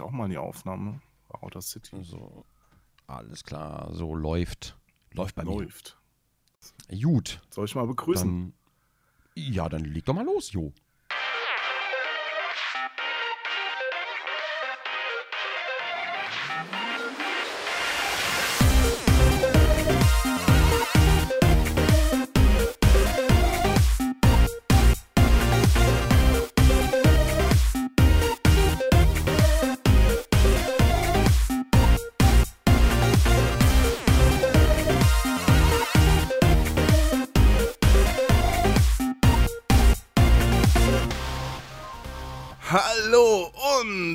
auch mal in die Aufnahme Outer City. So, alles klar, so läuft. Läuft bei Läuft. mir. Gut. Soll ich mal begrüßen? Dann, ja, dann leg doch mal los, Jo.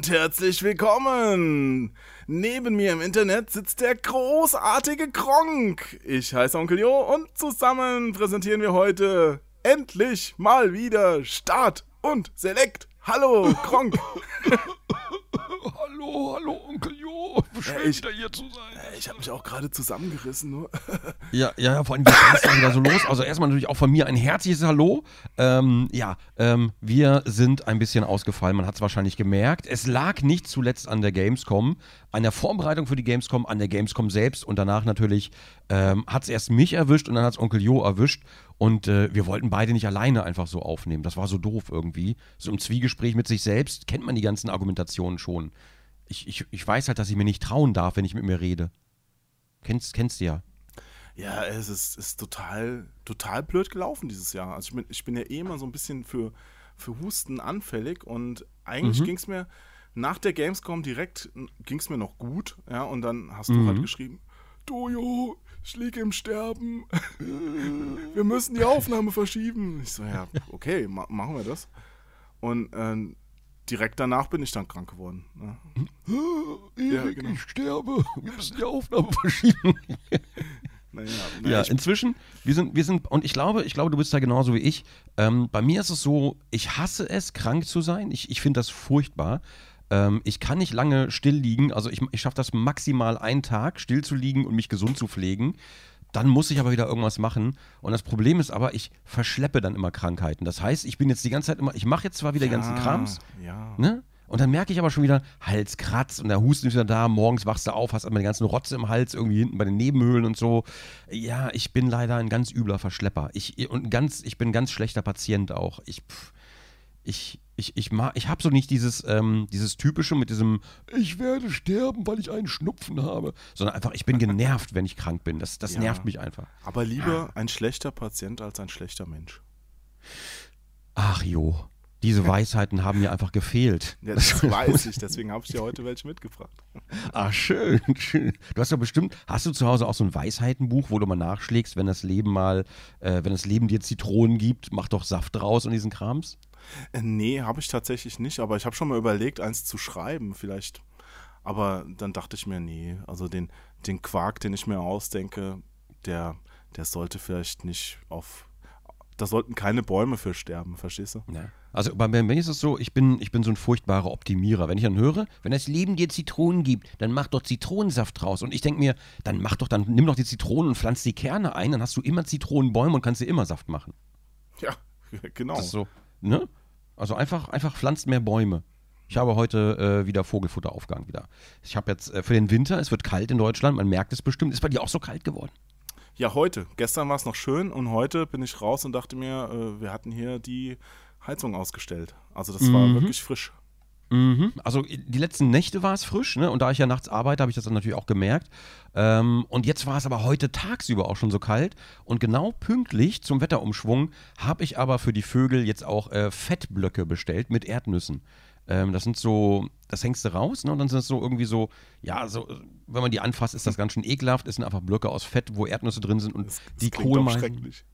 Herzlich willkommen! Neben mir im Internet sitzt der großartige Kronk. Ich heiße Onkel Jo und zusammen präsentieren wir heute endlich mal wieder Start und Select. Hallo, Kronk. Hallo, hallo, Onkel Jo. Schön, ich- wieder hier zu sein. Ich habe mich auch gerade zusammengerissen, nur. Ja, ja, ja, vor allem geht es dann wieder so los. Also erstmal natürlich auch von mir ein herzliches Hallo. Ähm, ja, ähm, wir sind ein bisschen ausgefallen, man hat es wahrscheinlich gemerkt. Es lag nicht zuletzt an der Gamescom, an der Vorbereitung für die Gamescom, an der Gamescom selbst und danach natürlich ähm, hat es erst mich erwischt und dann hat es Onkel Jo erwischt. Und äh, wir wollten beide nicht alleine einfach so aufnehmen. Das war so doof irgendwie. So im Zwiegespräch mit sich selbst kennt man die ganzen Argumentationen schon. Ich, ich, ich weiß halt, dass ich mir nicht trauen darf, wenn ich mit mir rede. Kennst, kennst du ja. Ja, es ist, ist total, total blöd gelaufen dieses Jahr. Also ich bin, ich bin ja eh immer so ein bisschen für, für Husten anfällig und eigentlich Mhm. ging es mir nach der Gamescom direkt, ging es mir noch gut, ja, und dann hast Mhm. du halt geschrieben, Dojo, ich liege im Sterben, wir müssen die Aufnahme verschieben. Ich so, ja, okay, ma machen wir das. Und ähm, direkt danach bin ich dann krank geworden. Ne? Ja, Erik, genau. ich sterbe. Wir müssen die Aufnahme verschieben. Naja, Ja, naja, ich, inzwischen, wir sind, wir sind, und ich glaube, ich glaube, du bist da genauso wie ich. Ähm, bei mir ist es so, ich hasse es, krank zu sein. Ich, ich finde das furchtbar. Ähm, ich kann nicht lange still liegen. Also ich, ich schaffe das maximal einen Tag, still zu liegen und mich gesund zu pflegen. Dann muss ich aber wieder irgendwas machen. Und das Problem ist aber, ich verschleppe dann immer Krankheiten. Das heißt, ich bin jetzt die ganze Zeit immer, ich mache jetzt zwar wieder ganzen ja, Krams, Ja. Ne? Und dann merke ich aber schon wieder, Halskratz und der Husten ist wieder da, morgens wachst du auf, hast immer die ganzen Rotze im Hals, irgendwie hinten bei den Nebenhöhlen und so. Ja, ich bin leider ein ganz übler Verschlepper. Ich, und ganz, ich bin ein ganz schlechter Patient auch. Ich, pff, ich, ich, ich, ich habe so nicht dieses, ähm, dieses typische mit diesem, ich werde sterben, weil ich einen Schnupfen habe, sondern einfach, ich bin genervt, wenn ich krank bin. Das, das Ja. nervt mich einfach. Aber lieber ein schlechter Patient als ein schlechter Mensch. Ach jo, diese Weisheiten haben mir einfach gefehlt. Ja, das weiß ich, deswegen habe ich dir heute welche mitgebracht. Ah, schön, schön. Du hast doch bestimmt, hast du zu Hause auch so ein Weisheitenbuch, wo du mal nachschlägst, wenn das Leben mal, äh, wenn das Leben dir Zitronen gibt, mach doch Saft draus und diesen Krams? Äh, nee, habe ich tatsächlich nicht, aber ich habe schon mal überlegt, eins zu schreiben, vielleicht. Aber dann dachte ich mir, nee, also den, den Quark, den ich mir ausdenke, der, der sollte vielleicht nicht auf. Da sollten keine Bäume für sterben, verstehst du? Ja. Also bei bei mir ist es so, ich bin, ich bin so ein furchtbarer Optimierer. Wenn ich dann höre, wenn das Leben dir Zitronen gibt, dann mach doch Zitronensaft draus. Und ich denke mir, dann mach doch, dann nimm doch die Zitronen und pflanz die Kerne ein, dann hast du immer Zitronenbäume und kannst dir immer Saft machen. Ja, genau. Das ist so, ne? Also einfach, einfach pflanzt mehr Bäume. Ich habe heute äh, wieder Vogelfutter aufgehangen wieder. Ich habe jetzt äh, für den Winter, es wird kalt in Deutschland, man merkt es bestimmt. Ist bei dir auch so kalt geworden? Ja, heute. Gestern war es noch schön und heute bin ich raus und dachte mir, äh, wir hatten hier die Heizung ausgestellt. Also das war wirklich frisch. Mhm. Also die letzten Nächte war es frisch, ne? Und da ich ja nachts arbeite, habe ich das dann natürlich auch gemerkt. Ähm, und jetzt war es aber heute tagsüber auch schon so kalt. Und genau pünktlich zum Wetterumschwung habe ich aber für die Vögel jetzt auch äh, Fettblöcke bestellt mit Erdnüssen. Ähm, das sind so, das hängst du raus, ne? Und dann sind es so irgendwie so, ja, so, wenn man die anfasst, ist das ganz schön ekelhaft. Es sind einfach Blöcke aus Fett, wo Erdnüsse drin sind und Das, das die schrecklich.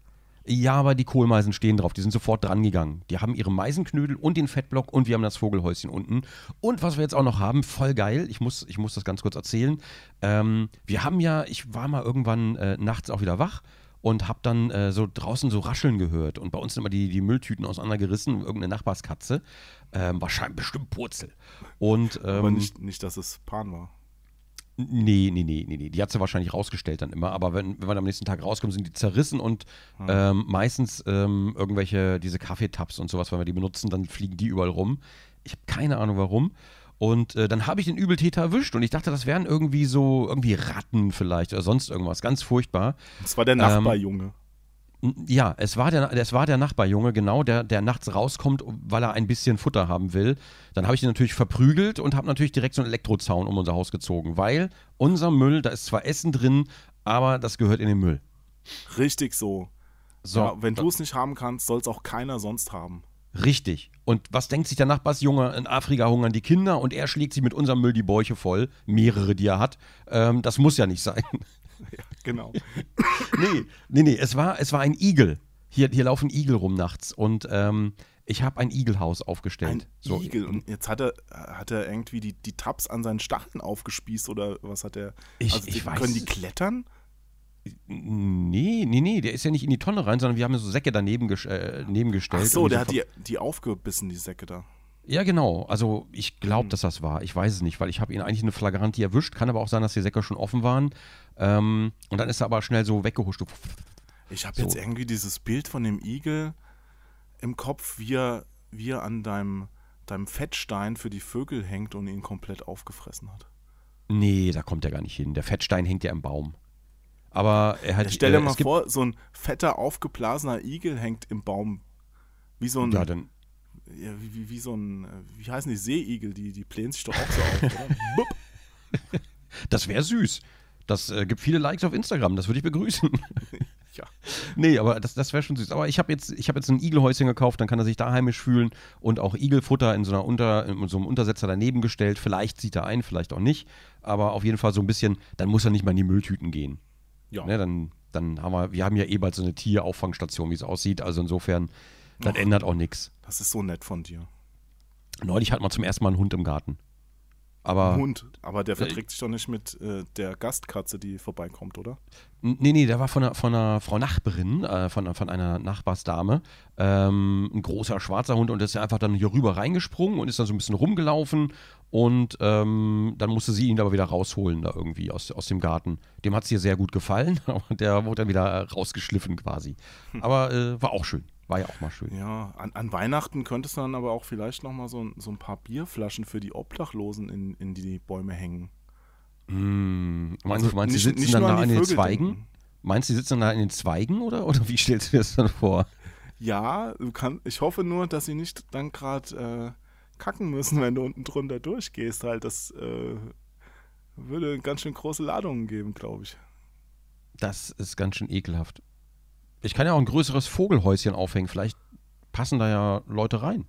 Ja, aber die Kohlmeisen stehen drauf. Die sind sofort dran gegangen. Die haben ihre Meisenknödel und den Fettblock und wir haben das Vogelhäuschen unten. Und was wir jetzt auch noch haben, voll geil, ich muss, ich muss das ganz kurz erzählen. Ähm, wir haben ja, ich war mal irgendwann äh, nachts auch wieder wach und habe dann äh, so draußen so rascheln gehört. Und bei uns sind immer die, die Mülltüten auseinandergerissen, irgendeine Nachbarskatze. Ähm, wahrscheinlich bestimmt Purzel. Und, ähm, Aber nicht, nicht, dass es Pan war. Nee, nee, nee, nee, nee. Die hat sie wahrscheinlich rausgestellt dann immer. Aber wenn, wenn wir am nächsten Tag rauskommen, sind die zerrissen und ähm, meistens ähm, irgendwelche, diese Kaffeetabs und sowas, wenn wir die benutzen, dann fliegen die überall rum. Ich habe keine Ahnung warum. Und äh, dann habe ich den Übeltäter erwischt und ich dachte, das wären irgendwie so, irgendwie Ratten vielleicht oder sonst irgendwas. Ganz furchtbar. Das war der Nachbarjunge. Ähm, ja, es war, der, es war der Nachbarjunge, genau, der, der nachts rauskommt, weil er ein bisschen Futter haben will. Dann habe ich ihn natürlich verprügelt und habe natürlich direkt so einen Elektrozaun um unser Haus gezogen, weil unser Müll, da ist zwar Essen drin, aber das gehört in den Müll. Richtig so. So, ja, wenn du es nicht haben kannst, soll es auch keiner sonst haben. Richtig. Und was denkt sich der Nachbarsjunge? In Afrika hungern die Kinder und er schlägt sich mit unserem Müll die Bäuche voll. Mehrere, die er hat. Ähm, das muss ja nicht sein. Ja, genau. nee, nee, nee. Es war, es war ein Igel. Hier, hier laufen Igel rum nachts. Und ähm, ich habe ein Igelhaus aufgestellt. Ein so. Igel. Und jetzt hat er, hat er irgendwie die, die Tabs an seinen Stacheln aufgespießt oder was hat er? Ich, also, ich können weiß. die klettern? Nee, nee, nee, der ist ja nicht in die Tonne rein, sondern wir haben so Säcke daneben ges äh, nebengestellt. Ach so, der so hat die, die aufgebissen, die Säcke da. Ja, genau. Also ich glaube, hm. dass das war. Ich weiß es nicht, weil ich habe ihn eigentlich eine Flagranti erwischt. Kann aber auch sein, dass die Säcke schon offen waren. Ähm, und dann ist er aber schnell so weggehuscht. Ich habe so. jetzt irgendwie dieses Bild von dem Igel im Kopf, wie er, wie er an deinem, deinem Fettstein für die Vögel hängt und ihn komplett aufgefressen hat. Nee, da kommt er gar nicht hin. Der Fettstein hängt ja im Baum. Aber er hat. Stell dir äh, mal vor, so ein fetter, aufgeblasener Igel hängt im Baum. Wie so ein. Ja, dann. Ja, wie, wie, wie, so ein. Äh, wie heißen die Seeigel? Die, die plänen sich doch auch so auf, oder? das wäre süß. Das äh, gibt viele Likes auf Instagram, das würde ich begrüßen. ja. Nee, aber das, das wäre schon süß. Aber ich habe jetzt, hab jetzt ein Igelhäuschen gekauft, dann kann er sich da heimisch fühlen und auch Igelfutter in so, einer Unter, in so einem Untersetzer daneben gestellt. Vielleicht zieht er ein, vielleicht auch nicht. Aber auf jeden Fall so ein bisschen, dann muss er nicht mal in die Mülltüten gehen. Ja. Ne, dann, dann haben wir, wir haben ja eh bald so eine Tierauffangstation, wie es aussieht. Also insofern, das Och, ändert auch nichts. Das ist so nett von dir. Neulich hat man zum ersten Mal einen Hund im Garten. Aber, Hund, aber der verträgt äh, sich doch nicht mit äh, der Gastkatze, die vorbeikommt, oder? Nee, nee, der war von einer, von einer Frau Nachbarin, äh, von, von einer Nachbarsdame. Ähm, ein großer schwarzer Hund und der ist ja einfach dann hier rüber reingesprungen und ist dann so ein bisschen rumgelaufen und ähm, dann musste sie ihn aber wieder rausholen da irgendwie aus, aus dem Garten. Dem hat es ihr sehr gut gefallen, aber der wurde dann wieder rausgeschliffen quasi. Hm. Aber äh, war auch schön. War ja auch mal schön. Ja, an, an Weihnachten könntest du dann aber auch vielleicht nochmal so, so ein paar Bierflaschen für die Obdachlosen in, in die Bäume hängen. Mm, meinst, also meinst du, die sitzen dann da an den Vögel Zweigen? Denken. Meinst du, die sitzen dann da in den Zweigen oder, oder wie stellst du dir das dann vor? Ja, kann, ich hoffe nur, dass sie nicht dann gerade äh, kacken müssen, wenn du unten drunter durchgehst. Halt, das äh, würde ganz schön große Ladungen geben, glaube ich. Das ist ganz schön ekelhaft. Ich kann ja auch ein größeres Vogelhäuschen aufhängen. Vielleicht passen da ja Leute rein.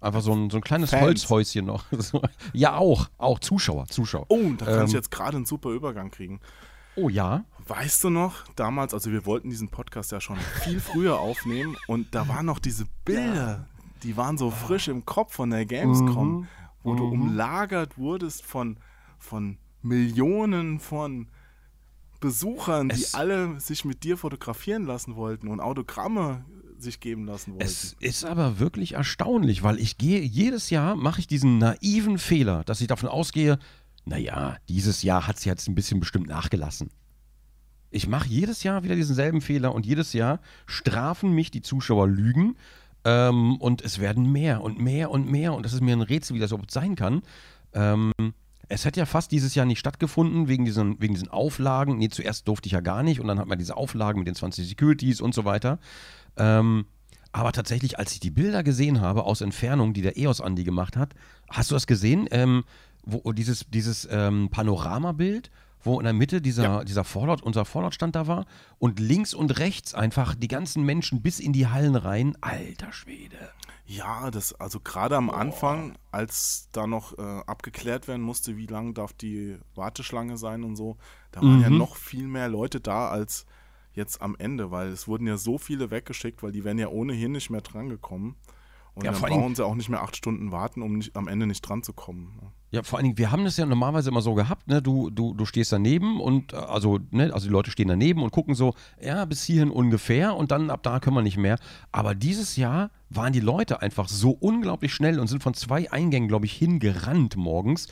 Einfach so ein, so ein kleines Fans. Holzhäuschen noch. ja, auch. Auch Zuschauer. Zuschauer. Oh, da kann ähm, ich jetzt gerade einen super Übergang kriegen. Oh ja. Weißt du noch, damals, also wir wollten diesen Podcast ja schon viel früher aufnehmen und da waren noch diese Bilder, die waren so frisch im Kopf von der Gamescom, mhm. wo mhm. du umlagert wurdest von, von Millionen von Besuchern, es die alle sich mit dir fotografieren lassen wollten und Autogramme sich geben lassen wollten. Es ist aber wirklich erstaunlich, weil ich gehe, jedes Jahr mache ich diesen naiven Fehler, dass ich davon ausgehe, naja, dieses Jahr hat es jetzt ein bisschen bestimmt nachgelassen. Ich mache jedes Jahr wieder diesen selben Fehler und jedes Jahr strafen mich die Zuschauer Lügen ähm, und es werden mehr und mehr und mehr und das ist mir ein Rätsel, wie das überhaupt sein kann. Ähm, es hätte ja fast dieses Jahr nicht stattgefunden, wegen diesen, wegen diesen Auflagen. Nee, zuerst durfte ich ja gar nicht und dann hat man diese Auflagen mit den 20 Securities und so weiter. Ähm, aber tatsächlich, als ich die Bilder gesehen habe aus Entfernung, die der EOS Andi gemacht hat, hast du das gesehen? Ähm, wo dieses, dieses ähm, Panoramabild, wo in der Mitte dieser, ja. dieser Vorlaut, unser Vorlautstand da war und links und rechts einfach die ganzen Menschen bis in die Hallen rein. Alter Schwede. Ja, das, also gerade am Anfang, als da noch äh, abgeklärt werden musste, wie lang darf die Warteschlange sein und so, da waren mhm. ja noch viel mehr Leute da als jetzt am Ende, weil es wurden ja so viele weggeschickt, weil die wären ja ohnehin nicht mehr drangekommen. Und ja, dann brauchen sie auch nicht mehr acht Stunden warten, um nicht, am Ende nicht dran zu kommen. Ja, vor allen Dingen, wir haben das ja normalerweise immer so gehabt, ne? Du, du, du stehst daneben und äh, also, ne, also die Leute stehen daneben und gucken so, ja, bis hierhin ungefähr und dann ab da können wir nicht mehr. Aber dieses Jahr waren die Leute einfach so unglaublich schnell und sind von zwei Eingängen, glaube ich, hingerannt morgens.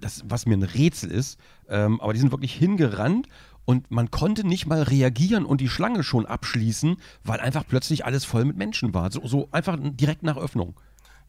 Das, was mir ein Rätsel ist, ähm, aber die sind wirklich hingerannt und man konnte nicht mal reagieren und die Schlange schon abschließen, weil einfach plötzlich alles voll mit Menschen war. So, so einfach direkt nach Öffnung.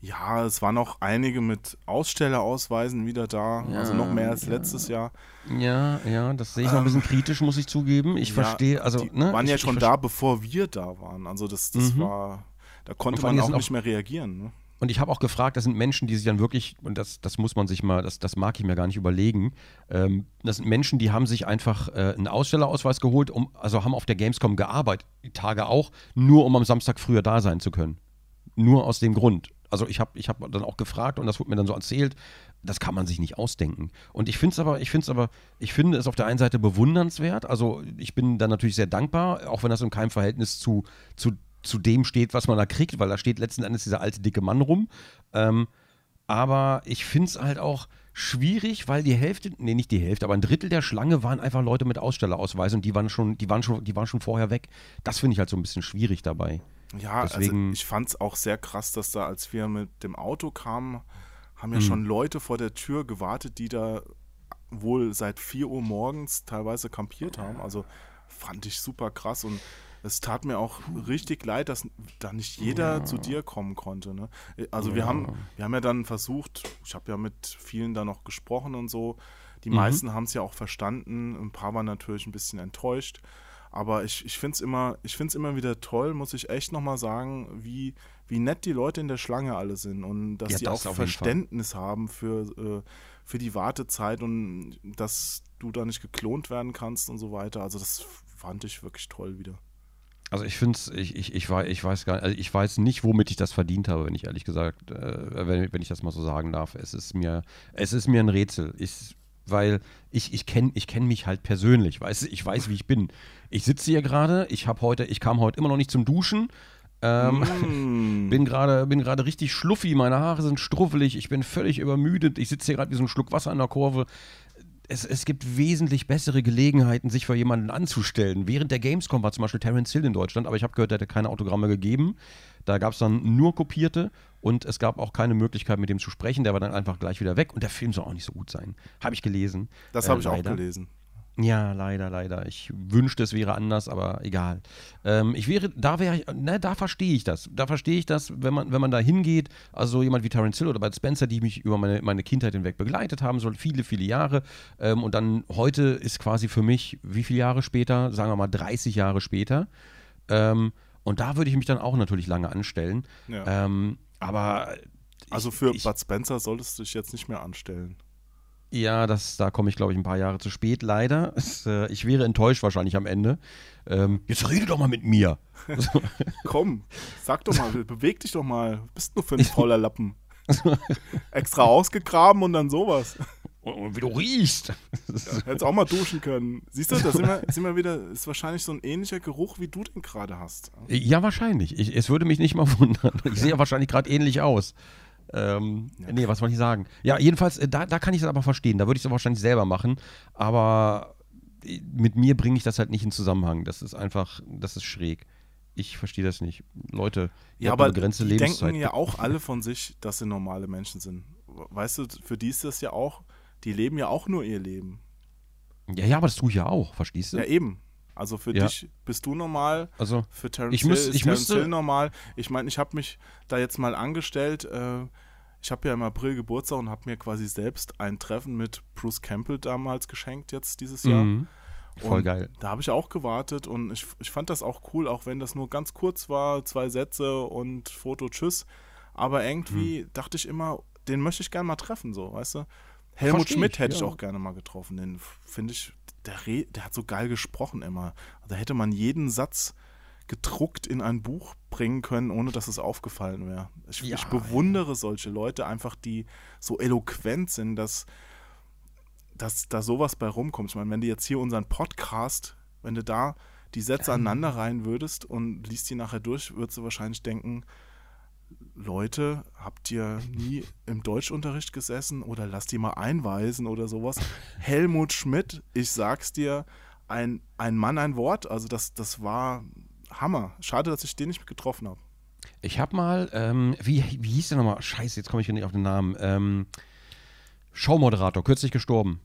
Ja, es waren auch einige mit Ausstellerausweisen wieder da, ja, also noch mehr als ja. letztes Jahr. Ja, ja, das sehe ich noch ein bisschen ähm, kritisch, muss ich zugeben. Ich ja, verstehe, also. Die ne, waren ich, ja schon da, bevor wir da waren. Also das, das mhm. war, da konnte man auch nicht mehr reagieren. Ne? Und ich habe auch gefragt, das sind Menschen, die sich dann wirklich, und das, das muss man sich mal, das, das mag ich mir gar nicht überlegen, ähm, das sind Menschen, die haben sich einfach äh, einen Ausstellerausweis geholt, um, also haben auf der Gamescom gearbeitet, die Tage auch, nur um am Samstag früher da sein zu können. Nur aus dem Grund. Also ich habe ich hab dann auch gefragt und das wurde mir dann so erzählt, das kann man sich nicht ausdenken. Und ich finde es aber, ich finde aber, ich finde es auf der einen Seite bewundernswert. Also ich bin dann natürlich sehr dankbar, auch wenn das in keinem Verhältnis zu, zu zu dem steht, was man da kriegt, weil da steht letzten Endes dieser alte dicke Mann rum. Ähm, aber ich finde es halt auch schwierig, weil die Hälfte, nee, nicht die Hälfte, aber ein Drittel der Schlange waren einfach Leute mit Ausstellerausweis und die waren schon, die waren schon, die waren schon vorher weg. Das finde ich halt so ein bisschen schwierig dabei. Ja, also Deswegen, also ich fand es auch sehr krass, dass da, als wir mit dem Auto kamen, haben ja mh. schon Leute vor der Tür gewartet, die da wohl seit 4 Uhr morgens teilweise kampiert haben. Also fand ich super krass und es tat mir auch richtig leid, dass da nicht jeder ja. zu dir kommen konnte. Ne? Also ja. wir haben, wir haben ja dann versucht, ich habe ja mit vielen da noch gesprochen und so. Die mhm. meisten haben es ja auch verstanden. Ein paar waren natürlich ein bisschen enttäuscht. Aber ich, ich finde es immer, immer wieder toll, muss ich echt nochmal sagen, wie, wie nett die Leute in der Schlange alle sind und dass ja, die das auch Verständnis haben für, äh, für die Wartezeit und dass du da nicht geklont werden kannst und so weiter. Also das fand ich wirklich toll wieder. Also ich finde es, ich, ich, ich, weiß, ich weiß gar also ich weiß nicht, womit ich das verdient habe, wenn ich ehrlich gesagt, äh, wenn, wenn ich das mal so sagen darf. Es ist mir, es ist mir ein Rätsel. Ich, weil ich, ich kenne ich kenn mich halt persönlich, weiß, ich weiß, wie ich bin. Ich sitze hier gerade, ich habe heute, ich kam heute immer noch nicht zum Duschen. Ähm, mm. bin gerade bin gerade richtig schluffi, meine Haare sind struffelig, ich bin völlig übermüdet, ich sitze hier gerade wie so ein Schluck Wasser in der Kurve es, es gibt wesentlich bessere Gelegenheiten, sich für jemanden anzustellen. Während der Gamescom war zum Beispiel Terence Hill in Deutschland, aber ich habe gehört, er hätte keine Autogramme gegeben. Da gab es dann nur kopierte und es gab auch keine Möglichkeit, mit dem zu sprechen. Der war dann einfach gleich wieder weg und der Film soll auch nicht so gut sein. Habe ich gelesen. Das habe äh, ich auch gelesen. Ja, leider, leider. Ich wünschte, es wäre anders, aber egal. Ähm, ich wäre, da wäre ich, ne, da verstehe ich das. Da verstehe ich das, wenn man, wenn man da hingeht, also jemand wie Terence Hill oder Bud Spencer, die mich über meine, meine Kindheit hinweg begleitet haben, so viele, viele Jahre. Ähm, und dann heute ist quasi für mich, wie viele Jahre später, sagen wir mal 30 Jahre später. Ähm, und da würde ich mich dann auch natürlich lange anstellen. Ja. Ähm, aber. Also für ich, Bud Spencer solltest du dich jetzt nicht mehr anstellen. Ja, das, da komme ich, glaube ich, ein paar Jahre zu spät, leider. Es, äh, ich wäre enttäuscht wahrscheinlich am Ende. Ähm, jetzt rede doch mal mit mir. Komm, sag doch mal, beweg dich doch mal. Was bist du für ein fauler Lappen? Extra ausgegraben und dann sowas. Und wie du riechst. Ja, hättest auch mal duschen können. Siehst du, da sind wir, sind wir wieder, ist wahrscheinlich so ein ähnlicher Geruch, wie du den gerade hast. Ja, wahrscheinlich. Ich, es würde mich nicht mal wundern. Ich sehe ja wahrscheinlich gerade ähnlich aus. Ähm, ja. Nee, was wollte ich sagen? Ja, jedenfalls, äh, da, da kann ich es aber verstehen. Da würde ich es wahrscheinlich selber machen. Aber äh, mit mir bringe ich das halt nicht in Zusammenhang. Das ist einfach, das ist schräg. Ich verstehe das nicht. Leute, ja, aber begrenzte die Lebenszeit. denken ja auch alle von sich, dass sie normale Menschen sind. Weißt du, für die ist das ja auch, die leben ja auch nur ihr Leben. Ja, ja, aber das tue ich ja auch, verstehst du? Ja, eben. Also für ja. dich bist du normal, also für Terence ich muss, Hill ist Terence Hill normal. Ich meine, ich habe mich da jetzt mal angestellt. Äh, ich habe ja im April Geburtstag und habe mir quasi selbst ein Treffen mit Bruce Campbell damals geschenkt, jetzt dieses Jahr. Mhm. Voll und geil. Da habe ich auch gewartet und ich, ich fand das auch cool, auch wenn das nur ganz kurz war, zwei Sätze und Foto, tschüss. Aber irgendwie mhm. dachte ich immer, den möchte ich gerne mal treffen, so, weißt du? Helmut Versteh Schmidt ich, hätte ja. ich auch gerne mal getroffen. Den finde ich, der, der hat so geil gesprochen immer. Da hätte man jeden Satz gedruckt in ein Buch bringen können, ohne dass es aufgefallen wäre. Ich, ja, ich bewundere ja. solche Leute einfach, die so eloquent sind, dass, dass da sowas bei rumkommt. Ich meine, wenn du jetzt hier unseren Podcast, wenn du da die Sätze ja. aneinander rein würdest und liest die nachher durch, würdest du wahrscheinlich denken, Leute, habt ihr nie im Deutschunterricht gesessen oder lasst die mal einweisen oder sowas? Helmut Schmidt, ich sag's dir, ein, ein Mann, ein Wort. Also das, das war Hammer. Schade, dass ich den nicht getroffen habe. Ich habe mal, ähm, wie, wie hieß der nochmal? Scheiße, jetzt komme ich nicht auf den Namen. Ähm, Showmoderator, kürzlich gestorben.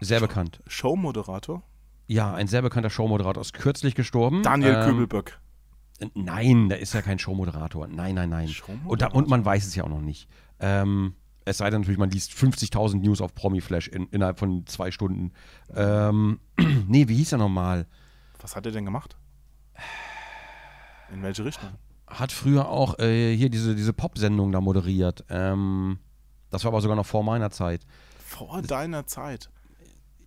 Sehr bekannt. Showmoderator? Ja, ein sehr bekannter Showmoderator ist kürzlich gestorben. Daniel ähm, Kübelböck. Nein, der ist ja kein Showmoderator. Nein, nein, nein. Und, da, und man weiß es ja auch noch nicht. Ähm, es sei denn natürlich, man liest 50.000 News auf Promiflash in, innerhalb von zwei Stunden. Ähm, nee, wie hieß er nochmal? Was hat er denn gemacht? In welche Richtung? Hat früher auch äh, hier diese, diese Pop-Sendung da moderiert. Ähm, das war aber sogar noch vor meiner Zeit. Vor deiner Zeit?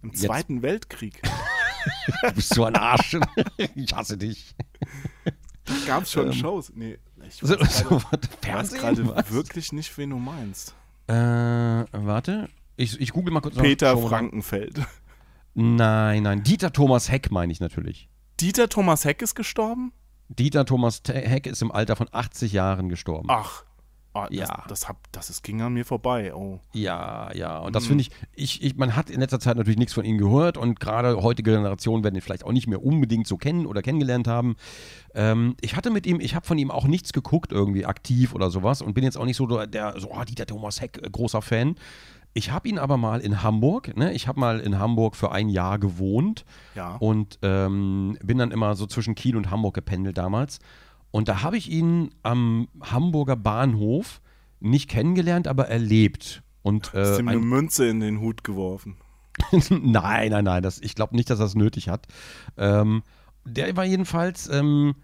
Im Jetzt. Zweiten Weltkrieg? du bist so ein Arsch. ich hasse dich. Da gab es schon ähm, Shows. Nee, ich weiß so, gerade wirklich nicht, wen du meinst. Äh, warte. Ich, ich google mal kurz. Peter noch. Frankenfeld. Nein, nein. Dieter Thomas Heck meine ich natürlich. Dieter Thomas Heck ist gestorben? Dieter Thomas Heck ist im Alter von 80 Jahren gestorben. Ach. Oh, das, ja. Das, hab, das ist, ging an mir vorbei. Oh. Ja, ja. Und das mhm. finde ich, ich, ich, man hat in letzter Zeit natürlich nichts von ihm gehört und gerade heutige Generationen werden ihn vielleicht auch nicht mehr unbedingt so kennen oder kennengelernt haben. Ähm, ich hatte mit ihm, ich habe von ihm auch nichts geguckt, irgendwie aktiv oder sowas und bin jetzt auch nicht so der, so, oh, Dieter Thomas Heck, äh, großer Fan. Ich habe ihn aber mal in Hamburg, ne? ich habe mal in Hamburg für ein Jahr gewohnt ja. und ähm, bin dann immer so zwischen Kiel und Hamburg gependelt damals. Und da habe ich ihn am Hamburger Bahnhof nicht kennengelernt, aber erlebt. Und, äh, Hast ihm eine Münze in den Hut geworfen? nein, nein, nein. Das, ich glaube nicht, dass er es nötig hat. Ähm, der war jedenfalls. Ähm,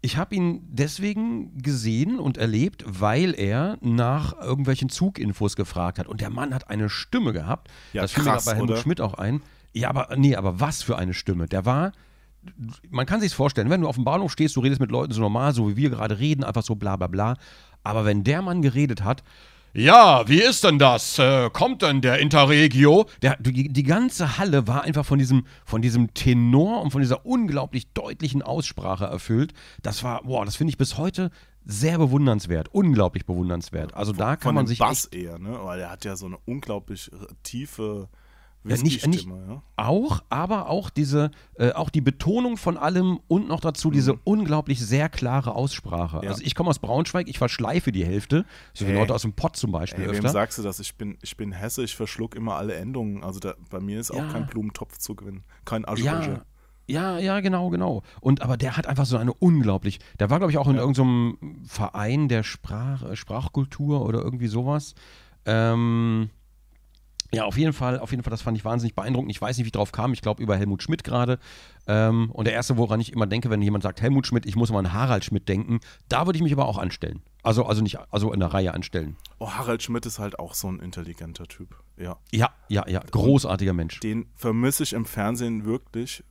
ich habe ihn deswegen gesehen und erlebt, weil er nach irgendwelchen Zuginfos gefragt hat. Und der Mann hat eine Stimme gehabt. Ja, das fiel mir bei Helmut oder? Schmidt auch ein. Ja, aber nee, aber was für eine Stimme. Der war man kann sich vorstellen, wenn du auf dem Bahnhof stehst, du redest mit Leuten so normal, so wie wir gerade reden, einfach so bla bla bla. Aber wenn der Mann geredet hat, ja, wie ist denn das? Äh, kommt denn der Interregio? Der, die, die, ganze Halle war einfach von diesem, von diesem Tenor und von dieser unglaublich deutlichen Aussprache erfüllt. Das war, boah, das finde ich bis heute sehr bewundernswert, unglaublich bewundernswert. Also da kann von man sich Bass eher, ne? Weil er hat ja so eine unglaublich tiefe ja, nicht, nicht ja? Auch, aber auch diese, äh, auch die Betonung von allem und noch dazu diese mhm. unglaublich sehr klare Aussprache. Ja. Also ich komme aus Braunschweig, ich verschleife die Hälfte, so hey. Leute aus dem Pott zum Beispiel hey, öfter. Wem sagst du das? Ich bin, ich bin Hesse, ich verschluck immer alle Endungen. Also da, bei mir ist auch kein Blumentopf zu gewinnen, kein Aschrösche. Ja, ja, genau, genau. Und aber der hat einfach so eine unglaublich. Der war, glaube ich, auch in ja. irgendeinem Verein der Sprach, Sprachkultur oder irgendwie sowas. Ähm, ja, auf jeden Fall, auf jeden Fall, das fand ich wahnsinnig beeindruckend. Ich weiß nicht, wie ich drauf kam. Ich glaube über Helmut Schmidt gerade. Ähm, und der erste, woran ich immer denke, wenn jemand sagt Helmut Schmidt, ich muss mal an Harald Schmidt denken, da würde ich mich aber auch anstellen. Also, also nicht, also in der Reihe anstellen. Oh, Harald Schmidt ist halt auch so ein intelligenter Typ. Ja. Ja, ja, ja. Großartiger Mensch. Den vermisse ich im Fernsehen wirklich,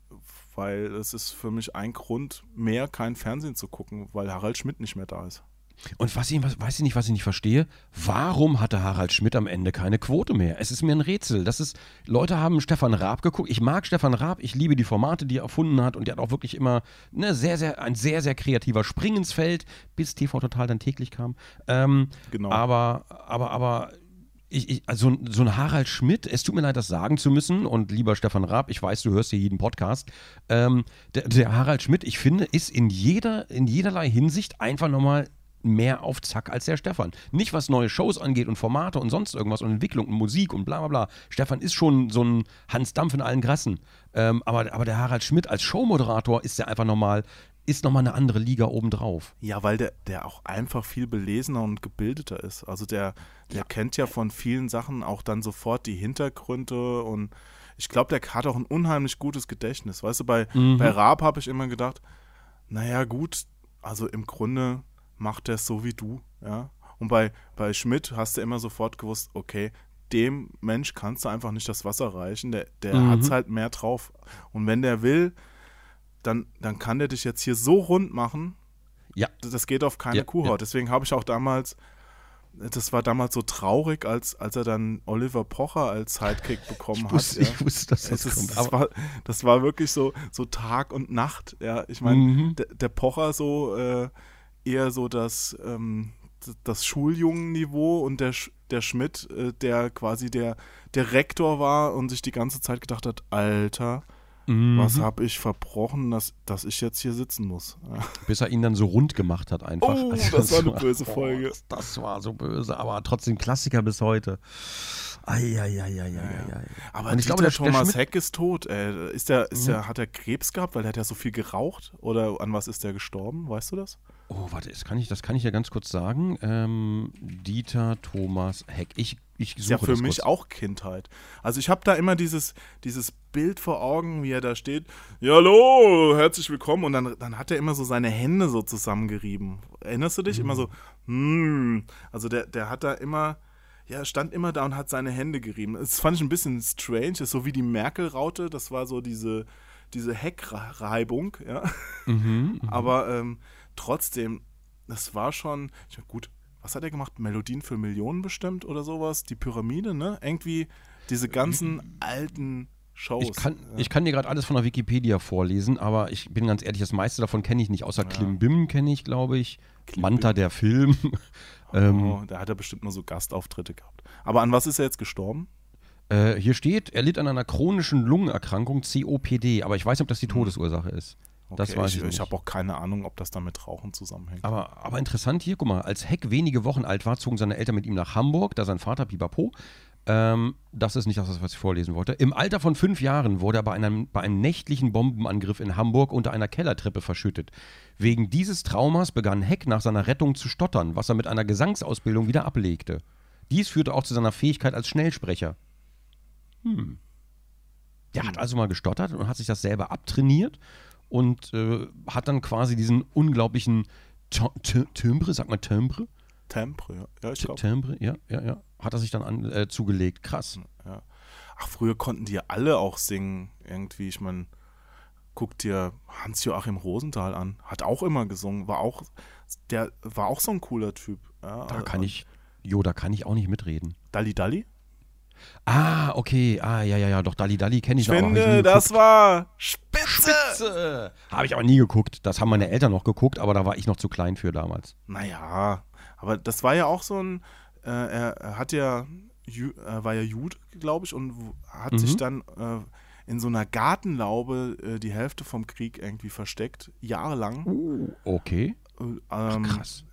weil es ist für mich ein Grund, mehr kein Fernsehen zu gucken, weil Harald Schmidt nicht mehr da ist. Und was ich, was, weiß ich nicht, was ich nicht verstehe, warum hatte Harald Schmidt am Ende keine Quote mehr? Es ist mir ein Rätsel. Das ist, Leute haben Stefan Raab geguckt. Ich mag Stefan Raab, ich liebe die Formate, die er erfunden hat und der hat auch wirklich immer ne, sehr, sehr, ein sehr, sehr kreativer Springensfeld, bis TV Total dann täglich kam. Ähm, genau. Aber, aber, aber ich, ich, also so ein Harald Schmidt, es tut mir leid, das sagen zu müssen. Und lieber Stefan Raab, ich weiß, du hörst hier jeden Podcast. Ähm, der, der, Harald Schmidt, ich finde, ist in jeder, in jederlei Hinsicht einfach nochmal mehr auf Zack als der Stefan. Nicht was neue Shows angeht und Formate und sonst irgendwas und Entwicklung und Musik und bla bla bla. Stefan ist schon so ein Hans Dampf in allen Grassen. Ähm, aber, aber der Harald Schmidt als Showmoderator ist ja einfach nochmal, ist nochmal eine andere Liga obendrauf. Ja, weil der, der auch einfach viel belesener und gebildeter ist. Also der, der ja. kennt ja von vielen Sachen auch dann sofort die Hintergründe und ich glaube, der hat auch ein unheimlich gutes Gedächtnis. Weißt du, bei, mhm. bei Raab habe ich immer gedacht, naja, gut, also im Grunde macht er es so wie du, ja. Und bei, bei Schmidt hast du immer sofort gewusst, okay, dem Mensch kannst du einfach nicht das Wasser reichen, der, der mhm. hat es halt mehr drauf. Und wenn der will, dann, dann kann der dich jetzt hier so rund machen, ja. das geht auf keine ja, Kuhhaut. Ja. Deswegen habe ich auch damals, das war damals so traurig, als, als er dann Oliver Pocher als Sidekick bekommen ich wusste, hat. Ja. Ich wusste, dass das, das kommt. Das war, das war wirklich so, so Tag und Nacht. Ja, ich meine, mhm. der, der, Pocher so äh, eher so das, ähm, das Schuljungenniveau und der, der Schmidt, äh, der quasi der, der Rektor war und sich die ganze Zeit gedacht hat, Alter, mhm. was habe ich verbrochen, dass, dass ich jetzt hier sitzen muss. Bis er ihn dann so rund gemacht hat einfach. Oh, also, das, das, war eine böse Folge. das, das, war so böse, aber trotzdem Klassiker bis heute. Eieieiei. Aber Und ich Dieter glaube, der- der Thomas Schmidt- Heck ist tot. Äh, ist der, ist Mhm. der, hat er Krebs gehabt, weil der hat ja so viel geraucht? Oder an was ist der gestorben? Weißt du das? Oh, warte, das kann ich, das kann ich ja ganz kurz sagen. Ähm, Dieter Thomas Heck. Ich, ich Ist suche ja für das mich kurz. auch Kindheit. Also ich habe da immer dieses, dieses Bild vor Augen, wie er da steht. Ja, hallo, herzlich willkommen. Und dann, dann hat er immer so seine Hände so zusammengerieben. Erinnerst du dich? Immer so, hm. Also der, der hat da immer, ja, stand immer da und hat seine Hände gerieben. Das fand ich ein bisschen strange. Ist so wie die Merkel-Raute. Das war so diese, diese Heckreibung, ja. Mhm, Aber ähm, trotzdem, das war schon, ich meine, gut, was hat er gemacht? Melodien für Millionen bestimmt oder sowas? Die Pyramide, ne? Irgendwie diese ganzen alten Shows. Ich kann, ja. ich kann dir gerade alles von der Wikipedia vorlesen, aber ich bin ganz ehrlich, das meiste davon kenne ich nicht, außer Klimbim kenne ich, glaube ich. Manta, der Film. ähm, oh, da hat er bestimmt nur so Gastauftritte gehabt. Aber an was ist er jetzt gestorben? äh, hier steht, er litt an einer chronischen Lungenerkrankung, COPD, aber ich weiß nicht, ob das die Todesursache ist. Das Hm. Okay, weiß ich. ich nicht. Ich habe auch keine Ahnung, ob das da mit Rauchen zusammenhängt. Aber, aber interessant hier, guck mal, als Heck wenige Wochen alt war, zogen seine Eltern mit ihm nach Hamburg, da sein Vater Pipapo. Ähm, das ist nicht das, was ich vorlesen wollte. Im Alter von fünf Jahren wurde er bei einem, bei einem nächtlichen Bombenangriff in Hamburg unter einer Kellertreppe verschüttet. Wegen dieses Traumas begann Heck nach seiner Rettung zu stottern, was er mit einer Gesangsausbildung wieder ablegte. Dies führte auch zu seiner Fähigkeit als Schnellsprecher. Hm. Der hat also mal gestottert und hat sich das selber abtrainiert und äh, hat dann quasi diesen unglaublichen Ti- Ti- Timbre, sag mal Timbre? Tempre, ja. ja ich glaube. Timbre, ja, ja, ja. Hat er sich dann an, äh, zugelegt. Krass. Ja. Ach, früher konnten die ja alle auch singen, irgendwie. Ich meine, guck dir Hans-Joachim Rosenthal an. Hat auch immer gesungen. War auch, der war auch so ein cooler Typ. Ja, Da also- kann ich, jo, da kann ich auch nicht mitreden. Dalli Dalli? Ah, okay. Ah, ja, ja, ja, doch, Dalli Dalli kenne ich Ich noch, aber hab ich finde, das war spitze. geguckt. Habe ich aber nie geguckt. Das haben meine Eltern noch geguckt, aber da war ich noch zu klein für damals. Naja, aber das war ja auch so ein, äh, er, hat ja, er war ja Jude, glaube ich, und hat sich Mhm. dann äh, in so einer Gartenlaube äh, die Hälfte vom Krieg irgendwie versteckt, jahrelang. Okay. Äh, ähm, Krass.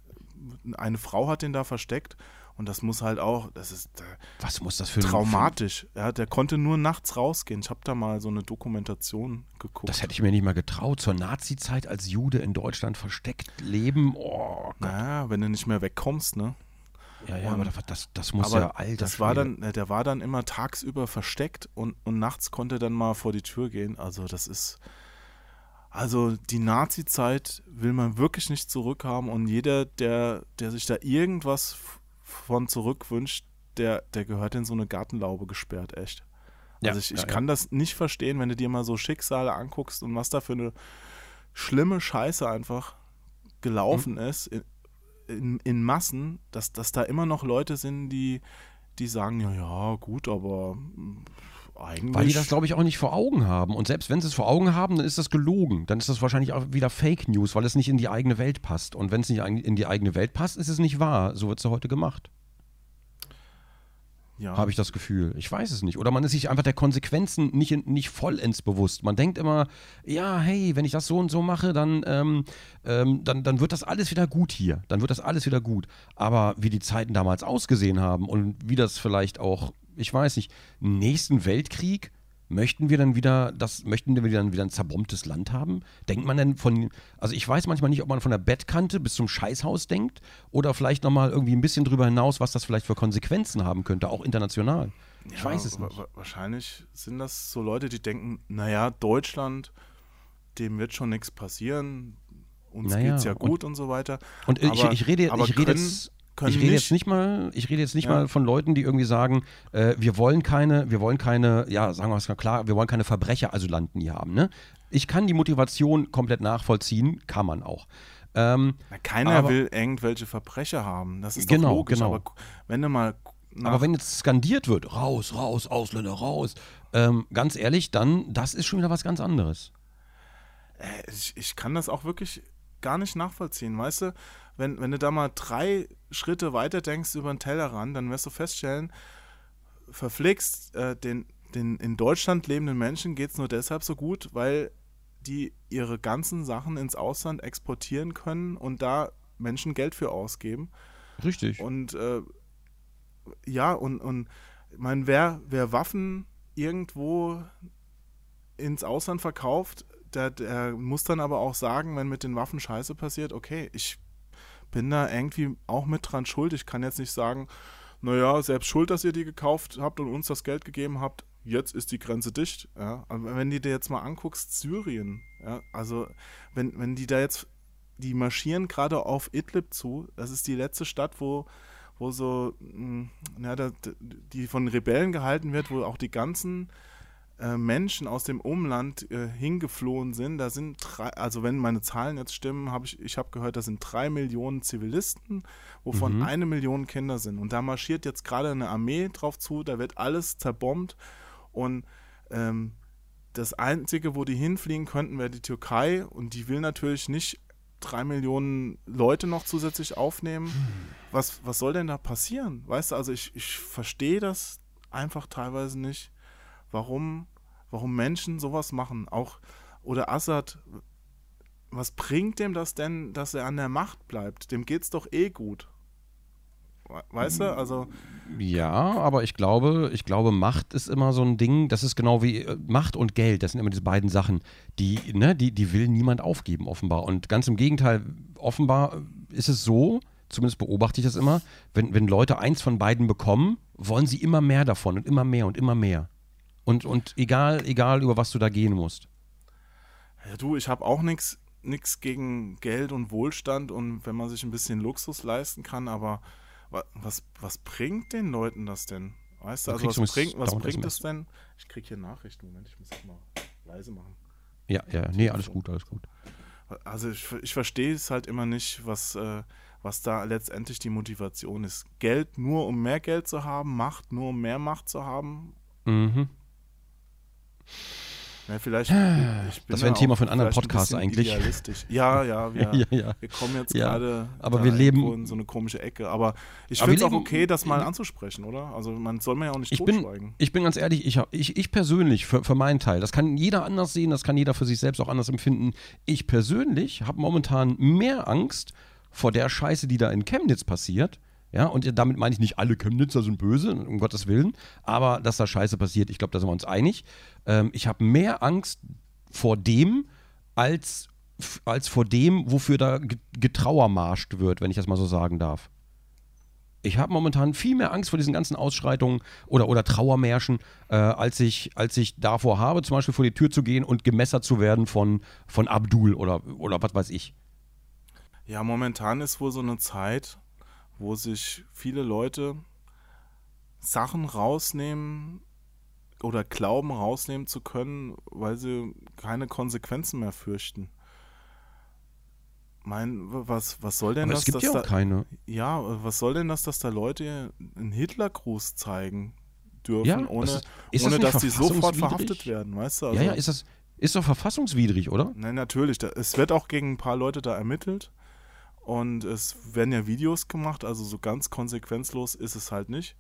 Eine Frau hat den da versteckt und das muss halt auch, das ist äh, Was muss das für ein traumatisch. Ja, der konnte nur nachts rausgehen. Ich habe da mal so eine Dokumentation geguckt. Das hätte ich mir nicht mal getraut. Zur Nazi-Zeit als Jude in Deutschland versteckt leben. Oh Gott. naja, wenn du nicht mehr wegkommst, ne? Ja, ja, Und- aber das, das, muss Aber ja alter das war dann, äh, der war dann immer tagsüber versteckt und, und nachts konnte er dann mal vor die Tür gehen. Also das ist, also die Nazi-Zeit will man wirklich nicht zurückhaben und jeder, der, der sich da irgendwas von zurückwünscht, der, der gehört in so eine Gartenlaube gesperrt, echt. Ja, Also ich, ich ja, ja. kann das nicht verstehen, wenn du dir mal so Schicksale anguckst und was da für eine schlimme Scheiße einfach gelaufen Mhm. ist in, in, in Massen, dass, dass da immer noch Leute sind, die, die sagen, ja, ja, gut, aber eigentlich. Weil die das, glaube ich, auch nicht vor Augen haben. Und selbst wenn sie es vor Augen haben, dann ist das gelogen. Dann ist das wahrscheinlich auch wieder Fake News, weil es nicht in die eigene Welt passt. Und wenn es nicht in die eigene Welt passt, ist es nicht wahr. So wird es ja heute gemacht. ja. Habe ich das Gefühl. Ich weiß es nicht. Oder man ist sich einfach der Konsequenzen nicht, in, nicht vollends bewusst. Man denkt immer, ja, hey, wenn ich das so und so mache, dann, ähm, ähm, dann, dann wird das alles wieder gut hier. Dann wird das alles wieder gut. Aber wie die Zeiten damals ausgesehen haben und wie das vielleicht auch, ich weiß nicht, nächsten Weltkrieg, möchten wir dann wieder, das, möchten wir dann wieder ein zerbombtes Land haben? Denkt man denn von, also ich weiß manchmal nicht, ob man von der Bettkante bis zum Scheißhaus denkt oder vielleicht nochmal irgendwie ein bisschen drüber hinaus, was das vielleicht für Konsequenzen haben könnte, auch international. Ich Ja, weiß es nicht. wa- Wahrscheinlich sind das so Leute, die denken, naja, Deutschland, dem wird schon nichts passieren, uns Naja, geht's ja und- gut und, so weiter. Und ich, Aber- ich rede, aber ich rede können- jetzt. Können Ich rede nicht- jetzt nicht mal, ich rede jetzt nicht Ja. mal von Leuten, die irgendwie sagen, äh, wir wollen keine, wir wollen keine, ja, sagen wir es mal klar, wir wollen keine Verbrecher-Asylanten hier haben. Ne? Ich kann die Motivation komplett nachvollziehen, kann man auch. Ähm, keiner Aber- will irgendwelche Verbrecher haben. Das ist Genau, logisch. genau. Aber wenn du mal aber wenn jetzt skandiert wird, raus, raus, Ausländer, raus, ähm, ganz ehrlich, dann, das ist schon wieder was ganz anderes. Äh, ich, ich kann das auch wirklich gar nicht nachvollziehen. Weißt du, wenn, wenn du da mal drei Schritte weiter denkst über den Tellerrand, dann wirst du feststellen, verflixt, äh, den, den in Deutschland lebenden Menschen geht es nur deshalb so gut, weil die ihre ganzen Sachen ins Ausland exportieren können und da Menschen Geld für ausgeben. Richtig. Und äh, ja, und, und ich meine, wer, wer Waffen irgendwo ins Ausland verkauft, der, der muss dann aber auch sagen, wenn mit den Waffen Scheiße passiert, okay, ich bin da irgendwie auch mit dran schuld. Ich kann jetzt nicht sagen, naja, selbst schuld, dass ihr die gekauft habt und uns das Geld gegeben habt, jetzt ist die Grenze dicht. Ja. Aber wenn du dir jetzt mal anguckst, Syrien, ja, also wenn, wenn die da jetzt, die marschieren gerade auf Idlib zu, das ist die letzte Stadt, wo, wo so, mh, ja, da, die von Rebellen gehalten wird, wo auch die ganzen äh, Menschen aus dem Umland äh, hingeflohen sind. Da sind drei, also wenn meine Zahlen jetzt stimmen, habe ich, ich habe gehört, da sind drei Millionen Zivilisten, wovon mhm. eine Million Kinder sind. Und da marschiert jetzt gerade eine Armee drauf zu, da wird alles zerbombt und ähm, das Einzige, wo die hinfliegen könnten, wäre die Türkei und die will natürlich nicht drei Millionen Leute noch zusätzlich aufnehmen. Hm. Was, was soll denn da passieren? Weißt du, also ich, ich verstehe das einfach teilweise nicht warum, warum Menschen sowas machen. Auch, oder Assad, was bringt dem das denn, dass er an der Macht bleibt? Dem geht's doch eh gut. Weißt du, also. Ja, aber ich glaube, ich glaube, Macht ist immer so ein Ding, das ist genau wie äh, Macht und Geld, das sind immer diese beiden Sachen, die, ne, die, die will niemand aufgeben, offenbar. Und ganz im Gegenteil, offenbar ist es so, zumindest beobachte ich das immer, wenn, wenn Leute eins von beiden bekommen, wollen sie immer mehr davon und immer mehr und immer mehr. Und, und egal, egal, über was du da gehen musst. Ja, du, ich habe auch nichts gegen Geld und Wohlstand und wenn man sich ein bisschen Luxus leisten kann, aber was, was bringt den Leuten das denn? Weißt du, also was bringt, was bringt es denn? Ich kriege hier Nachrichten, Moment, ich muss das mal leise machen. Ja, ja, nee, alles gut, alles gut. Also ich, ich verstehe es halt immer nicht, was, äh, was da letztendlich die Motivation ist. Geld nur um mehr Geld zu haben, Macht nur um mehr Macht zu haben. Mhm. Ja, vielleicht, das wäre ein Thema für einen anderen Podcast ein eigentlich. Ja, ja wir, ja, ja. wir kommen jetzt ja, gerade aber wir leben in so eine komische Ecke. Aber ich finde es auch okay, das mal anzusprechen, oder? Also man soll mir ja auch nicht ich bin, ich bin ganz ehrlich, ich, ich, ich persönlich, für, für meinen Teil, das kann jeder anders sehen, das kann jeder für sich selbst auch anders empfinden. Ich persönlich habe momentan mehr Angst vor der Scheiße, die da in Chemnitz passiert, ja, und damit meine ich nicht, alle Chemnitzer sind böse, um Gottes Willen, aber dass da Scheiße passiert, ich glaube, da sind wir uns einig. Ähm, ich habe mehr Angst vor dem, als, als vor dem, wofür da getrauermarscht wird, wenn ich das mal so sagen darf. Ich habe momentan viel mehr Angst vor diesen ganzen Ausschreitungen oder, oder Trauermärschen, äh, als, ich, als ich davor habe, zum Beispiel vor die Tür zu gehen und gemessert zu werden von, von Abdul oder, oder was weiß ich. Ja, momentan ist wohl so eine Zeit, wo sich viele Leute Sachen rausnehmen oder glauben rausnehmen zu können, weil sie keine Konsequenzen mehr fürchten. Mein, was, was soll denn Aber das? Es gibt dass ja auch da, keine. Ja, was soll denn das, dass da Leute einen Hitlergruß zeigen dürfen, ja, ohne, ist, ist ohne das dass die sofort verhaftet werden, weißt du? Also, ja, ja, ist das, ist doch verfassungswidrig, oder? Nein, natürlich. Da, es wird auch gegen ein paar Leute da ermittelt. Und es werden ja Videos gemacht, also so ganz konsequenzlos ist es halt nicht.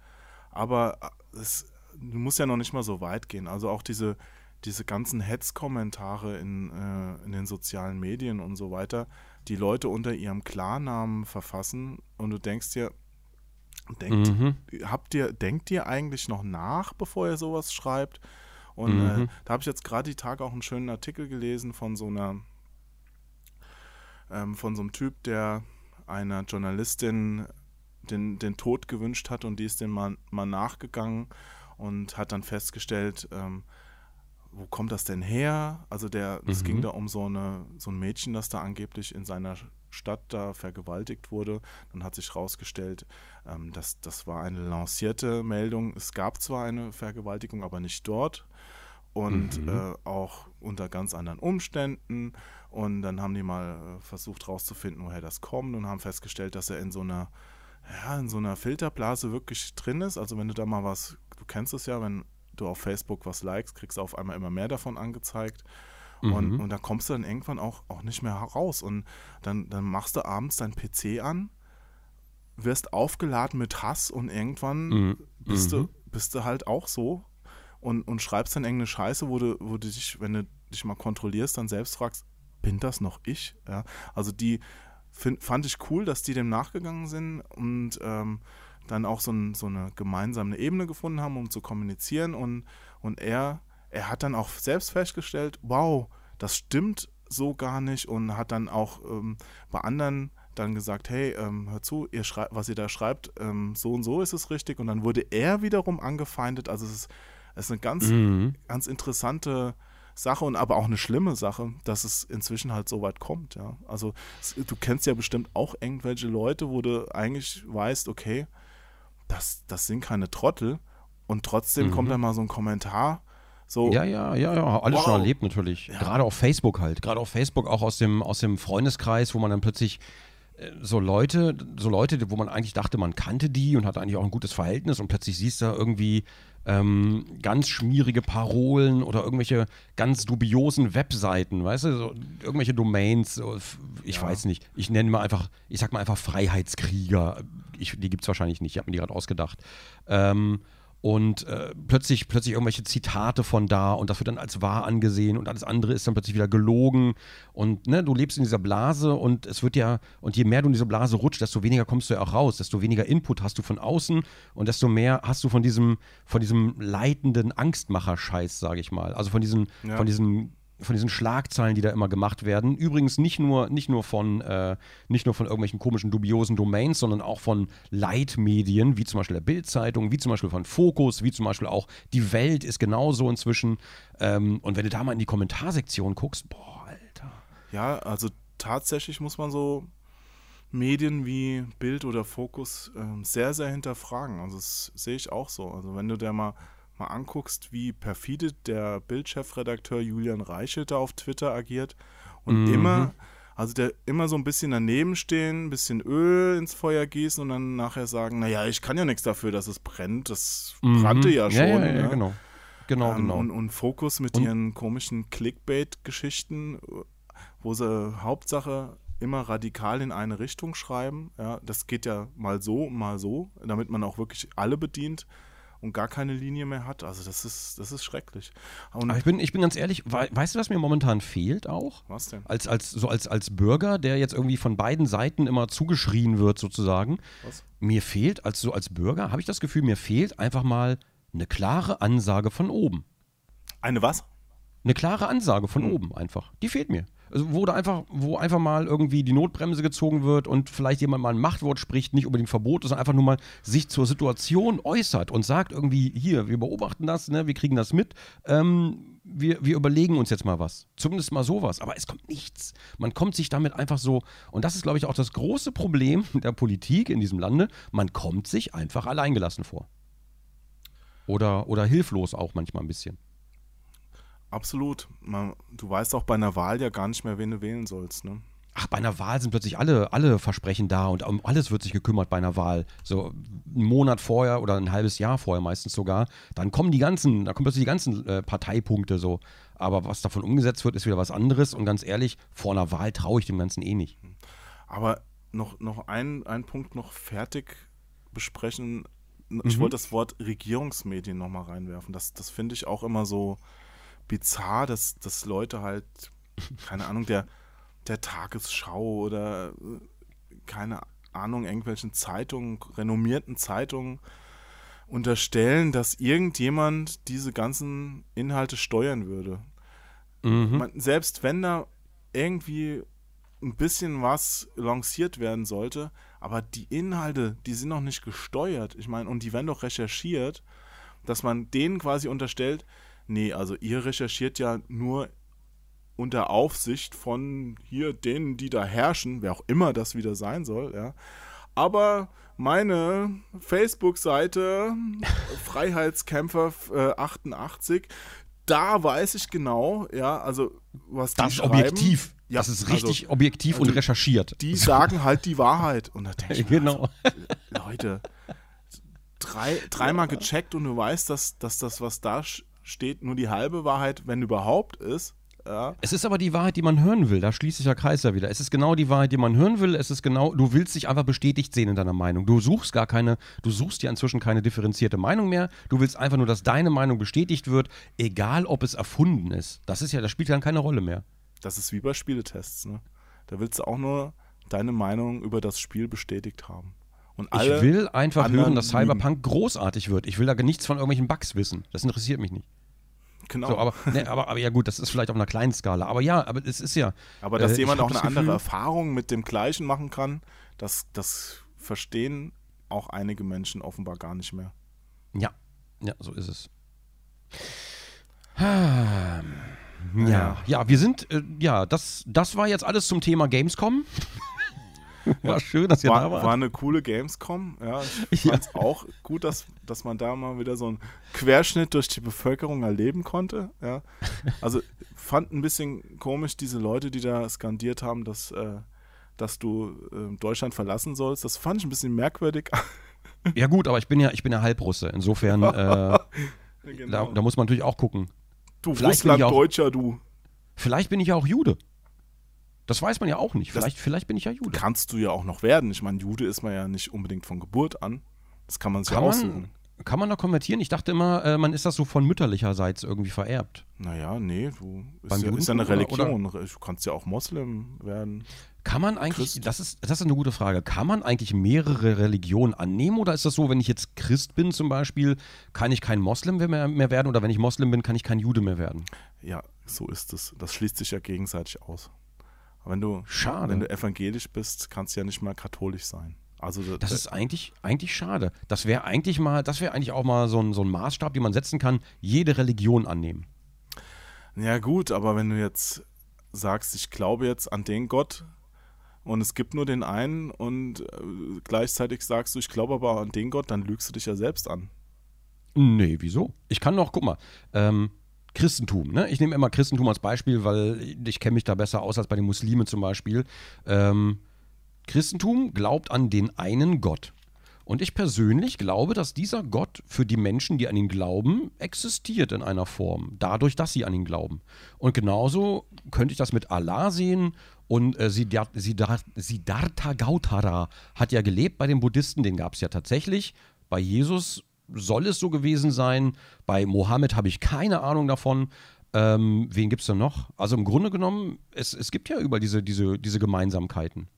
Aber äh, es muss ja noch nicht mal so weit gehen. Also auch diese, diese ganzen Hetzkommentare in, äh, in den sozialen Medien und so weiter, die Leute unter ihrem Klarnamen verfassen und du denkst dir, denkt, mhm. habt ihr, denkt ihr eigentlich noch nach, bevor ihr sowas schreibt? Und äh, mhm. äh, da habe ich jetzt gerade die Tage auch einen schönen Artikel gelesen von so einer ähm, von so einem Typ, der einer Journalistin den, den Tod gewünscht hat und die ist dem mal, mal nachgegangen und hat dann festgestellt, ähm, wo kommt das denn her? Also der, es mhm. ging da um so eine so ein Mädchen, das da angeblich in seiner Stadt da vergewaltigt wurde. Dann hat sich herausgestellt, ähm, dass das war eine lancierte Meldung. Es gab zwar eine Vergewaltigung, aber nicht dort und mhm. äh, auch unter ganz anderen Umständen. Und dann haben die mal äh, versucht herauszufinden, woher das kommt und haben festgestellt, dass er in so einer, ja, in so einer Filterblase wirklich drin ist. Also wenn du da mal was, du kennst es ja, wenn du auf Facebook was likest, kriegst du auf einmal immer mehr davon angezeigt. Mhm. Und, und da kommst du dann irgendwann auch, auch nicht mehr raus. Und dann, dann machst du abends deinen PC an, wirst aufgeladen mit Hass und irgendwann mhm. bist, du, mhm. bist du halt auch so und, und schreibst dann irgendeine Scheiße, wo du, wo du dich, wenn du dich mal kontrollierst, dann selbst fragst, bin das noch ich? Ja, also die find, fand ich cool, dass die dem nachgegangen sind und ähm, dann auch so, ein, so eine gemeinsame Ebene gefunden haben, um zu kommunizieren. Und, und er, er hat dann auch selbst festgestellt, wow, das stimmt so gar nicht und hat dann auch ähm, bei anderen dann gesagt, hey, ähm, hör zu, ihr was ihr da schreibt, ähm, so und so ist es richtig. Und dann wurde er wiederum angefeindet. Also es ist, es ist eine ganz, mhm. ganz interessante Sache und aber auch eine schlimme Sache, dass es inzwischen halt so weit kommt, ja. Also es, du kennst ja bestimmt auch irgendwelche Leute, wo du eigentlich weißt, okay, das, das sind keine Trottel und trotzdem mhm. kommt dann mal so ein Kommentar, so, ja, ja, ja, ja, alles wow. schon erlebt natürlich. Ja. Gerade auf Facebook halt. Gerade auf Facebook auch aus dem, aus dem Freundeskreis, wo man dann plötzlich so Leute, so Leute, wo man eigentlich dachte, man kannte die und hatte eigentlich auch ein gutes Verhältnis und plötzlich siehst du da irgendwie ähm, ganz schmierige Parolen oder irgendwelche ganz dubiosen Webseiten, weißt du, so, irgendwelche Domains, ich ja. weiß nicht. Ich nenne mal einfach, ich sag mal einfach Freiheitskrieger. Ich, die gibt es wahrscheinlich nicht, ich habe mir die gerade ausgedacht. Ähm, und äh, plötzlich, plötzlich irgendwelche Zitate von da und das wird dann als wahr angesehen und alles andere ist dann plötzlich wieder gelogen und ne, du lebst in dieser Blase und es wird ja, und je mehr du in diese Blase rutscht, desto weniger kommst du ja auch raus, desto weniger Input hast du von außen und desto mehr hast du von diesem, von diesem leitenden Angstmacher-Scheiß, sage ich mal. Also von diesem, ja. von diesem von diesen Schlagzeilen, die da immer gemacht werden. Übrigens nicht nur, nicht nur von, äh, nicht nur von irgendwelchen komischen, dubiosen Domains, sondern auch von Leitmedien, wie zum Beispiel der Bildzeitung, wie zum Beispiel von Focus, wie zum Beispiel auch die Welt ist genauso inzwischen. Ähm, und wenn du da mal in die Kommentarsektion guckst, boah, Alter. Ja, also tatsächlich muss man so Medien wie Bild oder Fokus äh, sehr, sehr hinterfragen. Also das sehe ich auch so. Also wenn du da mal mal anguckst, wie perfide der Bildchefredakteur Julian Reichelt da auf Twitter agiert und mhm. immer, also der immer so ein bisschen daneben stehen, ein bisschen Öl ins Feuer gießen und dann nachher sagen, naja, ich kann ja nichts dafür, dass es brennt, das mhm. brannte ja schon. Ja, ja, ja, ne? genau. Genau, ähm, genau. Und, und Fokus mit und? ihren komischen Clickbait-Geschichten, wo sie Hauptsache immer radikal in eine Richtung schreiben. Ja, das geht ja mal so, mal so, damit man auch wirklich alle bedient und gar keine Linie mehr hat. Also das ist, das ist schrecklich. Und Aber ich bin, ich bin ganz ehrlich, weißt du, was mir momentan fehlt auch? Was denn? Als, als, so als, als Bürger, der jetzt irgendwie von beiden Seiten immer zugeschrien wird, sozusagen. Was? Mir fehlt, als so als Bürger, habe ich das Gefühl, mir fehlt einfach mal eine klare Ansage von oben. Eine was? Eine klare Ansage von hm. oben einfach. Die fehlt mir. Also wo da einfach, wo einfach mal irgendwie die Notbremse gezogen wird und vielleicht jemand mal ein Machtwort spricht, nicht unbedingt Verbot, sondern einfach nur mal sich zur Situation äußert und sagt irgendwie, hier, wir beobachten das, ne, wir kriegen das mit, ähm, wir, wir überlegen uns jetzt mal was. Zumindest mal sowas. Aber es kommt nichts. Man kommt sich damit einfach so, und das ist, glaube ich, auch das große Problem der Politik in diesem Lande, man kommt sich einfach alleingelassen vor. Oder, oder hilflos auch manchmal ein bisschen. Absolut. Man, du weißt auch bei einer Wahl ja gar nicht mehr, wen du wählen sollst, ne? Ach, bei einer Wahl sind plötzlich alle, alle Versprechen da und um alles wird sich gekümmert bei einer Wahl. So einen Monat vorher oder ein halbes Jahr vorher meistens sogar. Dann kommen die ganzen, da kommen plötzlich die ganzen äh, Parteipunkte so. Aber was davon umgesetzt wird, ist wieder was anderes. Und ganz ehrlich, vor einer Wahl traue ich dem Ganzen eh nicht. Aber noch, noch ein, ein Punkt noch fertig besprechen. Ich mhm. wollte das Wort Regierungsmedien nochmal reinwerfen. Das, das finde ich auch immer so bizarr, dass, dass Leute halt, keine Ahnung, der, der Tagesschau oder äh, keine Ahnung, irgendwelchen Zeitungen, renommierten Zeitungen unterstellen, dass irgendjemand diese ganzen Inhalte steuern würde. Mhm. Man, selbst wenn da irgendwie ein bisschen was lanciert werden sollte, aber die Inhalte, die sind noch nicht gesteuert. Ich meine, und die werden doch recherchiert, dass man denen quasi unterstellt, Nee, also ihr recherchiert ja nur unter Aufsicht von hier denen, die da herrschen, wer auch immer das wieder sein soll, ja. Aber meine Facebook-Seite Freiheitskämpfer äh, 88, da weiß ich genau, ja, also was die Das ist objektiv. Ja, das ist richtig also, objektiv also und recherchiert. Die sagen halt die Wahrheit. Und da denke ich genau. Mir, Leute, drei, dreimal gecheckt und du weißt, dass, dass das, was da steht nur die halbe Wahrheit, wenn überhaupt ist. Ja. Es ist aber die Wahrheit, die man hören will. Da schließt sich der Kreis ja wieder. Es ist genau die Wahrheit, die man hören will. Es ist genau, du willst dich einfach bestätigt sehen in deiner Meinung. Du suchst gar keine, du suchst ja inzwischen keine differenzierte Meinung mehr. Du willst einfach nur, dass deine Meinung bestätigt wird, egal ob es erfunden ist. Das ist ja, das spielt dann keine Rolle mehr. Das ist wie bei Spieletests, ne? Da willst du auch nur deine Meinung über das Spiel bestätigt haben. Ich will einfach hören, dass. Cyberpunk großartig wird. Ich will da nichts von irgendwelchen Bugs wissen. Das interessiert mich nicht. Genau. So, aber, ne, aber, aber ja gut, das ist vielleicht auf einer kleinen Skala. Aber ja, aber es ist ja. Aber dass äh, jemand auch eine das andere Gefühl- Erfahrung mit dem Gleichen machen kann, das, das verstehen auch einige Menschen offenbar gar nicht mehr. Ja, ja, so ist es. Ja, ja, wir sind, äh, ja, das, das war jetzt alles zum Thema Gamescom. War schön, dass ihr da War, wart. war eine coole Gamescom. Ja, ich Ja. fand es auch gut, dass, dass man da mal wieder so einen Querschnitt durch die Bevölkerung erleben konnte. Ja. Also fand ein bisschen komisch diese Leute, die da skandiert haben, dass, äh, dass du äh, Deutschland verlassen sollst. Das fand ich ein bisschen merkwürdig. Ja gut, aber ich bin ja, ich bin ja Halbrusse. Insofern, äh, da, Genau. da muss man natürlich auch gucken. du vielleicht Russland-Deutscher, du. Vielleicht bin ich ja auch Jude. Das weiß man ja auch nicht. Vielleicht, vielleicht bin ich ja Jude. Kannst du ja auch noch werden. Ich meine, Jude ist man ja nicht unbedingt von Geburt an. Das kann man sich Kann ja man, aussuchen. kann man da konvertieren? Ich dachte immer, äh, man ist das so von mütterlicherseits irgendwie vererbt. Naja, nee, du ist ja, ist ja eine Judentum oder- Religion. Du kannst ja auch Moslem werden. Kann man eigentlich, Christ. das ist, das ist eine gute Frage, kann man eigentlich mehrere Religionen annehmen oder ist das so, wenn ich jetzt Christ bin zum Beispiel, kann ich kein Moslem mehr, mehr werden oder wenn ich Moslem bin, kann ich kein Jude mehr werden? Ja, so ist es. Das schließt sich ja gegenseitig aus. Aber wenn du, Schade. wenn du evangelisch bist, kannst du ja nicht mal katholisch sein. Also da- Das da- ist eigentlich, eigentlich schade. Das wäre eigentlich mal, das wäre eigentlich auch mal so ein, so ein Maßstab, den man setzen kann, jede Religion annehmen. ja gut, aber wenn du jetzt sagst, ich glaube jetzt an den Gott und es gibt nur den einen und äh, gleichzeitig sagst du, ich glaube aber an den Gott, dann lügst du dich ja selbst an. Nee, wieso? Ich kann noch, guck mal, ähm, Christentum, ne? Ich nehme immer Christentum als Beispiel, weil ich kenne mich da besser aus als bei den Muslimen zum Beispiel. Ähm, Christentum glaubt an den einen Gott. Und ich persönlich glaube, dass dieser Gott für die Menschen, die an ihn glauben, existiert in einer Form, dadurch, dass sie an ihn glauben. Und genauso könnte ich das mit Allah sehen. Und äh, Siddhar- Siddhar- Siddhartha Gautara hat ja gelebt bei den Buddhisten, den gab es ja tatsächlich. Bei Jesus soll es so gewesen sein. Bei Mohammed habe ich keine Ahnung davon. Ähm, wen gibt es denn noch? Also im Grunde genommen, es, es gibt ja überall diese, diese, diese Gemeinsamkeiten.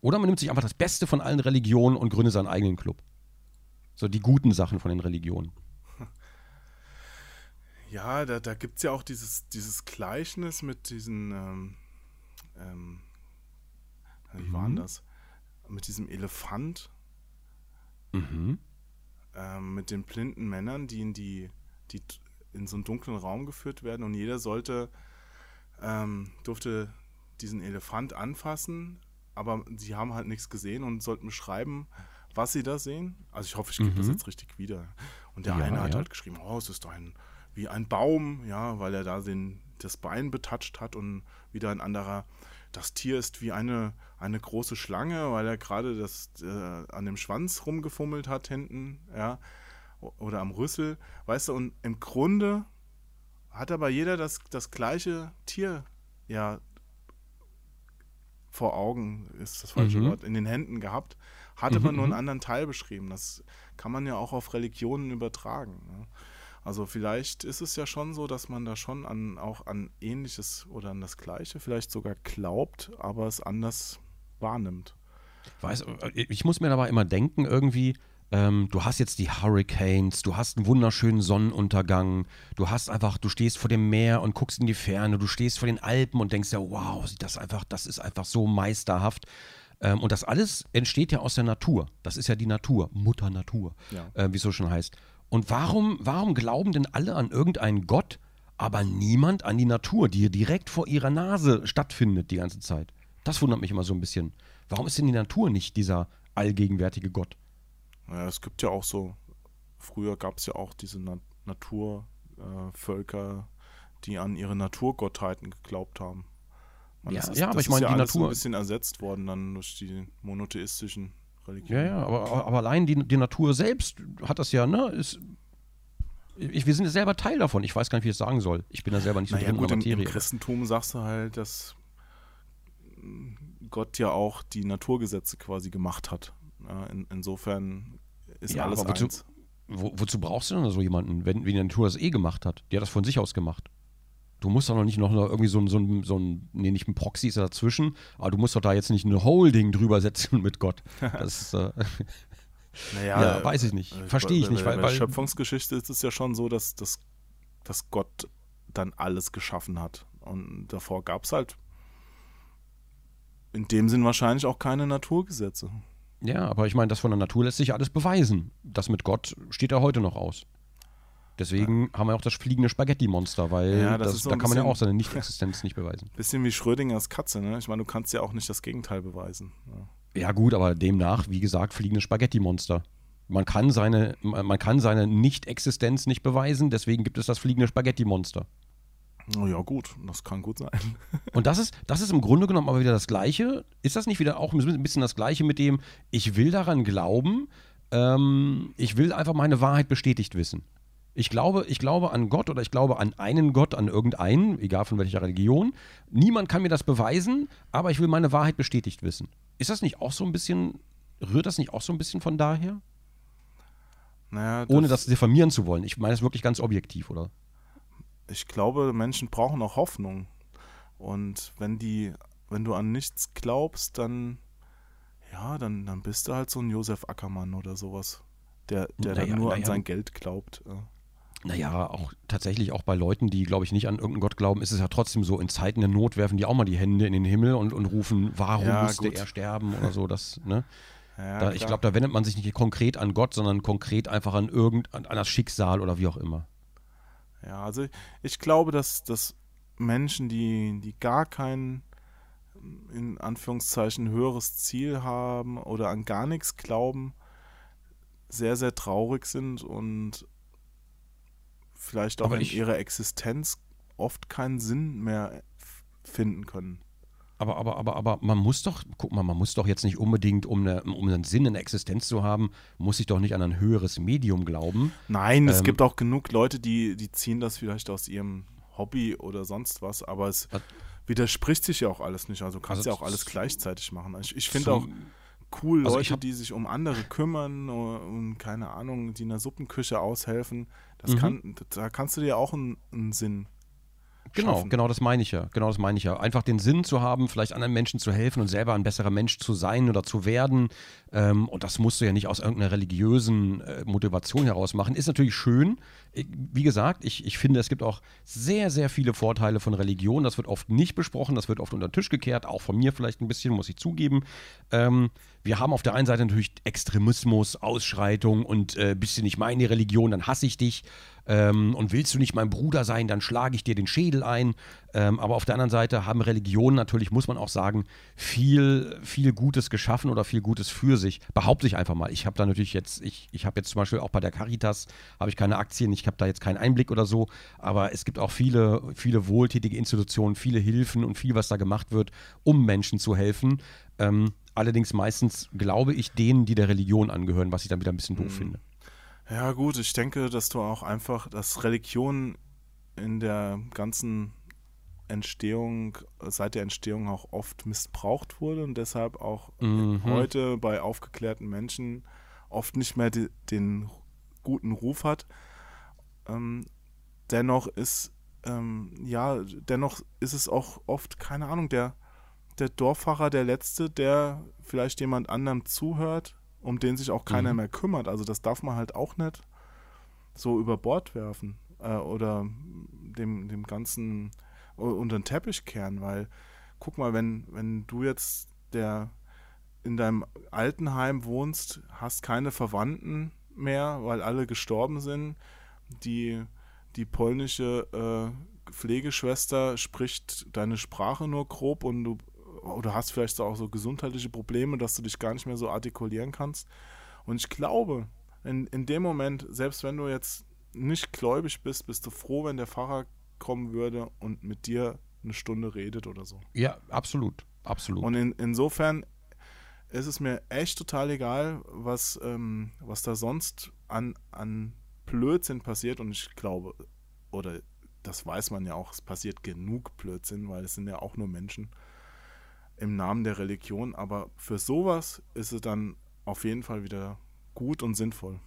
Oder man nimmt sich einfach das Beste von allen Religionen und gründet seinen eigenen Club. So die guten Sachen von den Religionen. Ja, da, da gibt es ja auch dieses, dieses Gleichnis mit diesen, ähm, ähm, wie war denn das? Mit diesem Elefant, Mhm. Ähm, mit den blinden Männern, die in die, die in so einen dunklen Raum geführt werden und jeder sollte, ähm, durfte diesen Elefant anfassen, aber sie haben halt nichts gesehen und sollten beschreiben, was sie da sehen. Also ich hoffe, ich gebe das Mhm. jetzt richtig wieder. Und der Ja, eine hat ja. halt geschrieben, oh, es ist ein wie ein Baum, ja, weil er da den, das Bein betatscht hat und wieder ein anderer, das Tier ist wie eine, eine große Schlange, weil er gerade das äh, an dem Schwanz rumgefummelt hat hinten, ja, oder am Rüssel, weißt du, und im Grunde hat aber jeder das, das gleiche Tier, ja, vor Augen, ist das falsche Mhm. Wort, in den Händen gehabt, hat aber Mhm, nur einen mhm. anderen Teil beschrieben. Das kann man ja auch auf Religionen übertragen. Ne? Also vielleicht ist es ja schon so, dass man da schon an, auch an Ähnliches oder an das Gleiche vielleicht sogar glaubt, aber es anders wahrnimmt. Weiß, ich muss mir dabei immer denken, irgendwie, ähm, du hast jetzt die Hurricanes, du hast einen wunderschönen Sonnenuntergang, du hast einfach, du stehst vor dem Meer und guckst in die Ferne, du stehst vor den Alpen und denkst ja, wow, sieht das einfach, das ist einfach so meisterhaft. Ähm, und das alles entsteht ja aus der Natur. Das ist ja die Natur, Mutter Natur, Ja. äh, wie es so schon heißt. Und warum, warum glauben denn alle an irgendeinen Gott, aber niemand an die Natur, die direkt vor ihrer Nase stattfindet die ganze Zeit? Das wundert mich immer so ein bisschen. Warum ist denn die Natur nicht dieser allgegenwärtige Gott? Ja, es gibt ja auch so, früher gab es ja auch diese Na Naturvölker, äh, die an ihre Naturgottheiten geglaubt haben. Man, Ja, das ist, ja, aber das ich meine, ist ja die alles so ein Natur- bisschen ersetzt worden dann durch die monotheistischen Religionen. Ja, ja, aber, aber allein die, die Natur selbst hat das ja, ne? Ist, ich, wir sind ja selber Teil davon. Ich weiß gar nicht, wie ich es sagen soll. Ich bin da selber nicht so Naja, drin gut, in im, der im Materie. Christentum sagst du halt, dass Gott ja auch die Naturgesetze quasi gemacht hat. In, insofern ist Ja, alles wozu- eins. Wo, wozu brauchst du denn so jemanden, wenn, wenn die Natur das eh gemacht hat? Die hat das von sich aus gemacht. Du musst doch noch nicht noch irgendwie so ein, so ein, so ein nee, nicht ein Proxy ist dazwischen, aber du musst doch da jetzt nicht eine Holding drüber setzen mit Gott. Das, äh, naja, ja, weiß ich nicht. Äh, Verstehe ich nicht. Weil, bei der Schöpfungsgeschichte ist es ja schon so, dass, dass, dass Gott dann alles geschaffen hat. Und davor gab es halt in dem Sinn wahrscheinlich auch keine Naturgesetze. Ja, aber ich meine, das von der Natur lässt sich alles beweisen. Das mit Gott steht ja heute noch aus. Deswegen ja. haben wir auch das fliegende Spaghetti-Monster, weil ja, das das, so da kann man ja auch seine Nicht-Existenz nicht beweisen. Bisschen wie Schrödingers Katze, ne? Ich meine, du kannst ja auch nicht das Gegenteil beweisen. Ja, ja gut, aber demnach, wie gesagt, fliegende Spaghetti-Monster. Man kann seine, man kann seine Nicht-Existenz nicht beweisen, deswegen gibt es das fliegende Spaghetti-Monster. Ja, gut, das kann gut sein. Und das ist, das ist im Grunde genommen aber wieder das Gleiche. Ist das nicht wieder auch ein bisschen das Gleiche mit dem, ich will daran glauben, ähm, ich will einfach meine Wahrheit bestätigt wissen. Ich glaube, ich glaube an Gott oder ich glaube an einen Gott, an irgendeinen, egal von welcher Religion. Niemand kann mir das beweisen, aber ich will meine Wahrheit bestätigt wissen. Ist das nicht auch so ein bisschen, rührt das nicht auch so ein bisschen von daher? Naja, das Ohne das diffamieren zu wollen. Ich meine es wirklich ganz objektiv, oder? ich glaube, Menschen brauchen auch Hoffnung. Und wenn die, wenn du an nichts glaubst, dann, ja, dann, dann bist du halt so ein Josef Ackermann oder sowas, der, der naja, dann nur naja. an sein Geld glaubt. Ja. Naja, auch tatsächlich auch bei Leuten, die, glaube ich, nicht an irgendeinen Gott glauben, ist es ja trotzdem so, in Zeiten der Not werfen die auch mal die Hände in den Himmel und, und rufen, warum ja, musste gut. er sterben oder so. Das, ne? Ja, da, ich glaube, da wendet man sich nicht konkret an Gott, sondern konkret einfach an irgendein an das Schicksal oder wie auch immer. Ja, also ich glaube, dass, dass Menschen, die, die gar kein in Anführungszeichen höheres Ziel haben oder an gar nichts glauben, sehr, sehr traurig sind und vielleicht auch Aber in ihrer Existenz oft keinen Sinn mehr finden können. Aber, aber, aber, aber man muss doch, guck mal, man muss doch jetzt nicht unbedingt, um, eine, um einen Sinn in der Existenz zu haben, muss ich doch nicht an ein höheres Medium glauben. Nein, ähm, es gibt auch genug Leute, die, die ziehen das vielleicht aus ihrem Hobby oder sonst was, aber es was? widerspricht sich ja auch alles nicht. Also kannst also ja auch alles gleichzeitig machen. Ich, ich finde auch cool also Leute, die sich um andere kümmern und keine Ahnung, die in der Suppenküche aushelfen. Das mhm. kann, da kannst du dir auch einen, einen Sinn Genau, schaffen. genau das meine ich ja. Genau das meine ich ja. Einfach den Sinn zu haben, vielleicht anderen Menschen zu helfen und selber ein besserer Mensch zu sein oder zu werden. Ähm, und das musst du ja nicht aus irgendeiner religiösen äh, Motivation heraus machen. Ist natürlich schön. Wie gesagt, ich, ich finde, es gibt auch sehr, sehr viele Vorteile von Religion. Das wird oft nicht besprochen, das wird oft unter den Tisch gekehrt, auch von mir vielleicht ein bisschen, muss ich zugeben. Ähm, wir haben auf der einen Seite natürlich Extremismus, Ausschreitung und äh, bist du nicht meine Religion, dann hasse ich dich. Ähm, und willst du nicht mein Bruder sein, dann schlage ich dir den Schädel ein. Ähm, aber auf der anderen Seite haben Religionen natürlich, muss man auch sagen, viel, viel Gutes geschaffen oder viel Gutes für sich. Behaupte ich einfach mal. Ich habe da natürlich jetzt, ich, ich habe jetzt zum Beispiel auch bei der Caritas, habe ich keine Aktien, ich habe da jetzt keinen Einblick oder so. Aber es gibt auch viele, viele wohltätige Institutionen, viele Hilfen und viel, was da gemacht wird, um Menschen zu helfen. Ähm, allerdings meistens glaube ich denen, die der Religion angehören, was ich dann wieder ein bisschen doof mhm. finde. Ja, gut, ich denke, dass du auch einfach, dass Religion in der ganzen Entstehung, seit der Entstehung auch oft missbraucht wurde und deshalb auch mhm. heute bei aufgeklärten Menschen oft nicht mehr die, den guten Ruf hat. Ähm, dennoch ist, ähm, ja, dennoch ist es auch oft, keine Ahnung, der, der Dorffahrer der Letzte, der vielleicht jemand anderem zuhört um den sich auch keiner mhm. mehr kümmert. Also das darf man halt auch nicht so über Bord werfen äh, oder dem, dem Ganzen unter den Teppich kehren, weil guck mal, wenn, wenn du jetzt der in deinem Altenheim wohnst, hast keine Verwandten mehr, weil alle gestorben sind, die, die polnische äh, Pflegeschwester spricht deine Sprache nur grob und du oder hast vielleicht auch so gesundheitliche Probleme, dass du dich gar nicht mehr so artikulieren kannst. Und ich glaube, in, in dem Moment, selbst wenn du jetzt nicht gläubig bist, bist du froh, wenn der Pfarrer kommen würde und mit dir eine Stunde redet oder so. Ja, absolut. Absolut. Und in, insofern ist es mir echt total egal, was, ähm, was da sonst an, an Blödsinn passiert. Und ich glaube, oder das weiß man ja auch, es passiert genug Blödsinn, weil es sind ja auch nur Menschen im Namen der Religion, aber für sowas ist es dann auf jeden Fall wieder gut und sinnvoll.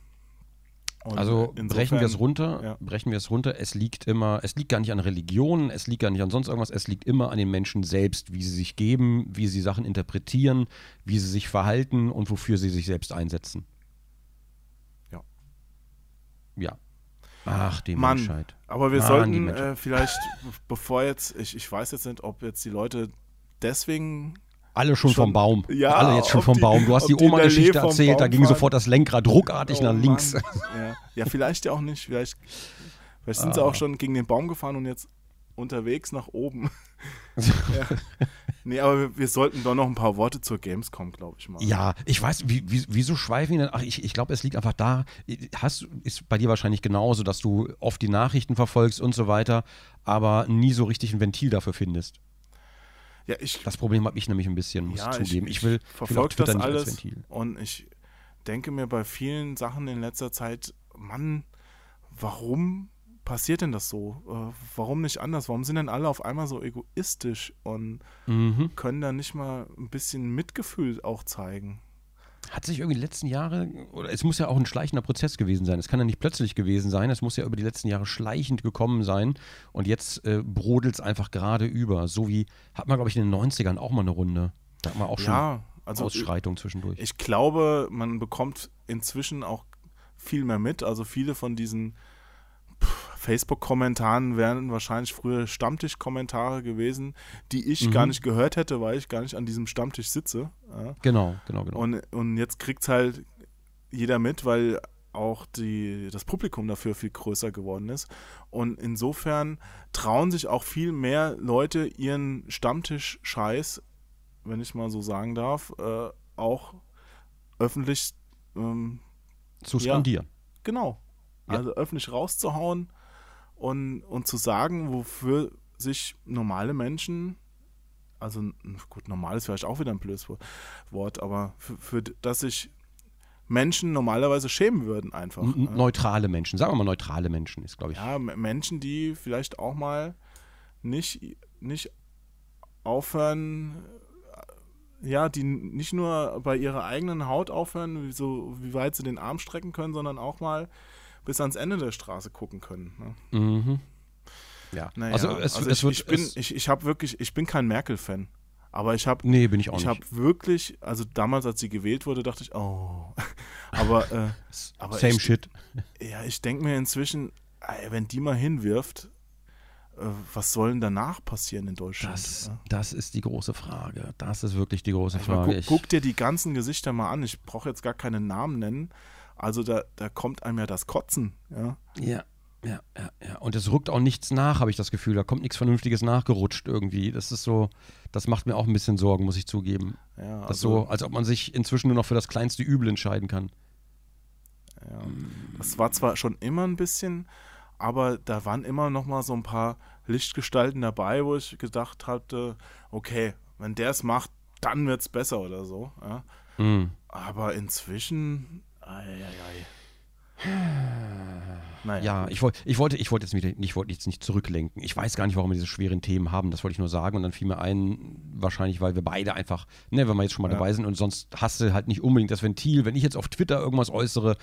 Und Also insofern- brechen wir es runter, ja. brechen wir es runter. Es liegt immer, es liegt gar nicht an Religion, es liegt gar nicht an sonst irgendwas, es liegt immer an den Menschen selbst, wie sie sich geben, wie sie Sachen interpretieren, wie sie sich verhalten und wofür sie sich selbst einsetzen. Ja. Ja. Ach, die Mann, Menschheit. Aber wir Mann, sollten äh, vielleicht, be- bevor jetzt, ich, ich weiß jetzt nicht, ob jetzt die Leute deswegen Alle schon, schon- vom Baum. Ja, Alle jetzt schon vom die- Baum. Du hast die die Oma-Geschichte erzählt, da ging fahren. sofort das Lenkrad ruckartig Oh nach links. Ja. ja, vielleicht ja auch nicht. Vielleicht, vielleicht sind Ah. sie auch schon gegen den Baum gefahren und jetzt unterwegs nach oben. ja. Nee, aber wir, wir sollten doch noch ein paar Worte zur Gamescom, glaube ich mal. Ja, ich weiß, wie, wie, wieso schweifen wir denn? Ach, ich, ich glaube, es liegt einfach da. Hast, ist bei dir wahrscheinlich genauso, dass du oft die Nachrichten verfolgst und so weiter, aber nie so richtig ein Ventil dafür findest. Ja ich, Das Problem habe ich nämlich ein bisschen, muss ja, ich zugeben. Ich, will, ich will auch verfolge das alles und ich denke mir bei vielen Sachen in letzter Zeit, Mann, warum passiert denn das so? Äh, warum nicht anders? Warum sind denn alle auf einmal so egoistisch und Mhm. können da nicht mal ein bisschen Mitgefühl auch zeigen? Hat sich irgendwie die letzten Jahre, oder es muss ja auch ein schleichender Prozess gewesen sein. Es kann ja nicht plötzlich gewesen sein, es muss ja über die letzten Jahre schleichend gekommen sein. Und jetzt äh, brodelt es einfach gerade über. So wie, hat man, glaube ich, in den 90ern auch mal eine Runde. Da hat man auch schon Ja, also Ausschreitung zwischendurch. Ich glaube, man bekommt inzwischen auch viel mehr mit. Also viele von diesen Facebook-Kommentaren wären wahrscheinlich früher Stammtisch-Kommentare gewesen, die ich Mhm. gar nicht gehört hätte, weil ich gar nicht an diesem Stammtisch sitze. Ja. Genau, genau, genau. Und, und jetzt kriegt es halt jeder mit, weil auch die, das Publikum dafür viel größer geworden ist. Und insofern trauen sich auch viel mehr Leute ihren Stammtisch-Scheiß, wenn ich mal so sagen darf, äh, auch öffentlich, ähm, zu ja. skandieren. genau, Ja. also öffentlich rauszuhauen und, und zu sagen, wofür sich normale Menschen, also gut, normal ist vielleicht auch wieder ein blödes Wo- Wort, aber für, für das sich Menschen normalerweise schämen würden einfach. Ne? Neutrale Menschen, sagen wir mal neutrale Menschen ist, glaube ich. Ja, Menschen, die vielleicht auch mal nicht, nicht aufhören, äh, ja, die nicht nur bei ihrer eigenen Haut aufhören, so, wie weit sie den Arm strecken können, sondern auch mal bis ans Ende der Straße gucken können. Ne? Mhm. Ja, Naja, also es, also es ich, wird. ich bin, es, ich, ich habe wirklich, ich bin kein Merkel-Fan, aber ich habe nee, bin ich auch ich nicht. habe wirklich, also damals, als sie gewählt wurde, dachte ich, oh. Aber, äh, aber Same ich, shit. ja, ich denke mir inzwischen, ey, wenn die mal hinwirft, äh, was soll denn danach passieren in Deutschland? Das, ja? das ist die große Frage. Das ist wirklich die große Ich meine, Frage. guck, Ich, guck dir die ganzen Gesichter mal an. Ich brauche jetzt gar keine Namen nennen. Also da, da kommt einem ja das Kotzen. Ja, ja, ja, ja, ja. Und es rückt auch nichts nach, habe ich das Gefühl. Da kommt nichts Vernünftiges nachgerutscht irgendwie. Das ist so, das macht mir auch ein bisschen Sorgen, muss ich zugeben. ja, Das also, so, als ob man sich inzwischen nur noch für das kleinste Übel entscheiden kann. ja. Das war zwar schon immer ein bisschen, aber da waren immer noch mal so ein paar Lichtgestalten dabei, wo ich gedacht hatte, okay, wenn der es macht, dann wird es besser oder so. Ja. Mhm. Aber inzwischen, ei, ei, ei. Naja, Ja, ich, wollt, ich, wollte, ich wollte jetzt, wieder, ich wollte jetzt nicht zurücklenken. Ich weiß gar nicht, warum wir diese schweren Themen haben. Das wollte ich nur sagen. Und dann fiel mir ein, wahrscheinlich, weil wir beide einfach, ne, wenn wir jetzt schon mal Ja. dabei sind und sonst hast du halt nicht unbedingt das Ventil. Wenn ich jetzt auf Twitter irgendwas äußere,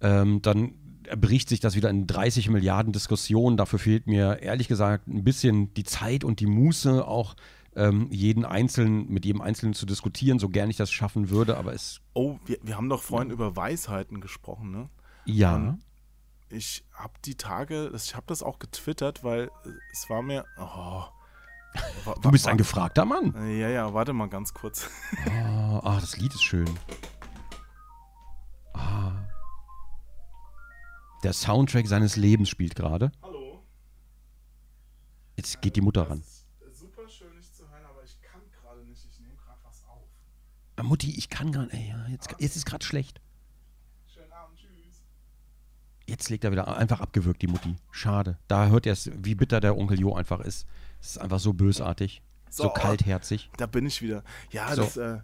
ähm, dann bricht sich das wieder in 30 Milliarden Diskussionen. Dafür fehlt mir ehrlich gesagt ein bisschen die Zeit und die Muße, auch ähm, jeden Einzelnen, mit jedem Einzelnen zu diskutieren, so gern ich das schaffen würde. Aber es, Oh, wir, wir haben doch vorhin über Weisheiten gesprochen, ne? ja. Ähm, Ich habe die Tage, ich habe das auch getwittert, weil äh, es war mir. Oh, Du bist ein gefragter Mann. Äh, Ja, ja, warte mal ganz kurz. Ah, ah, das Lied ist schön. Ah. Der Soundtrack seines Lebens spielt gerade. Hallo. Jetzt geht die Mutter ran. Super schön, dich zu hören, aber ich kann gerade nicht. Ich nehme gerade was auf. Ah, Mutti, ich kann gar nicht. Ja, jetzt, jetzt ist gerade schlecht. Schönen Abend, tschüss. Jetzt legt er wieder einfach abgewürgt, die Mutti. Schade. Da hört er es, wie bitter der Onkel Jo einfach ist. Es ist einfach so bösartig. So, So, kaltherzig. Da bin ich wieder. Ja, So. das, äh,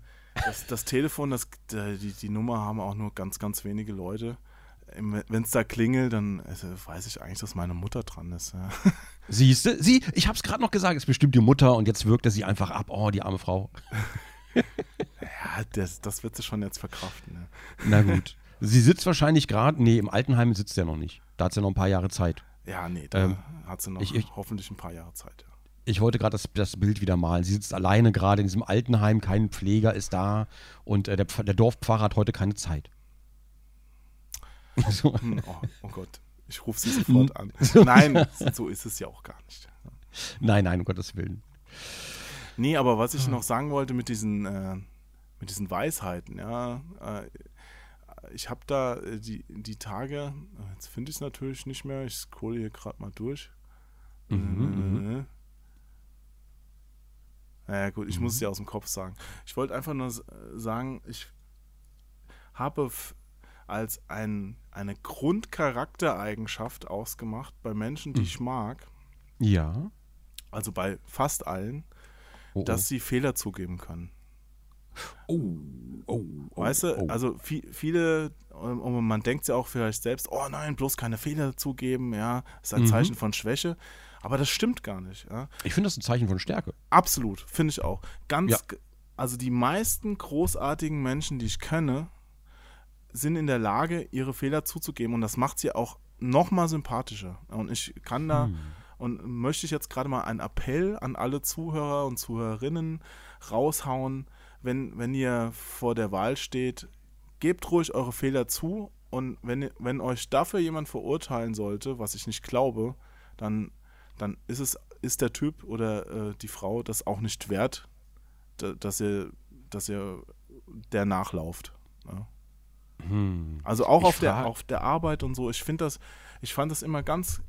das, das Telefon, das, die, die Nummer haben auch nur ganz, ganz wenige Leute. Wenn es da klingelt, dann also, weiß ich eigentlich, dass meine Mutter dran ist. Ja. Siehst du? Sie, ich hab's gerade noch gesagt, es ist bestimmt die Mutter und jetzt wirkt er sie einfach ab. Oh, die arme Frau. Ja, das, das wird sie schon jetzt verkraften. Ja. Na gut. Sie sitzt wahrscheinlich gerade, nee, im Altenheim sitzt er noch nicht. Da hat sie noch ein paar Jahre Zeit. Ja, nee, da Ähm, hat sie noch ich- ich- hoffentlich ein paar Jahre Zeit. Ja. Ich wollte gerade das, das Bild wieder malen. Sie sitzt alleine gerade in diesem Altenheim, kein Pfleger ist da und äh, der, der Dorfpfarrer hat heute keine Zeit. So. Hm, oh, oh Gott, ich rufe sie sofort an. Nein, so ist es ja auch gar nicht. Nein, nein, um Gottes Willen. Nee, aber was ich noch sagen wollte mit diesen, äh, mit diesen Weisheiten, ja, äh, ich habe da äh, die, die Tage, äh, jetzt finde ich es natürlich nicht mehr, ich scrolle hier gerade mal durch. Mhm, Äh, Naja gut, ich muss es ja aus dem Kopf sagen. Ich wollte einfach nur äh, sagen, ich habe als ein, eine Grundcharaktereigenschaft ausgemacht bei Menschen, die ich mag, Ja. also bei fast allen, Oh, dass sie Fehler zugeben können. oh, oh, oh, Weißt du, oh. also vi- viele, ähm, und man denkt ja auch vielleicht selbst, oh nein, bloß keine Fehler zugeben, ja, ist ein Mhm. Zeichen von Schwäche. Aber das stimmt gar nicht. Ja. Ich finde das ein Zeichen von Stärke. Absolut, finde ich auch. Ganz, Ja. also die meisten großartigen Menschen, die ich kenne, sind in der Lage, ihre Fehler zuzugeben und das macht sie auch noch mal sympathischer. Und ich kann da Hm. Und möchte ich jetzt gerade mal einen Appell an alle Zuhörer und Zuhörerinnen raushauen, wenn, wenn ihr vor der Wahl steht, gebt ruhig eure Fehler zu und wenn, wenn euch dafür jemand verurteilen sollte, was ich nicht glaube, dann, dann ist es ist der Typ oder äh, die Frau das auch nicht wert, da, dass ihr dass ihr der nachlauft. Ja. Hm. Also auch Ich auf der, auf der Arbeit und so. Ich finde das, ich fand das immer ganz.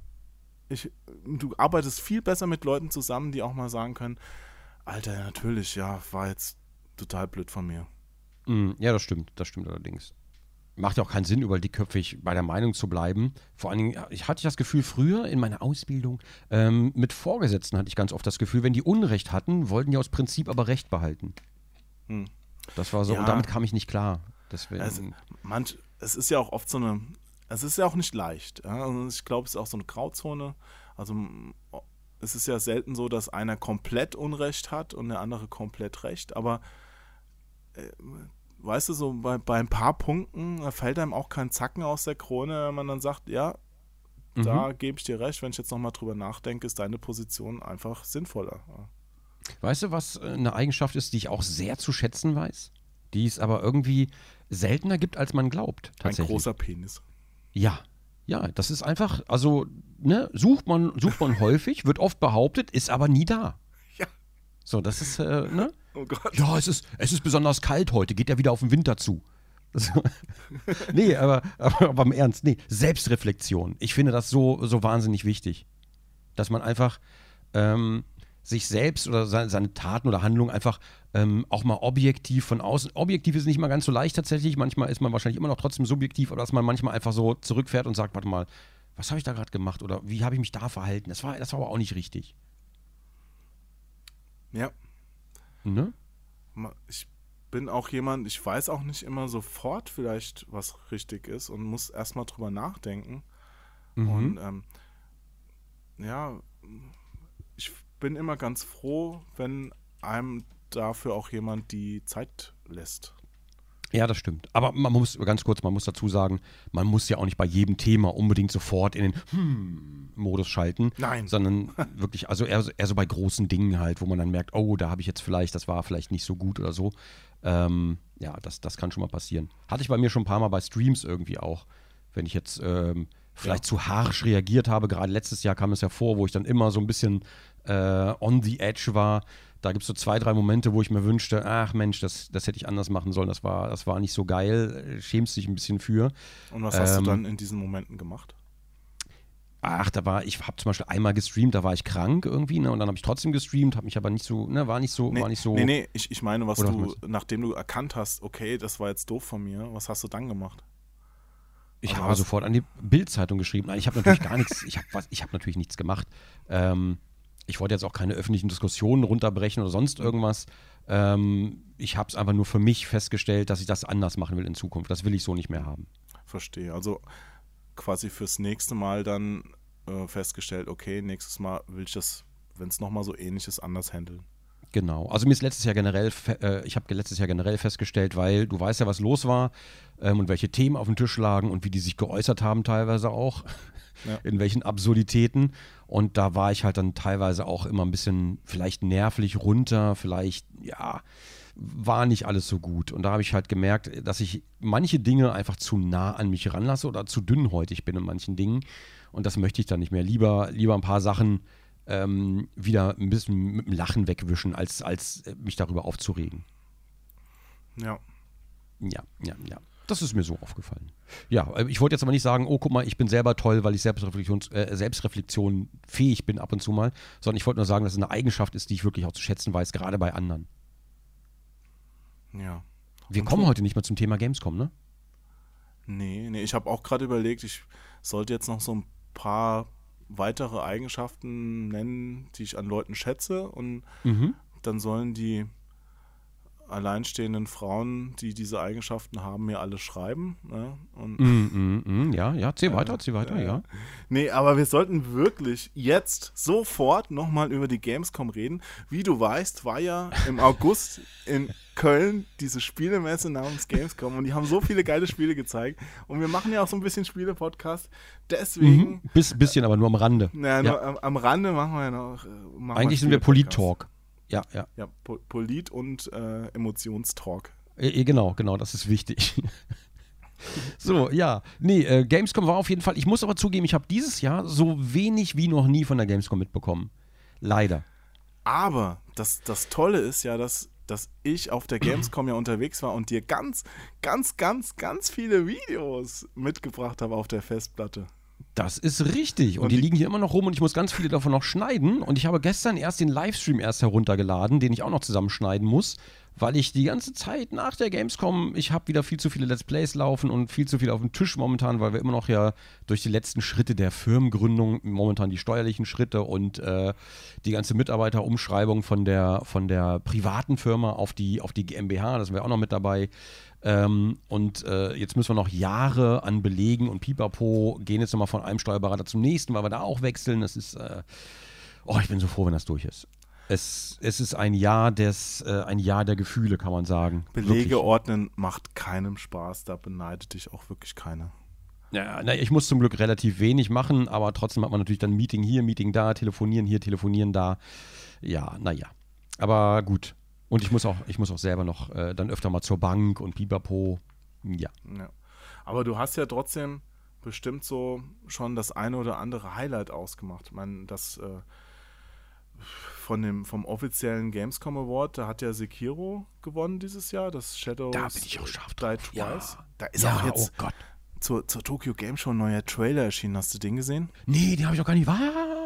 Ich, du arbeitest viel besser mit Leuten zusammen, die auch mal sagen können, Alter, natürlich, ja, war jetzt total blöd von mir. Mm, Ja, das stimmt, das stimmt allerdings. Macht ja auch keinen Sinn, über dickköpfig bei der Meinung zu bleiben. Vor allen Dingen, ich hatte das Gefühl, früher in meiner Ausbildung ähm, mit Vorgesetzten hatte ich ganz oft das Gefühl, wenn die Unrecht hatten, wollten die aus Prinzip aber Recht behalten. Hm. Das war so, Ja. und damit kam ich nicht klar. Deswegen, Also, manch, es ist ja auch oft so eine, es ist ja auch nicht leicht. Ja? Also ich glaube, es ist auch so eine Grauzone. Also es ist ja selten so, dass einer komplett Unrecht hat und der andere komplett Recht. Aber äh, weißt du, so bei, bei ein paar Punkten da fällt einem auch kein Zacken aus der Krone, wenn man dann sagt, ja, Mhm. da gebe ich dir recht, wenn ich jetzt nochmal drüber nachdenke, ist deine Position einfach sinnvoller. Weißt du, was äh, eine Eigenschaft ist, die ich auch sehr zu schätzen weiß? Die es aber irgendwie seltener gibt, als man glaubt. Ein großer Penis. Ja, ja, das ist einfach, also, ne, sucht man, sucht man häufig, wird oft behauptet, ist aber nie da. Ja. So, das ist, äh, ne? Oh Gott. Ja, es ist, es ist besonders kalt heute, geht ja wieder auf den Winter zu. So. nee, aber, aber, aber im Ernst, nee, Selbstreflexion. Ich finde das so, so wahnsinnig wichtig. Dass man einfach ähm, sich selbst oder seine, seine Taten oder Handlungen einfach ähm, auch mal objektiv von außen. Objektiv ist nicht mal ganz so leicht tatsächlich. Manchmal ist man wahrscheinlich immer noch trotzdem subjektiv, aber dass man manchmal einfach so zurückfährt und sagt, warte mal, was habe ich da gerade gemacht oder wie habe ich mich da verhalten? Das war, das war aber auch nicht richtig. Ja. Ne? Ich bin auch jemand, ich weiß auch nicht immer sofort vielleicht, was richtig ist und muss erstmal drüber nachdenken. Mhm. Und ähm, ja, bin immer ganz froh, wenn einem dafür auch jemand die Zeit lässt. Ja, das stimmt. Aber man muss, ganz kurz, man muss dazu sagen, man muss ja auch nicht bei jedem Thema unbedingt sofort in den Hm-Modus schalten. Nein. Sondern wirklich, also eher, so- eher so bei großen Dingen halt, wo man dann merkt, oh, da habe ich jetzt vielleicht, das war vielleicht nicht so gut oder so. Ähm, ja, das, das kann schon mal passieren. Hatte ich bei mir schon ein paar Mal bei Streams irgendwie auch. Wenn ich jetzt ähm, vielleicht zu harsch reagiert habe, gerade letztes Jahr kam es ja vor, wo ich dann immer so ein bisschen äh, on the edge war. Da gibt es so zwei, drei Momente, wo ich mir wünschte, ach Mensch, das, das hätte ich anders machen sollen, das war, das war nicht so geil, schämst dich ein bisschen für. Und was hast Ähm, du dann in diesen Momenten gemacht? Ach, da war, ich habe zum Beispiel einmal gestreamt, da war ich krank irgendwie, ne, und dann habe ich trotzdem gestreamt, habe mich aber nicht so, ne, war nicht so, war nicht so. nee, nee, ich, ich meine, was was du, meinst nachdem du erkannt hast, okay, das war jetzt doof von mir, was hast du dann gemacht? Ich Also habe hast- sofort an die Bildzeitung geschrieben. Nein, ich habe natürlich gar nichts, ich habe was, ich habe natürlich nichts gemacht. Ähm, ich wollte jetzt auch keine öffentlichen Diskussionen runterbrechen oder sonst irgendwas. Ähm, ich habe es einfach nur für mich festgestellt, dass ich das anders machen will in Zukunft. Das will ich so nicht mehr haben. Verstehe. Also quasi fürs nächste Mal dann äh, festgestellt, okay, nächstes Mal will ich das, wenn es nochmal so ähnlich ist, anders handeln. Genau. Also mir ist letztes Jahr generell, äh, ich habe letztes Jahr generell festgestellt, weil du weißt ja, was los war ähm, und welche Themen auf dem Tisch lagen und wie die sich geäußert haben teilweise auch, ja. in welchen Absurditäten. Und da war ich halt dann teilweise auch immer ein bisschen vielleicht nervlich runter, vielleicht, ja, war nicht alles so gut. Und da habe ich halt gemerkt, dass ich manche Dinge einfach zu nah an mich ranlasse oder zu dünnhäutig bin in manchen Dingen. Und das möchte ich dann nicht mehr. Lieber, lieber ein paar Sachen ähm, wieder ein bisschen mit dem Lachen wegwischen, als, als mich darüber aufzuregen. Ja. Ja, ja, ja. Das ist mir so aufgefallen. Ja, äh, ich wollte jetzt aber nicht sagen, oh, guck mal, ich bin selber toll, weil ich Selbstreflexion, äh, Selbstreflexion fähig bin ab und zu mal, sondern ich wollte nur sagen, dass es eine Eigenschaft ist, die ich wirklich auch zu schätzen weiß, gerade bei anderen. Ja. Wir und kommen heute nicht mehr zum Thema Gamescom, ne? Nee, nee, ich habe auch gerade überlegt, ich sollte jetzt noch so ein paar weitere Eigenschaften nennen, die ich an Leuten schätze und mhm. dann sollen die alleinstehenden Frauen, die diese Eigenschaften haben, mir alle schreiben. Ne? Und, mm, mm, mm, ja, ja, zieh weiter, äh, zieh weiter, äh, ja. Nee, aber wir sollten wirklich jetzt sofort nochmal über die Gamescom reden. Wie du weißt, war ja im August in Köln diese Spielemesse namens Gamescom und die haben so viele geile Spiele gezeigt. Und wir machen ja auch so ein bisschen Spiele-Podcast. Deswegen. Mhm, Biss, bisschen, aber nur am Rande. Naja, ja. am, am, Rande machen wir ja noch. Äh, Eigentlich sind wir Polit-Talk. Ja, ja. Ja, Polit und äh, Emotionstalk. Äh, genau, genau, das ist wichtig. so, ja. Nee, äh, Gamescom war auf jeden Fall. Ich muss aber zugeben, ich habe dieses Jahr so wenig wie noch nie von der Gamescom mitbekommen. Leider. Aber das, das Tolle ist ja, dass, dass ich auf der Gamescom ja unterwegs war und dir ganz, ganz, ganz, ganz viele Videos mitgebracht habe auf der Festplatte. Das ist richtig. Und, und die, die, liegen hier immer noch rum und ich muss ganz viele davon noch schneiden. Und ich habe gestern erst den Livestream erst heruntergeladen, den ich auch noch zusammenschneiden muss, weil ich die ganze Zeit nach der Gamescom, ich habe wieder viel zu viele Let's Plays laufen und viel zu viel auf dem Tisch momentan, weil wir immer noch ja durch die letzten Schritte der Firmengründung, momentan die steuerlichen Schritte und äh, die ganze Mitarbeiterumschreibung von der, von der privaten Firma auf die, auf die GmbH, das wäre auch noch mit dabei. Ähm, und äh, jetzt müssen wir noch Jahre an Belegen und Pipapo gehen jetzt nochmal von einem Steuerberater zum nächsten, weil wir da auch wechseln. Das ist, äh, oh, ich bin so froh, wenn das durch ist. Es, es ist ein Jahr des, äh, ein Jahr der Gefühle, kann man sagen. Belege wirklich. ordnen macht keinem Spaß, da beneidet dich auch wirklich keiner. Ja, na, ich muss zum Glück relativ wenig machen, aber trotzdem hat man natürlich dann Meeting hier, Meeting da, telefonieren hier, telefonieren da. Ja, naja. Aber gut, und ich muss auch, ich muss auch selber noch äh, dann öfter mal zur Bank und Bibapo. Ja. ja. Aber du hast ja trotzdem bestimmt so schon das eine oder andere Highlight ausgemacht. Ich meine, das äh, von dem, vom offiziellen Gamescom Award, da hat ja Sekiro gewonnen dieses Jahr, das Shadow Da bin ich auch scharf drauf. Ja. Da ist ja, auch jetzt oh Gott. Zur, zur Tokyo Game Show ein neuer Trailer erschienen. Hast du den gesehen? Nee, den habe ich noch gar nicht. Was?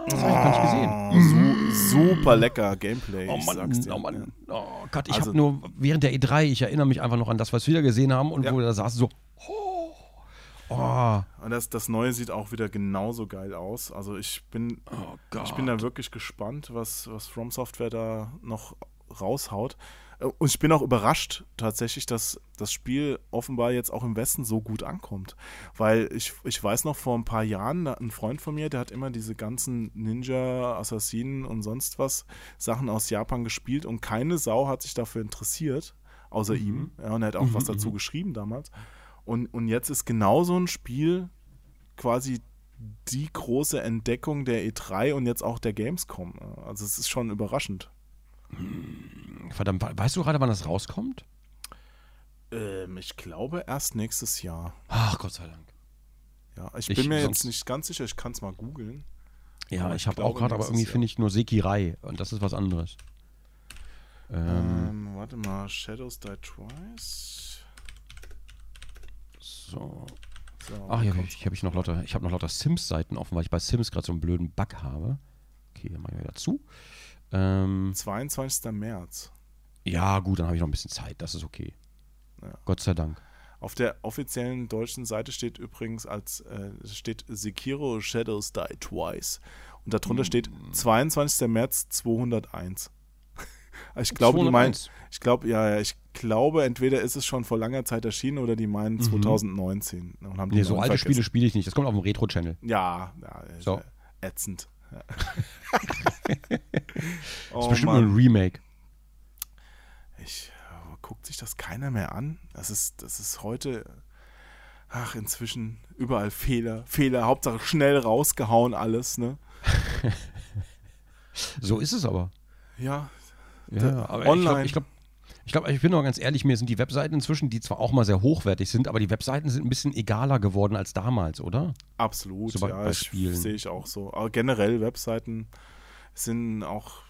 Das habe ich gar nicht gesehen. Su super lecker Gameplay. Oh Mann, oh Mann. Oh Gott, ich also, habe nur während der E3, ich erinnere mich einfach noch an das, was wir gesehen haben und ja. wo wir da saßen, so. Oh. Oh. Und das, das Neue sieht auch wieder genauso geil aus. Also ich bin, oh ich bin da wirklich gespannt, was, was From Software da noch raushaut. Und ich bin auch überrascht tatsächlich, dass das Spiel offenbar jetzt auch im Westen so gut ankommt. Weil ich, ich weiß noch vor ein paar Jahren, ein Freund von mir, der hat immer diese ganzen Ninja, Assassinen und sonst was Sachen aus Japan gespielt und keine Sau hat sich dafür interessiert, außer mhm. ihm. Ja, und er hat auch mhm, was dazu mhm. geschrieben damals. Und, und jetzt ist genau so ein Spiel quasi die große Entdeckung der E3 und jetzt auch der Gamescom. Also es ist schon überraschend. Verdammt, weißt du gerade, wann das rauskommt? Ähm, ich glaube erst nächstes Jahr. Ach, Gott sei Dank. Ja, ich, ich bin mir jetzt nicht ganz sicher, ich kann es mal googeln. Ja, aber ich, habe auch gerade, aber irgendwie finde ich nur Sekirai und das ist was anderes. Ähm, ähm, warte mal, Shadows Die Twice. So. so Ach ja, okay. ich habe ich noch lauter, ich habe noch lauter Sims-Seiten offen, weil ich bei Sims gerade so einen blöden Bug habe. Okay, dann mache ich wieder zu. Ähm, 22. März. Ja, gut, dann habe ich noch ein bisschen Zeit. Das ist okay. Ja. Gott sei Dank. Auf der offiziellen deutschen Seite steht übrigens als äh, steht Sekiro Shadows Die Twice. Und darunter mm. steht 22. März 201. ich glaube, die meinen, ich glaube, ja, ja, ich glaube, entweder ist es schon vor langer Zeit erschienen oder die meinen 2019. Mhm. Und haben nee, so alte vergessen. Spiele spiele ich nicht. Das kommt auf dem Retro-Channel. Ja, ja, so. ätzend. Ja. das ist bestimmt Mann. nur ein Remake. ich guckt sich das keiner mehr an. Das ist, das ist heute, ach, inzwischen überall Fehler, Fehler, Hauptsache schnell rausgehauen alles, ne? so ist es aber. Ja. Ja, aber online. ich glaube, ich, glaub, ich, bin auch ganz ehrlich, mir sind die Webseiten inzwischen, die zwar auch mal sehr hochwertig sind, aber die Webseiten sind ein bisschen egaler geworden als damals, oder? Absolut, so bei, ja, bei sehe ich auch so. Aber generell Webseiten sind auch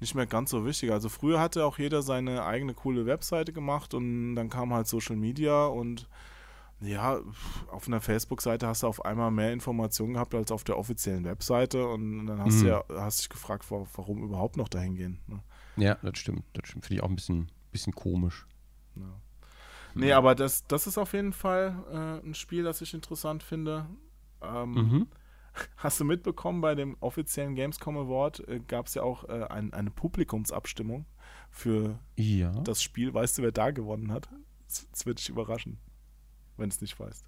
nicht mehr ganz so wichtig. Also früher hatte auch jeder seine eigene coole Webseite gemacht und dann kam halt Social Media und ja, auf einer Facebook-Seite hast du auf einmal mehr Informationen gehabt als auf der offiziellen Webseite und dann hast mhm. du ja hast dich gefragt, warum überhaupt noch dahin gehen. Ne? Ja, das stimmt. Das stimmt. Finde ich auch ein bisschen, bisschen komisch. Ja. Nee, aber das, das ist auf jeden Fall äh, ein Spiel, das ich interessant finde. Ähm, mhm. Hast du mitbekommen, bei dem offiziellen Gamescom Award äh, gab es ja auch äh, ein, eine Publikumsabstimmung für ja. das Spiel. Weißt du, wer da gewonnen hat? Das wird dich überraschen, wenn du es nicht weißt.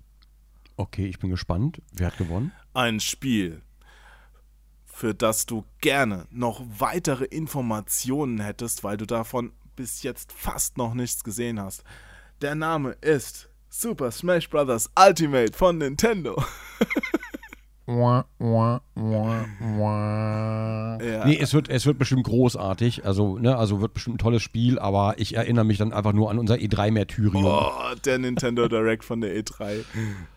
Okay, ich bin gespannt. Wer hat gewonnen? Ein Spiel, für das du gerne noch weitere Informationen hättest, weil du davon bis jetzt fast noch nichts gesehen hast. Der Name ist Super Smash Bros. Ultimate von Nintendo. Ja. Nee, es wird, es wird bestimmt großartig. Also, ne, also wird bestimmt ein tolles Spiel, aber ich erinnere mich dann einfach nur an unser E3-Märtyrium. Oh, der Nintendo Direct von der E3.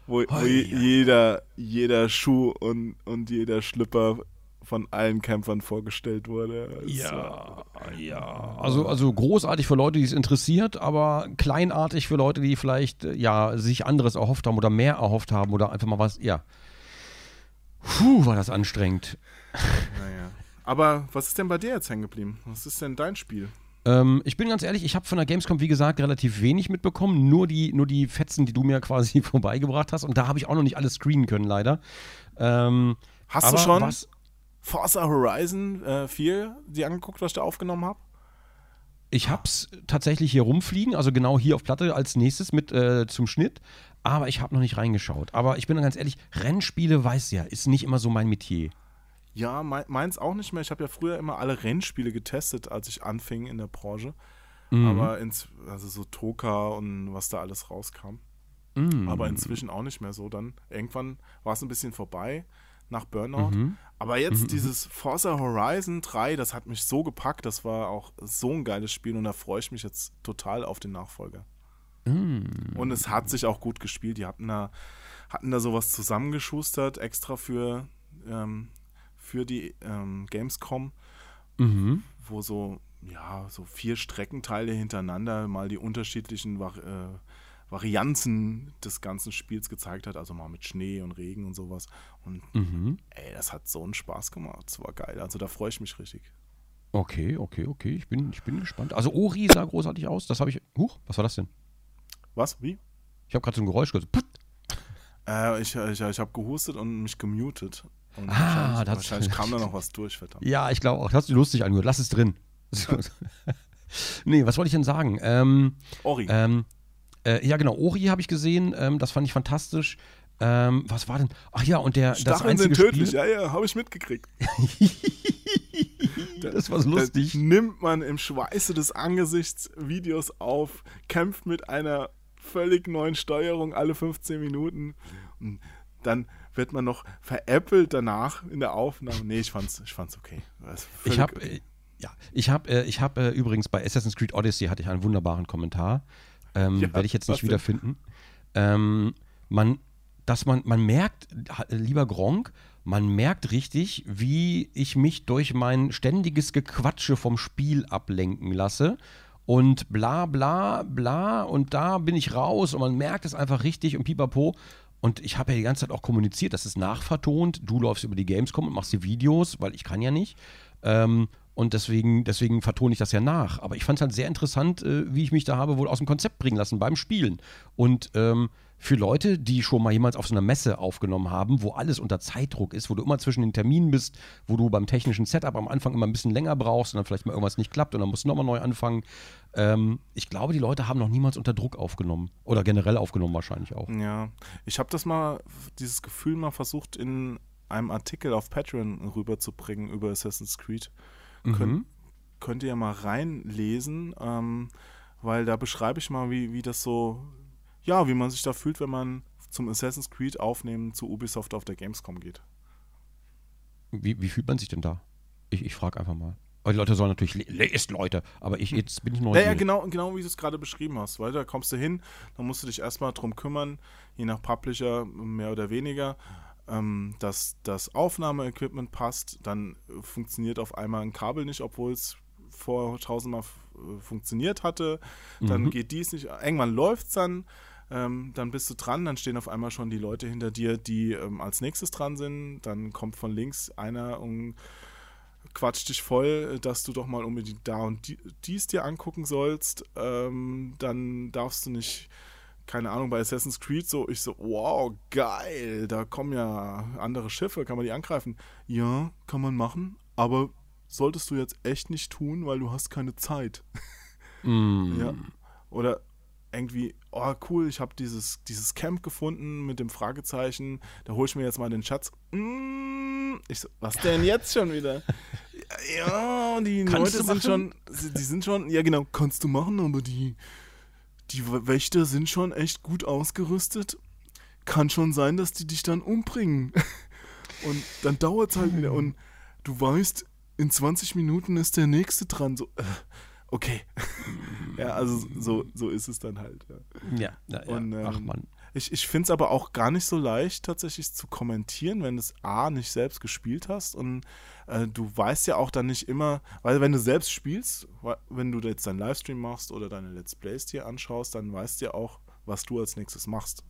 Wo, wo oh, jeder, jeder Schuh und, und jeder Schlipper von allen Kämpfern vorgestellt wurde. ja, ja. Also, also großartig für Leute, die es interessiert, aber kleinartig für Leute, die vielleicht ja sich anderes erhofft haben oder mehr erhofft haben oder einfach mal was, ja. Puh, war das anstrengend. Naja. Aber was ist denn bei dir jetzt hängen geblieben? Was ist denn dein Spiel? Ähm, ich bin ganz ehrlich, ich habe von der Gamescom, wie gesagt, relativ wenig mitbekommen. Nur die, nur die Fetzen, die du mir quasi vorbeigebracht hast. Und da habe ich auch noch nicht alles screenen können, leider. Ähm, hast du schon was? Forza Horizon äh, 4 die angeguckt, was ich da aufgenommen habe? Ich habe es tatsächlich hier rumfliegen, also genau hier auf Platte als nächstes mit äh, zum Schnitt aber ich habe noch nicht reingeschaut. Aber ich bin ganz ehrlich, Rennspiele, weiß ja, ist nicht immer so mein Metier. Ja, meins auch nicht mehr. Ich habe ja früher immer alle Rennspiele getestet, als ich anfing in der Branche. Mhm. Aber ins, also so Toka und was da alles rauskam. Mhm. Aber inzwischen auch nicht mehr so. Dann irgendwann war es ein bisschen vorbei nach Burnout. Mhm. Aber jetzt mhm. dieses Forza Horizon 3, das hat mich so gepackt. Das war auch so ein geiles Spiel und da freue ich mich jetzt total auf den Nachfolger. Mm. Und es hat sich auch gut gespielt. Die hatten da, hatten da sowas zusammengeschustert, extra für, ähm, für die ähm, Gamescom, mhm. wo so, ja, so vier Streckenteile hintereinander mal die unterschiedlichen äh, Varianzen des ganzen Spiels gezeigt hat, also mal mit Schnee und Regen und sowas. Und mhm. ey, das hat so einen Spaß gemacht. Das war geil. Also da freue ich mich richtig. Okay, okay, okay. Ich bin, ich bin gespannt. Also Ori sah großartig aus. Das habe ich. Huch, was war das denn? Was? Wie? Ich habe gerade so ein Geräusch gehört. Äh, ich ich, ich habe gehustet und mich gemutet. Und ah, wahrscheinlich, wahrscheinlich kam da noch was durch, verdammt. Ja, ich glaube auch. Das hast du lustig angehört. Lass es drin. nee, was wollte ich denn sagen? Ähm, Ori. Ähm, äh, ja, genau. Ori habe ich gesehen. Ähm, das fand ich fantastisch. Ähm, was war denn? Ach ja, und der Stacheln das sind tödlich, Spiel, ja, ja, habe ich mitgekriegt. das war lustig. Da nimmt man im Schweiße des Angesichts Videos auf, kämpft mit einer völlig neuen Steuerung alle 15 Minuten und dann wird man noch veräppelt danach in der Aufnahme. Nee, ich fand's, ich fand's okay. Ich habe äh, ja, ich habe äh, ich hab, äh, übrigens bei Assassin's Creed Odyssey hatte ich einen wunderbaren Kommentar. Ähm, ja, Werde ich jetzt nicht wiederfinden. Ähm, man, dass man, man merkt, lieber Gronk, man merkt richtig, wie ich mich durch mein ständiges Gequatsche vom Spiel ablenken lasse und bla bla bla und da bin ich raus und man merkt es einfach richtig und pipapo. Und ich habe ja die ganze Zeit auch kommuniziert, das ist nachvertont. Du läufst über die Gamescom und machst die Videos, weil ich kann ja nicht. Ähm, und deswegen, deswegen vertone ich das ja nach. Aber ich fand es halt sehr interessant, äh, wie ich mich da habe wohl aus dem Konzept bringen lassen beim Spielen. Und ähm, für Leute, die schon mal jemals auf so einer Messe aufgenommen haben, wo alles unter Zeitdruck ist, wo du immer zwischen den Terminen bist, wo du beim technischen Setup am Anfang immer ein bisschen länger brauchst und dann vielleicht mal irgendwas nicht klappt und dann musst du nochmal neu anfangen. Ähm, ich glaube, die Leute haben noch niemals unter Druck aufgenommen. Oder generell aufgenommen wahrscheinlich auch. Ja, ich habe das mal, dieses Gefühl mal versucht in einem Artikel auf Patreon rüberzubringen über Assassin's Creed. Mhm. könnt ihr ja mal reinlesen, ähm, weil da beschreibe ich mal, wie, wie das so, ja, wie man sich da fühlt, wenn man zum Assassin's Creed aufnehmen zu Ubisoft auf der Gamescom geht. Wie, wie fühlt man sich denn da? Ich, ich frage einfach mal. Die Leute sollen natürlich, lest Leute, aber ich, jetzt bin ich neugierig. Ja, ja, genau, genau wie du es gerade beschrieben hast, weil da kommst du hin, dann musst du dich erstmal drum kümmern, je nach Publisher mehr oder weniger, ähm, dass das Aufnahmeequipment passt, dann funktioniert auf einmal ein Kabel nicht, obwohl es vor tausendmal funktioniert hatte, dann mhm. geht dies nicht, irgendwann läuft es dann, ähm, dann bist du dran, dann stehen auf einmal schon die Leute hinter dir, die ähm, als nächstes dran sind, dann kommt von links einer und quatscht dich voll, dass du doch mal unbedingt da und die, dies dir angucken sollst, ähm, dann darfst du nicht, keine Ahnung, bei Assassin's Creed so, ich so, wow, geil, da kommen ja andere Schiffe, kann man die angreifen? Ja, kann man machen, aber solltest du jetzt echt nicht tun, weil du hast keine Zeit. Mm. Ja. Oder irgendwie, oh cool, ich habe dieses, dieses Camp gefunden mit dem Fragezeichen, da hole ich mir jetzt mal den Schatz. Mm, ich so, was denn jetzt schon wieder? ja, die kannst Leute sind schon, die sind schon, ja genau, kannst du machen, aber die, die Wächter sind schon echt gut ausgerüstet. Kann schon sein, dass die dich dann umbringen. Und dann dauert es halt wieder. Und du weißt, in 20 Minuten ist der nächste dran. So, äh, okay. ja, also so, so ist es dann halt. Ja, ja, ja, Und, ähm, ach man. Ich, ich finde es aber auch gar nicht so leicht, tatsächlich zu kommentieren, wenn du es A nicht selbst gespielt hast und äh, du weißt ja auch dann nicht immer, weil wenn du selbst spielst, wenn du jetzt deinen Livestream machst oder deine Let's Plays dir anschaust, dann weißt du ja auch, was du als nächstes machst.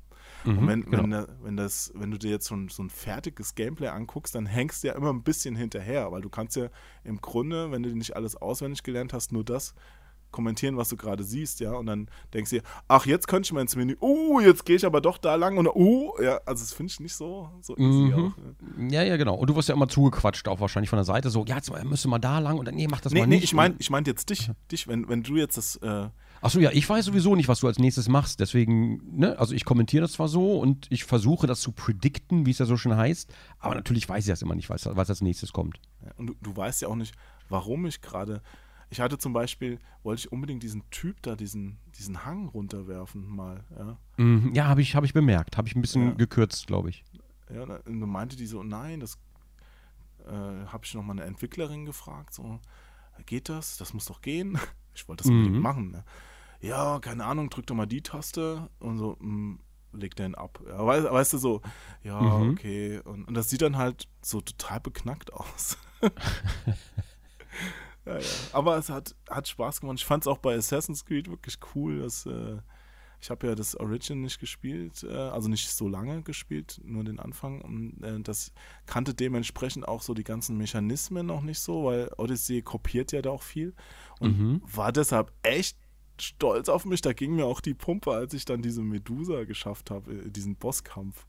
Mhm, und wenn, genau. wenn, wenn, das, wenn du dir jetzt schon so ein fertiges Gameplay anguckst, dann hängst du ja immer ein bisschen hinterher, weil du kannst ja im Grunde, wenn du nicht alles auswendig gelernt hast, nur das kommentieren, was du gerade siehst, ja, und dann denkst du dir, ach, jetzt könnte ich mal ins Menü, oh, jetzt gehe ich aber doch da lang und oh, ja, also das finde ich nicht so, so easy mhm. auch. Ja. ja, genau. Und du wirst ja immer zugequatscht, auch wahrscheinlich von der Seite, so, ja, jetzt müsste mal da lang und dann, nee, mach das nee, mal nee, nicht. Nee, ich meine ich mein jetzt dich, dich, wenn, wenn du jetzt das, äh, Achso, ja, ich weiß sowieso nicht, was du als nächstes machst. Deswegen, ne, also ich kommentiere das zwar so und ich versuche das zu predikten, wie es ja so schön heißt, aber natürlich weiß ich das immer nicht, was, was als nächstes kommt. Ja, und du, du weißt ja auch nicht, warum ich gerade. Ich hatte zum Beispiel, wollte ich unbedingt diesen Typ da, diesen, diesen Hang runterwerfen mal. Ja, mhm, ja habe ich, hab ich bemerkt. Habe ich ein bisschen ja. gekürzt, glaube ich. Ja, und dann meinte die so, nein, das äh, habe ich nochmal eine Entwicklerin gefragt, so, geht das? Das muss doch gehen. Ich wollte das mhm. unbedingt machen. Ne? ja, keine Ahnung, drück doch mal die Taste und so, mh, hm, leg den ab. Ja, weißt, weißt, du so, ja, mhm. okay. Und, und, das sieht dann halt so total beknackt aus. ja, ja. Aber es hat, hat Spaß gemacht. Ich fand es auch bei Assassin's Creed wirklich cool, dass äh, ich habe ja das Origin nicht gespielt, äh, also nicht so lange gespielt, nur den Anfang. Und äh, das kannte dementsprechend auch so die ganzen Mechanismen noch nicht so, weil Odyssey kopiert ja da auch viel. Und mhm. war deshalb echt stolz auf mich. Da ging mir auch die Pumpe, als ich dann diese Medusa geschafft habe, äh, diesen Bosskampf.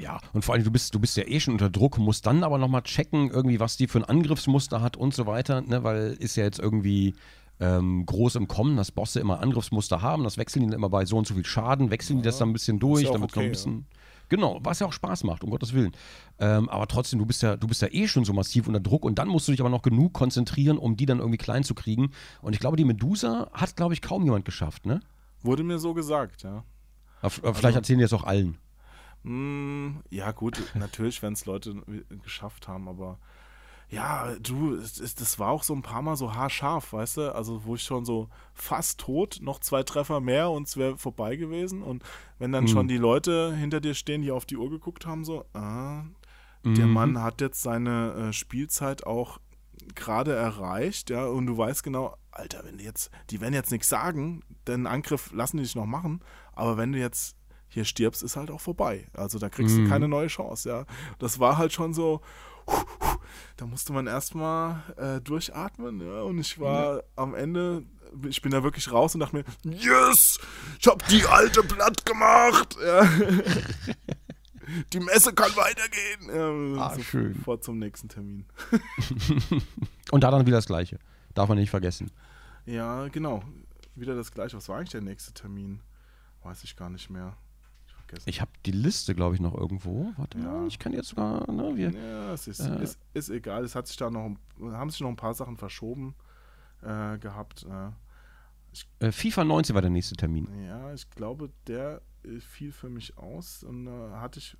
Ja, und vor allem, du bist, du bist ja eh schon unter Druck, musst dann aber nochmal checken, irgendwie, was die für ein Angriffsmuster hat und so weiter, ne? weil ist ja jetzt irgendwie ähm, groß im Kommen, dass Bosse immer Angriffsmuster haben, das wechseln die dann immer bei so und so viel Schaden, wechseln ja, die das dann ein bisschen durch, ja damit okay, noch ein bisschen. Ja. Genau, was ja auch Spaß macht, um Gottes Willen. Ähm, aber trotzdem, du bist ja, du bist ja eh schon so massiv unter Druck und dann musst du dich aber noch genug konzentrieren, um die dann irgendwie klein zu kriegen. Und ich glaube, die Medusa hat, glaube ich, kaum jemand geschafft, ne? Wurde mir so gesagt, ja. Aber vielleicht also, erzählen die es auch allen. Mh, mm, ja, gut, natürlich, wenn es Leute geschafft haben, aber ja, du, das war auch so ein paar Mal so haarscharf, weißt du? Also, wo ich schon so fast tot, noch zwei Treffer mehr und es wäre vorbei gewesen. Und wenn dann mhm. schon die Leute hinter dir stehen, die auf die Uhr geguckt haben, so, ah, mhm. der Mann hat jetzt seine äh, Spielzeit auch gerade erreicht, ja, und du weißt genau, Alter, wenn die jetzt, die werden jetzt nichts sagen, den Angriff lassen die dich noch machen, aber wenn du jetzt hier stirbst, ist halt auch vorbei. Also da kriegst mhm. du keine neue Chance, ja. Das war halt schon so, da musste man erstmal äh, durchatmen, ja. Und ich war ja. am Ende, ich bin da wirklich raus und dachte mir, yes, ich hab die alte platt gemacht. Ja. die Messe kann weitergehen. Ja, ah, so schön. Vor zum nächsten Termin. und da dann wieder das Gleiche. Darf man nicht vergessen. Ja, genau. Wieder das Gleiche. Was war eigentlich der nächste Termin? Weiß ich gar nicht mehr vergessen. Ich habe die Liste, glaube ich, noch irgendwo. Warte ja. mal, ich kann jetzt sogar. Ne, wir, ja, es ist, äh, ist, ist, egal. Es hat sich da noch, haben sich noch ein paar Sachen verschoben. äh, gehabt. Äh, FIFA 19 war der nächste Termin. Ja, ich glaube, der äh, fiel für mich aus. Und äh, hatte ich.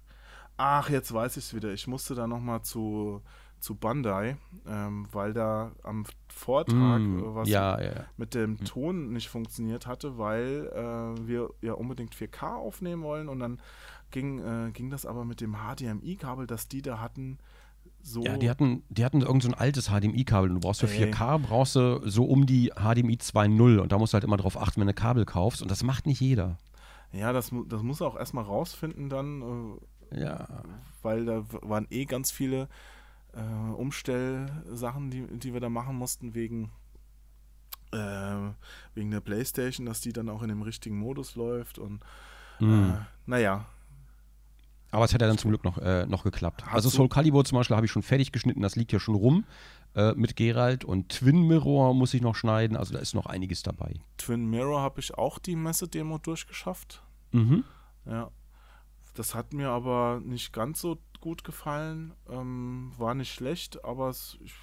Ach, jetzt weiß ich es wieder. Ich musste da nochmal zu, zu Bandai, ähm, weil da am Vortrag Mm, was ja, ja, mit dem Ton nicht funktioniert hatte, weil äh, wir ja unbedingt 4K aufnehmen wollen und dann ging, äh, ging das aber mit dem HDMI-Kabel, das die da hatten, so. Ja, die hatten, die hatten irgend so ein altes HDMI-Kabel. Du brauchst für Ey. 4K brauchst du so um die HDMI 2.0 und da musst du halt immer drauf achten, wenn du Kabel kaufst und das macht nicht jeder. ja, das, das muss er auch erstmal rausfinden dann, äh, Ja. weil da waren eh ganz viele äh, Umstellsachen, die, die wir da machen mussten wegen, äh, wegen der Playstation, dass die dann auch in dem richtigen Modus läuft und Mhm. äh, naja, Aber es hat ja dann zum Glück noch, äh, noch geklappt. Hast also Soul Calibur zum Beispiel habe ich schon fertig geschnitten, das liegt ja schon rum äh, mit Geralt und Twin Mirror muss ich noch schneiden, also da ist noch einiges dabei. Twin Mirror habe ich auch die Messe-Demo durchgeschafft. Mhm. Ja. Das hat mir aber nicht ganz so gut gefallen. Ähm, war nicht schlecht, aber es, ich,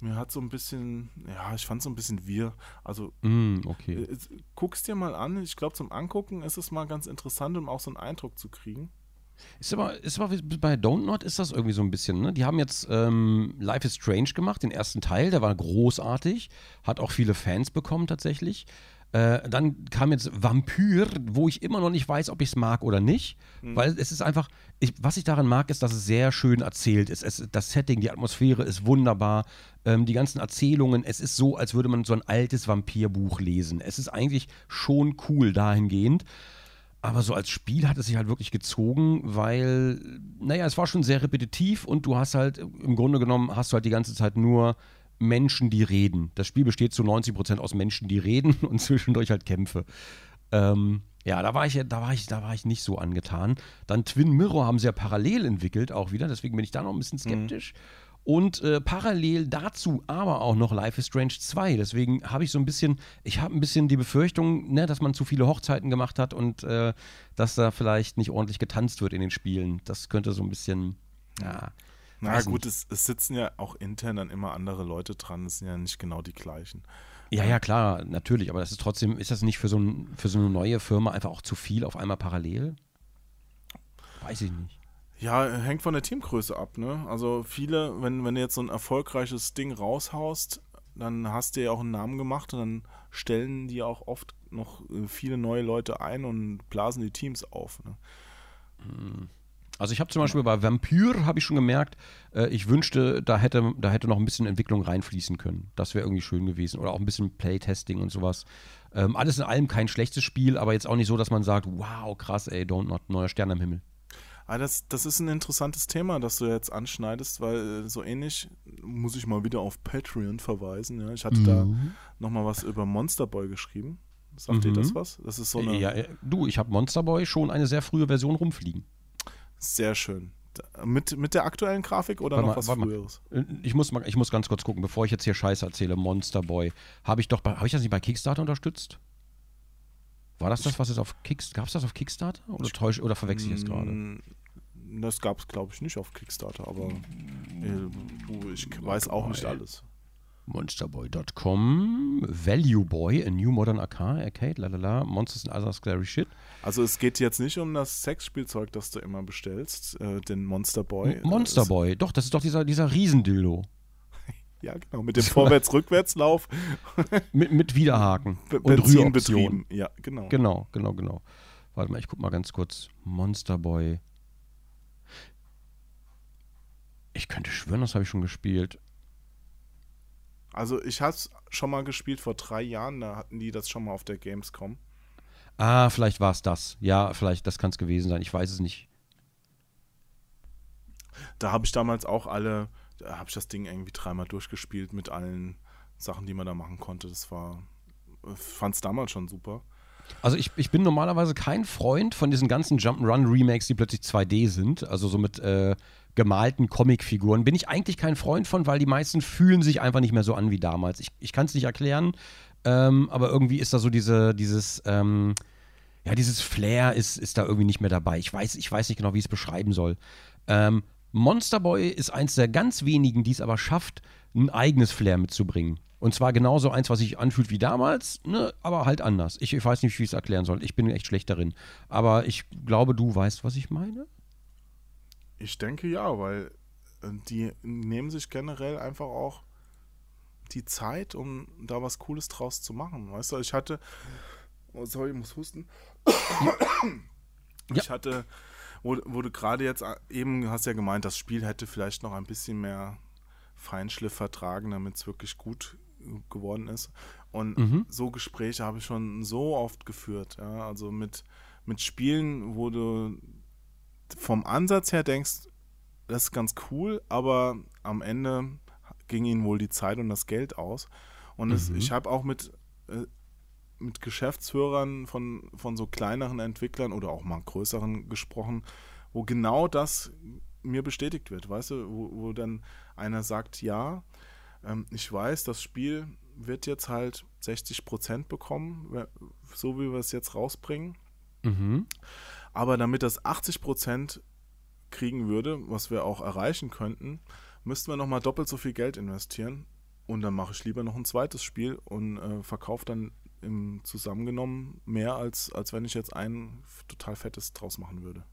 mir hat so ein bisschen, ja, ich fand es so ein bisschen wir. Also Mm, okay. äh, es- guck's dir mal an. Ich glaube, zum Angucken ist es mal ganz interessant, um auch so einen Eindruck zu kriegen. Ist aber, ist aber wie- bei Don't Not ist das irgendwie so ein bisschen, ne? Die haben jetzt ähm, Life is Strange gemacht, den ersten Teil, der war großartig, hat auch viele Fans bekommen tatsächlich. Äh, dann kam jetzt Vampyr, wo ich immer noch nicht weiß, ob ich es mag oder nicht, weil es ist einfach, ich, was ich daran mag, ist, dass es sehr schön erzählt ist. Es, das Setting, die Atmosphäre ist wunderbar, ähm, die ganzen Erzählungen, es ist so, als würde man so ein altes Vampirbuch lesen. Es ist eigentlich schon cool dahingehend. Aber so als Spiel hat es sich halt wirklich gezogen, weil, naja, es war schon sehr repetitiv und du hast halt, im Grunde genommen, hast du halt die ganze Zeit nur Menschen, die reden. Das Spiel besteht zu 90% aus Menschen, die reden und zwischendurch halt Kämpfe. Ähm, ja, da war ich, da war ich, da war ich nicht so angetan. Dann Twin Mirror haben sie ja parallel entwickelt auch wieder, deswegen bin ich da noch ein bisschen skeptisch. Und äh, parallel dazu aber auch noch Life is Strange 2. Deswegen habe ich so ein bisschen, ich habe ein bisschen die Befürchtung, ne, dass man zu viele Hochzeiten gemacht hat und äh, dass da vielleicht nicht ordentlich getanzt wird in den Spielen. Das könnte so ein bisschen, ja. Na weiß gut, es, es sitzen ja auch intern dann immer andere Leute dran. Es sind ja nicht genau die gleichen. Ja, ja, klar, natürlich, aber das ist trotzdem, ist das nicht für so, ein, für so eine neue Firma einfach auch zu viel auf einmal parallel? Weiß ich nicht. Ja, hängt von der Teamgröße ab, ne? Also viele, wenn, wenn du jetzt so ein erfolgreiches Ding raushaust, dann hast du ja auch einen Namen gemacht und dann stellen die auch oft noch äh, viele neue Leute ein und blasen die Teams auf. Ne? Also ich habe zum Beispiel bei Vampyr habe ich schon gemerkt, äh, ich wünschte, da hätte, da hätte noch ein bisschen Entwicklung reinfließen können. Das wäre irgendwie schön gewesen. Oder auch ein bisschen Playtesting und sowas. Ähm, alles in allem kein schlechtes Spiel, aber jetzt auch nicht so, dass man sagt, wow, krass, ey, Don't Not, neuer Stern am Himmel. Aber das, das ist ein interessantes Thema, das du jetzt anschneidest, weil äh, so ähnlich muss ich mal wieder auf Patreon verweisen. Ja? Ich hatte da nochmal was über Monster Boy geschrieben. Sagt dir Mhm. das was? Das ist so eine ja, äh, du, ich habe Monster Boy schon eine sehr frühe Version rumfliegen. Sehr schön. Mit, mit der aktuellen Grafik oder Warte noch mal, was mal. früheres? Äh, Ich muss, mal, ich muss ganz kurz gucken, bevor ich jetzt hier Scheiße erzähle. Monster Boy. Habe ich doch bei, habe ich das nicht bei Kickstarter unterstützt? War das das, was es auf Kickstarter, gab es das auf Kickstarter? Oder, täusch, oder verwechsel ich es gerade? Mm, Das gab es, glaube ich, nicht auf Kickstarter, aber äh, ich weiß auch nicht alles. Monsterboy.com, Value Boy, a new modern arcade, arcade, lalala, Monsters and other scary shit. Also es geht jetzt nicht um das Sexspielzeug, das du immer bestellst, äh, den Monster Boy. Monster Boy, doch, das ist doch dieser, dieser Riesendildo. Ja, genau, mit dem Vorwärts-Rückwärtslauf, Mit, mit Widerhaken Be- und Rühroption. betrieben. Ja, genau. Genau, genau, genau. Warte mal, ich guck mal ganz kurz. Monster Boy. Ich könnte schwören, das habe ich schon gespielt. Also ich habe es schon mal gespielt vor drei Jahren, da hatten die das schon mal auf der Gamescom. Ah, vielleicht war es das. Ja, vielleicht, das kann es gewesen sein. Ich weiß es nicht. Da habe ich damals auch alle, da habe ich das Ding irgendwie dreimal durchgespielt mit allen Sachen, die man da machen konnte. Das war, fand es damals schon super. Also ich, ich bin normalerweise kein Freund von diesen ganzen Jump'n'Run-Remakes, die plötzlich 2D sind, also so mit äh, gemalten Comicfiguren. Bin ich eigentlich kein Freund von, weil die meisten fühlen sich einfach nicht mehr so an wie damals. Ich, ich kann es nicht erklären, ähm, aber irgendwie ist da so diese, dieses, ähm, ja, dieses Flair ist, ist da irgendwie nicht mehr dabei. Ich weiß, ich weiß nicht genau, wie ich es beschreiben soll. Ähm, Monster Boy ist eins der ganz wenigen, die es aber schafft, ein eigenes Flair mitzubringen. Und zwar genauso eins, was sich anfühlt wie damals, ne, aber halt anders. Ich, ich weiß nicht, wie ich es erklären soll. Ich bin echt schlecht darin. Aber ich glaube, du weißt, was ich meine. Ich denke ja, weil äh, die nehmen sich generell einfach auch die Zeit, um da was Cooles draus zu machen. Weißt du, ich hatte. Oh, sorry, ich muss husten. Ich Ja. hatte, wo, wo du gerade jetzt äh, eben hast ja gemeint, das Spiel hätte vielleicht noch ein bisschen mehr Feinschliff vertragen, damit es wirklich gut geworden ist. Und Mhm. so Gespräche habe ich schon so oft geführt. Ja? Also mit, mit Spielen, wo du vom Ansatz her denkst, das ist ganz cool, aber am Ende ging ihnen wohl die Zeit und das Geld aus. Und es, Mhm. ich habe auch mit, äh, mit Geschäftsführern von, von so kleineren Entwicklern oder auch mal größeren gesprochen, wo genau das mir bestätigt wird, weißt du, wo, wo dann einer sagt, ja, ähm, ich weiß, das Spiel wird jetzt halt 60% bekommen, we- so wie wir es jetzt rausbringen. Mhm. Aber damit das 80% kriegen würde, was wir auch erreichen könnten, müssten wir nochmal doppelt so viel Geld investieren. Und dann mache ich lieber noch ein zweites Spiel und äh, verkaufe dann im Zusammengenommen mehr, als, als wenn ich jetzt ein total fettes draus machen würde.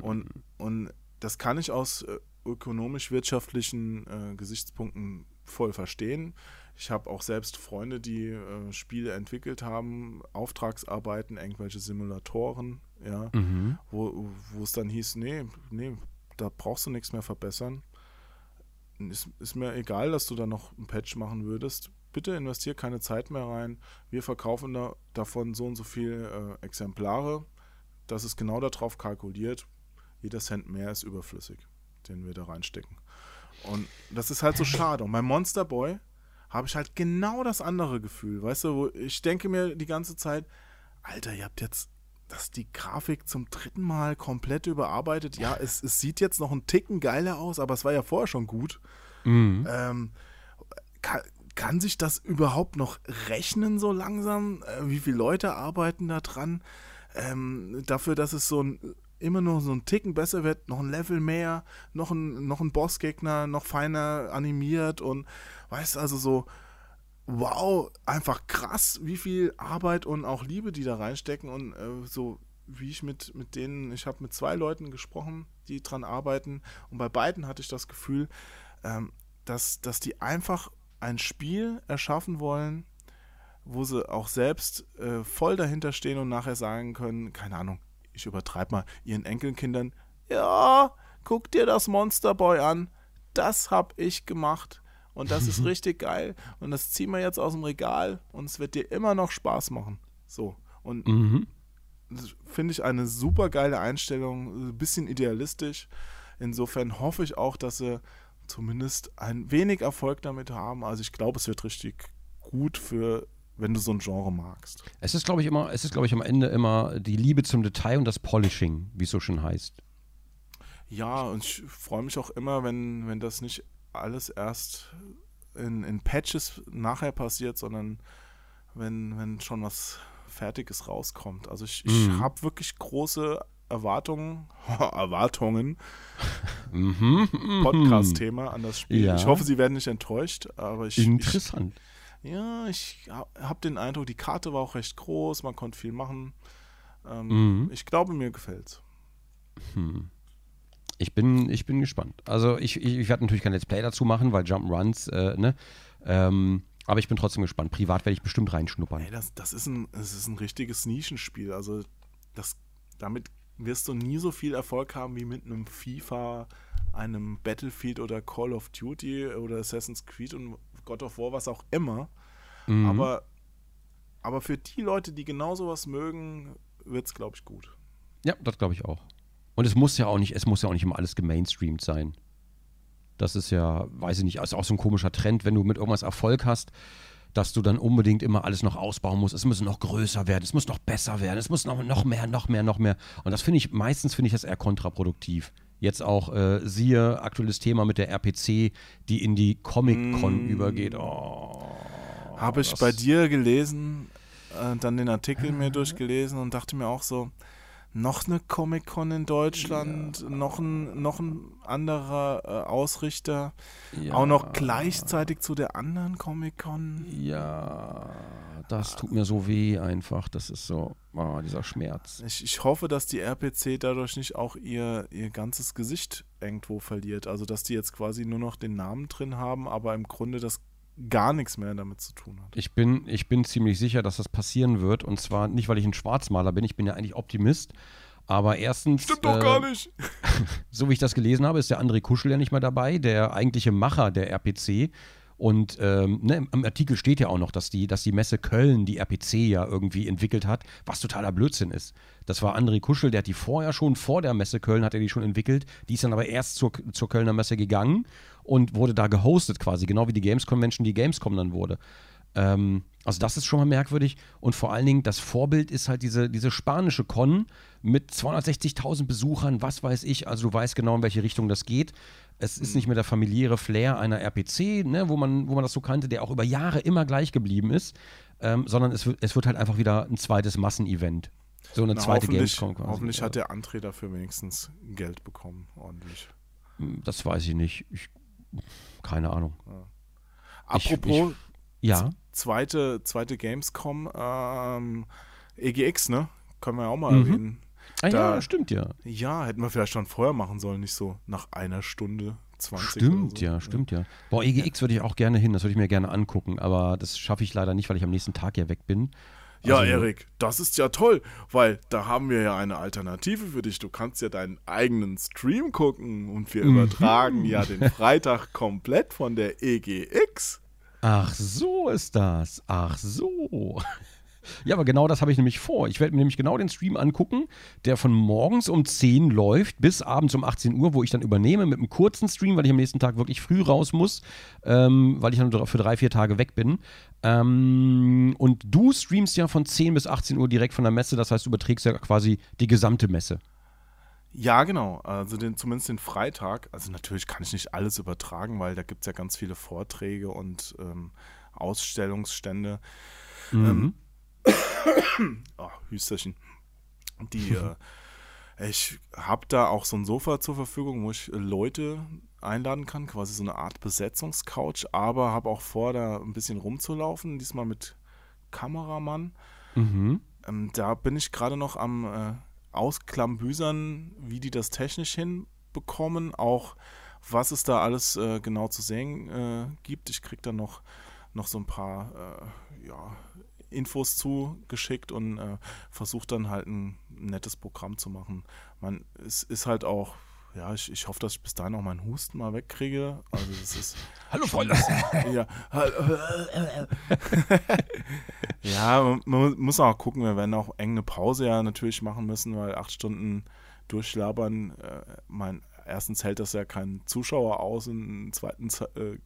Und, und das kann ich aus äh, ökonomisch-wirtschaftlichen äh, Gesichtspunkten voll verstehen. Ich habe auch selbst Freunde, die äh, Spiele entwickelt haben, Auftragsarbeiten, irgendwelche Simulatoren, ja, Mhm. wo, es dann hieß, nee, nee, da brauchst du nichts mehr verbessern. Ist, ist mir egal, dass du da noch ein Patch machen würdest. Bitte investier keine Zeit mehr rein. Wir verkaufen da, davon so und so viel äh, Exemplare. Das ist genau darauf kalkuliert. Jeder Cent mehr ist überflüssig, den wir da reinstecken. Und das ist halt so schade. Und bei Monster Boy habe ich halt genau das andere Gefühl. Weißt du, wo ich denke mir die ganze Zeit, Alter, ihr habt jetzt das die Grafik zum dritten Mal komplett überarbeitet. Ja, es, es sieht jetzt noch einen Ticken geiler aus, aber es war ja vorher schon gut. Mhm. Ähm, kann, kann sich das überhaupt noch rechnen so langsam? Äh, wie viele Leute arbeiten da dran? Ähm, dafür, dass es so ein, immer nur so ein Ticken besser wird, noch ein Level mehr, noch ein, noch ein Bossgegner, noch feiner animiert und weißt also so, wow, einfach krass, wie viel Arbeit und auch Liebe die da reinstecken und äh, so wie ich mit, mit denen, ich habe mit zwei Leuten gesprochen, die dran arbeiten und bei beiden hatte ich das Gefühl, ähm, dass, dass die einfach ein Spiel erschaffen wollen, wo sie auch selbst äh, voll dahinter stehen und nachher sagen können, keine Ahnung, ich übertreibe mal, ihren Enkelkindern, ja, guck dir das Monster Boy an, das hab ich gemacht und das ist richtig geil und das ziehen wir jetzt aus dem Regal und es wird dir immer noch Spaß machen. So, und Mhm. das finde ich eine super geile Einstellung, ein bisschen idealistisch. Insofern hoffe ich auch, dass sie zumindest ein wenig Erfolg damit haben. Also ich glaube, es wird richtig gut für, wenn du so ein Genre magst. Es ist, glaube ich, immer, es ist, glaube ich, am Ende immer die Liebe zum Detail und das Polishing, wie es so schön heißt. Ja, und ich freue mich auch immer, wenn, wenn das nicht alles erst in, in Patches nachher passiert, sondern wenn, wenn schon was Fertiges rauskommt. Also ich, ich Mhm. habe wirklich große Erwartungen, Erwartungen, Mhm. Podcast-Thema an das Spiel. Ja. Ich hoffe, sie werden nicht enttäuscht, aber ich, ich Interessant. Ja, ich habe den Eindruck, die Karte war auch recht groß, man konnte viel machen. Ähm, Mhm. Ich glaube, mir gefällt's. Ich bin, ich bin gespannt. Also ich, ich, ich werde natürlich kein Let's Play dazu machen, weil Jump'n'Runs, äh, ne? Ähm, aber ich bin trotzdem gespannt. Privat werde ich bestimmt reinschnuppern. Ey, das, das, ist ein, das ist ein richtiges Nischenspiel. Also das, damit wirst du nie so viel Erfolg haben wie mit einem FIFA, einem Battlefield oder Call of Duty oder Assassin's Creed und God of War, was auch immer. Mhm. Aber, aber für die Leute, die genau sowas mögen, wird es, glaube ich, gut. Ja, das glaube ich auch. Und es muss ja auch nicht, es muss ja auch nicht immer alles gemainstreamt sein. Das ist ja, weiß ich nicht, ist auch so ein komischer Trend, wenn du mit irgendwas Erfolg hast, dass du dann unbedingt immer alles noch ausbauen musst. Es muss noch größer werden, es muss noch besser werden, es muss noch, noch mehr, noch mehr, noch mehr. Und das finde ich, meistens finde ich das eher kontraproduktiv. Jetzt auch, äh, siehe, aktuelles Thema mit der RPC, die in die Comic-Con Mm. übergeht. Oh, Habe ich bei dir gelesen, äh, dann den Artikel mir durchgelesen und dachte mir auch so, noch eine Comic-Con in Deutschland, ja. noch, ein, noch ein anderer äh, Ausrichter, ja. auch noch gleichzeitig zu der anderen Comic-Con. Ja, das tut mir so weh einfach. Das ist so, oh, dieser Schmerz. Ich, ich hoffe, dass die RPC dadurch nicht auch ihr, ihr ganzes Gesicht irgendwo verliert. Also, dass die jetzt quasi nur noch den Namen drin haben, aber im Grunde das gar nichts mehr damit zu tun hat. Ich bin, ich bin ziemlich sicher, dass das passieren wird. Und zwar nicht, weil ich ein Schwarzmaler bin, ich bin ja eigentlich Optimist. Aber erstens. Stimmt doch äh, gar nicht. so wie ich das gelesen habe, ist der André Kuschel ja nicht mehr dabei, der eigentliche Macher der RPC. Und ähm, ne, im Artikel steht ja auch noch, dass die, dass die Messe Köln die RPC ja irgendwie entwickelt hat, was totaler Blödsinn ist. Das war André Kuschel, der hat die vorher schon, vor der Messe Köln hat er die schon entwickelt. Die ist dann aber erst zur, zur Kölner Messe gegangen und wurde da gehostet quasi, genau wie die Games Convention die Gamescom dann wurde. Ähm, also das ist schon mal merkwürdig und vor allen Dingen das Vorbild ist halt diese, diese spanische Con mit 260.000 Besuchern, was weiß ich, also du weißt genau, in welche Richtung das geht. Es ist nicht mehr der familiäre Flair einer RPC, ne, wo, man, wo man das so kannte, der auch über Jahre immer gleich geblieben ist, ähm, sondern es, es wird halt einfach wieder ein zweites Massenevent. So eine Na, zweite Gamescom quasi. Hoffentlich hat der André dafür wenigstens Geld bekommen, ordentlich. Hm, das weiß ich nicht. Ich, keine Ahnung. Ja. Apropos, ich, ich, ja. Zweite, zweite Gamescom, ähm, EGX, ne? Können wir ja auch mal mhm. erwähnen. Ah, da, ja, stimmt ja. Ja, hätten wir vielleicht schon vorher machen sollen, nicht so nach einer Stunde 20. Stimmt, so. ja, stimmt ja. Boah, EGX würde ich auch gerne hin, das würde ich mir gerne angucken, aber das schaffe ich leider nicht, weil ich am nächsten Tag ja weg bin. Ja, also, Erik, das ist ja toll, weil da haben wir ja eine Alternative für dich. Du kannst ja deinen eigenen Stream gucken und wir mhm. übertragen ja den Freitag komplett von der EGX. Ach, so ist das. Ach so. Ja, aber genau das habe ich nämlich vor. Ich werde mir nämlich genau den Stream angucken, der von morgens um 10 läuft bis abends um 18 Uhr, wo ich dann übernehme mit einem kurzen Stream, weil ich am nächsten Tag wirklich früh raus muss, ähm, weil ich dann für drei, vier Tage weg bin. Ähm, und du streamst ja von 10 bis 18 Uhr direkt von der Messe, das heißt, du überträgst ja quasi die gesamte Messe. Ja, genau. Also den, zumindest den Freitag. Also natürlich kann ich nicht alles übertragen, weil da gibt es ja ganz viele Vorträge und ähm, Ausstellungsstände. Mhm. Oh, Hüsterchen. Die, äh, ich habe da auch so ein Sofa zur Verfügung, wo ich Leute einladen kann, quasi so eine Art Besetzungscouch, aber habe auch vor, da ein bisschen rumzulaufen, diesmal mit Kameramann. Mhm. Ähm, da bin ich gerade noch am äh, Ausklambüsern, wie die das technisch hinbekommen, auch was es da alles äh, genau zu sehen äh, gibt. Ich kriege dann noch, noch so ein paar äh, ja, Infos zugeschickt und äh, versucht dann halt ein nettes Programm zu machen. Man, es ist halt auch, ja, ich, ich hoffe, dass ich bis dahin auch meinen Husten mal wegkriege. Also das ist. Hallo Freunde! ja, ja, man muss auch gucken, wir werden auch eng eine Pause ja natürlich machen müssen, weil acht Stunden durchlabern, äh, mein, erstens hält das ja keinen Zuschauer aus und zweitens äh,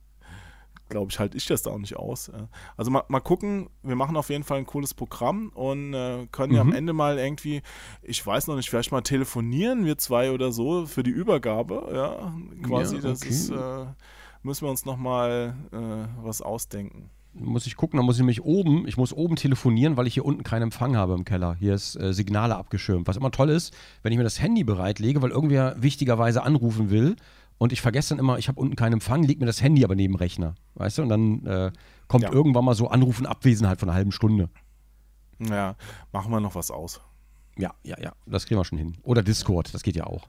glaube ich, halte ich das da auch nicht aus. Also mal, mal gucken, wir machen auf jeden Fall ein cooles Programm und äh, können mhm. ja am Ende mal irgendwie, ich weiß noch nicht, vielleicht mal telefonieren, wir zwei oder so, für die Übergabe, ja, quasi, ja, okay. das ist, äh, müssen wir uns nochmal äh, was ausdenken muss ich gucken, dann muss ich nämlich oben, ich muss oben telefonieren, weil ich hier unten keinen Empfang habe im Keller. Hier ist äh, Signale abgeschirmt. Was immer toll ist, wenn ich mir das Handy bereitlege, weil irgendwer wichtigerweise anrufen will und ich vergesse dann immer, ich habe unten keinen Empfang, liegt mir das Handy aber neben dem Rechner. Weißt du? Und dann äh, kommt ja. irgendwann mal so Anrufen Abwesenheit von einer halben Stunde. Ja, machen wir noch was aus. Ja, ja, ja, das kriegen wir schon hin. Oder Discord, das geht ja auch.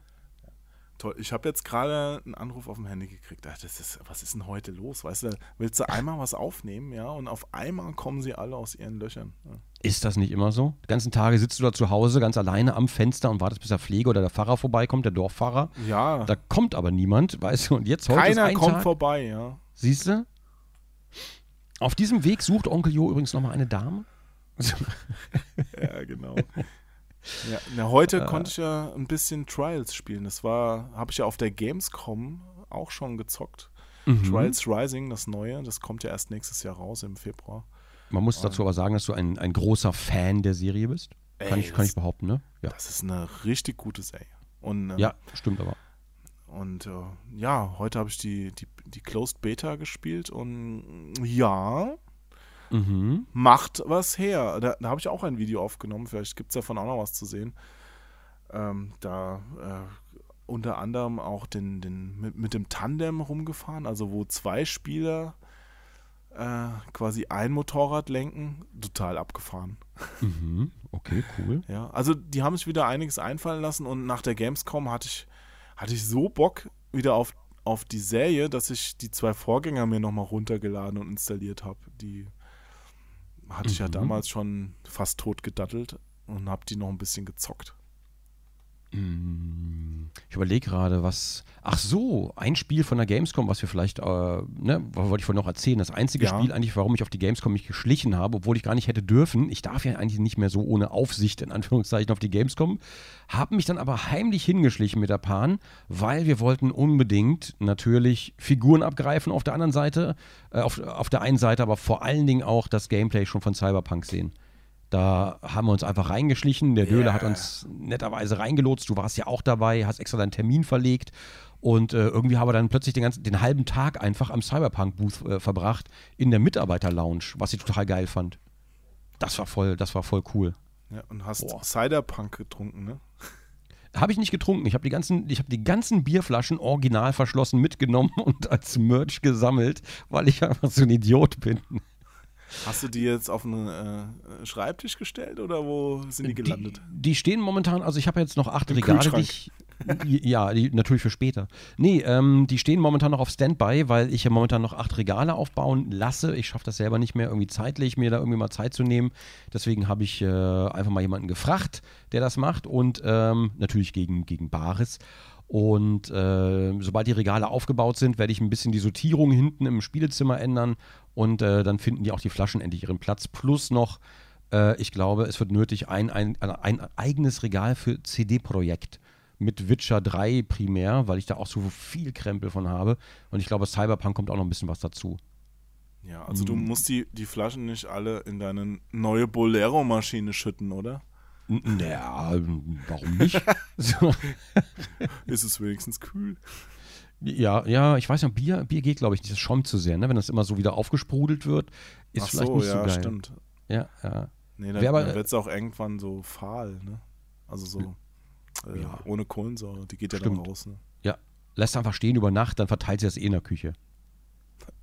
Toll. Ich habe jetzt gerade einen Anruf auf dem Handy gekriegt. Ach, das ist, was ist denn heute los? Weißt du, willst du einmal was aufnehmen, ja? Und auf einmal kommen sie alle aus ihren Löchern. Ja. Ist das nicht immer so? Die ganzen Tage sitzt du da zu Hause ganz alleine am Fenster und wartest, bis der Pflege oder der Pfarrer vorbeikommt, der Dorffahrer. Ja. Da kommt aber niemand, weißt du? Und jetzt heute Keiner kommt Tag. vorbei, ja. Siehst du? Auf diesem Weg sucht Onkel Jo übrigens nochmal eine Dame. ja, genau. Ja, na, heute äh, konnte ich ja ein bisschen Trials spielen. Das war, habe ich ja auf der Gamescom auch schon gezockt. Mhm. Trials Rising, das neue, das kommt ja erst nächstes Jahr raus im Februar. Man muss dazu aber sagen, dass du ein, ein großer Fan der Serie bist. Ey, kann, ich, kann ich behaupten, ne? Ja. Das ist eine richtig gute Serie. Und, ähm, ja, stimmt aber. Und äh, ja, heute habe ich die, die, die Closed Beta gespielt und ja, mhm. macht was her. Da, da habe ich auch ein Video aufgenommen, vielleicht gibt es davon auch noch was zu sehen. ähm, da äh, unter anderem auch den, den, mit, mit dem Tandem rumgefahren, also wo zwei Spieler äh, quasi ein Motorrad lenken, total abgefahren. Mhm. Okay, cool. Ja, also die haben sich wieder einiges einfallen lassen und nach der Gamescom hatte ich, hatte ich so Bock wieder auf, auf die Serie, dass ich die zwei Vorgänger mir nochmal runtergeladen und installiert habe. Die hatte ich ja Mhm. damals schon fast tot gedattelt und habe die noch ein bisschen gezockt. Ich überlege gerade, was. Ach so, ein Spiel von der Gamescom, was wir vielleicht, äh, ne, was wollte ich vorhin noch erzählen. Das einzige Ja. Spiel eigentlich, warum ich auf die Gamescom mich geschlichen habe, obwohl ich gar nicht hätte dürfen. Ich darf ja eigentlich nicht mehr so ohne Aufsicht in Anführungszeichen auf die Gamescom. Habe mich dann aber heimlich hingeschlichen mit der Pan, weil wir wollten unbedingt natürlich Figuren abgreifen auf der anderen Seite, äh, auf, auf der einen Seite, aber vor allen Dingen auch das Gameplay schon von Cyberpunk sehen. Da haben wir uns einfach reingeschlichen. Der Döler Ja. hat uns netterweise reingelotst. Du warst ja auch dabei, hast extra deinen Termin verlegt. Und äh, irgendwie haben wir dann plötzlich den, ganzen, den halben Tag einfach am Cyberpunk-Booth äh, verbracht in der Mitarbeiter-Lounge, was ich total geil fand. Das war voll, das war voll cool. Ja, und hast Boah. Ciderpunk getrunken, ne? Habe ich nicht getrunken. Ich habe die ganzen, ich habe die ganzen Bierflaschen original verschlossen mitgenommen und als Merch gesammelt, weil ich einfach so ein Idiot bin. Hast du die jetzt auf einen äh, Schreibtisch gestellt oder wo sind die gelandet? Die, die stehen momentan, also ich habe jetzt noch acht Im Regale, die ich, ja, die, natürlich für später. Nee, ähm, die stehen momentan noch auf Standby, weil ich ja momentan noch acht Regale aufbauen lasse. Ich schaffe das selber nicht mehr irgendwie zeitlich, mir da irgendwie mal Zeit zu nehmen. Deswegen habe ich äh, einfach mal jemanden gefragt, der das macht und ähm, natürlich gegen, gegen Bares. Und äh, sobald die Regale aufgebaut sind, werde ich ein bisschen die Sortierung hinten im Spielezimmer ändern und äh, dann finden die auch die Flaschen endlich ihren Platz. Plus noch, äh, ich glaube, es wird nötig, ein, ein, ein eigenes Regal für CD-Projekt mit Witcher 3 primär, weil ich da auch so viel Krempel von habe. Und ich glaube, Cyberpunk kommt auch noch ein bisschen was dazu. Ja, also Hm. du musst die, die Flaschen nicht alle in deine neue Bolero-Maschine schütten, oder? Naja, warum nicht? so, Ist es wenigstens kühl? Ja, ja, ich weiß noch, Bier, Bier geht, glaube ich, nicht. Das schäumt zu sehr, ne? Wenn das immer so wieder aufgesprudelt wird, ist Ach vielleicht so, nicht ja, so geil. stimmt. Ja, ja. Nee, dann, dann wird es auch irgendwann so fahl, ne? Also so äh, Ja. ohne Kohlensäure, die geht ja Stimmt. dann raus, ne? Ja, lässt einfach stehen über Nacht, dann verteilt sie das eh in der Küche.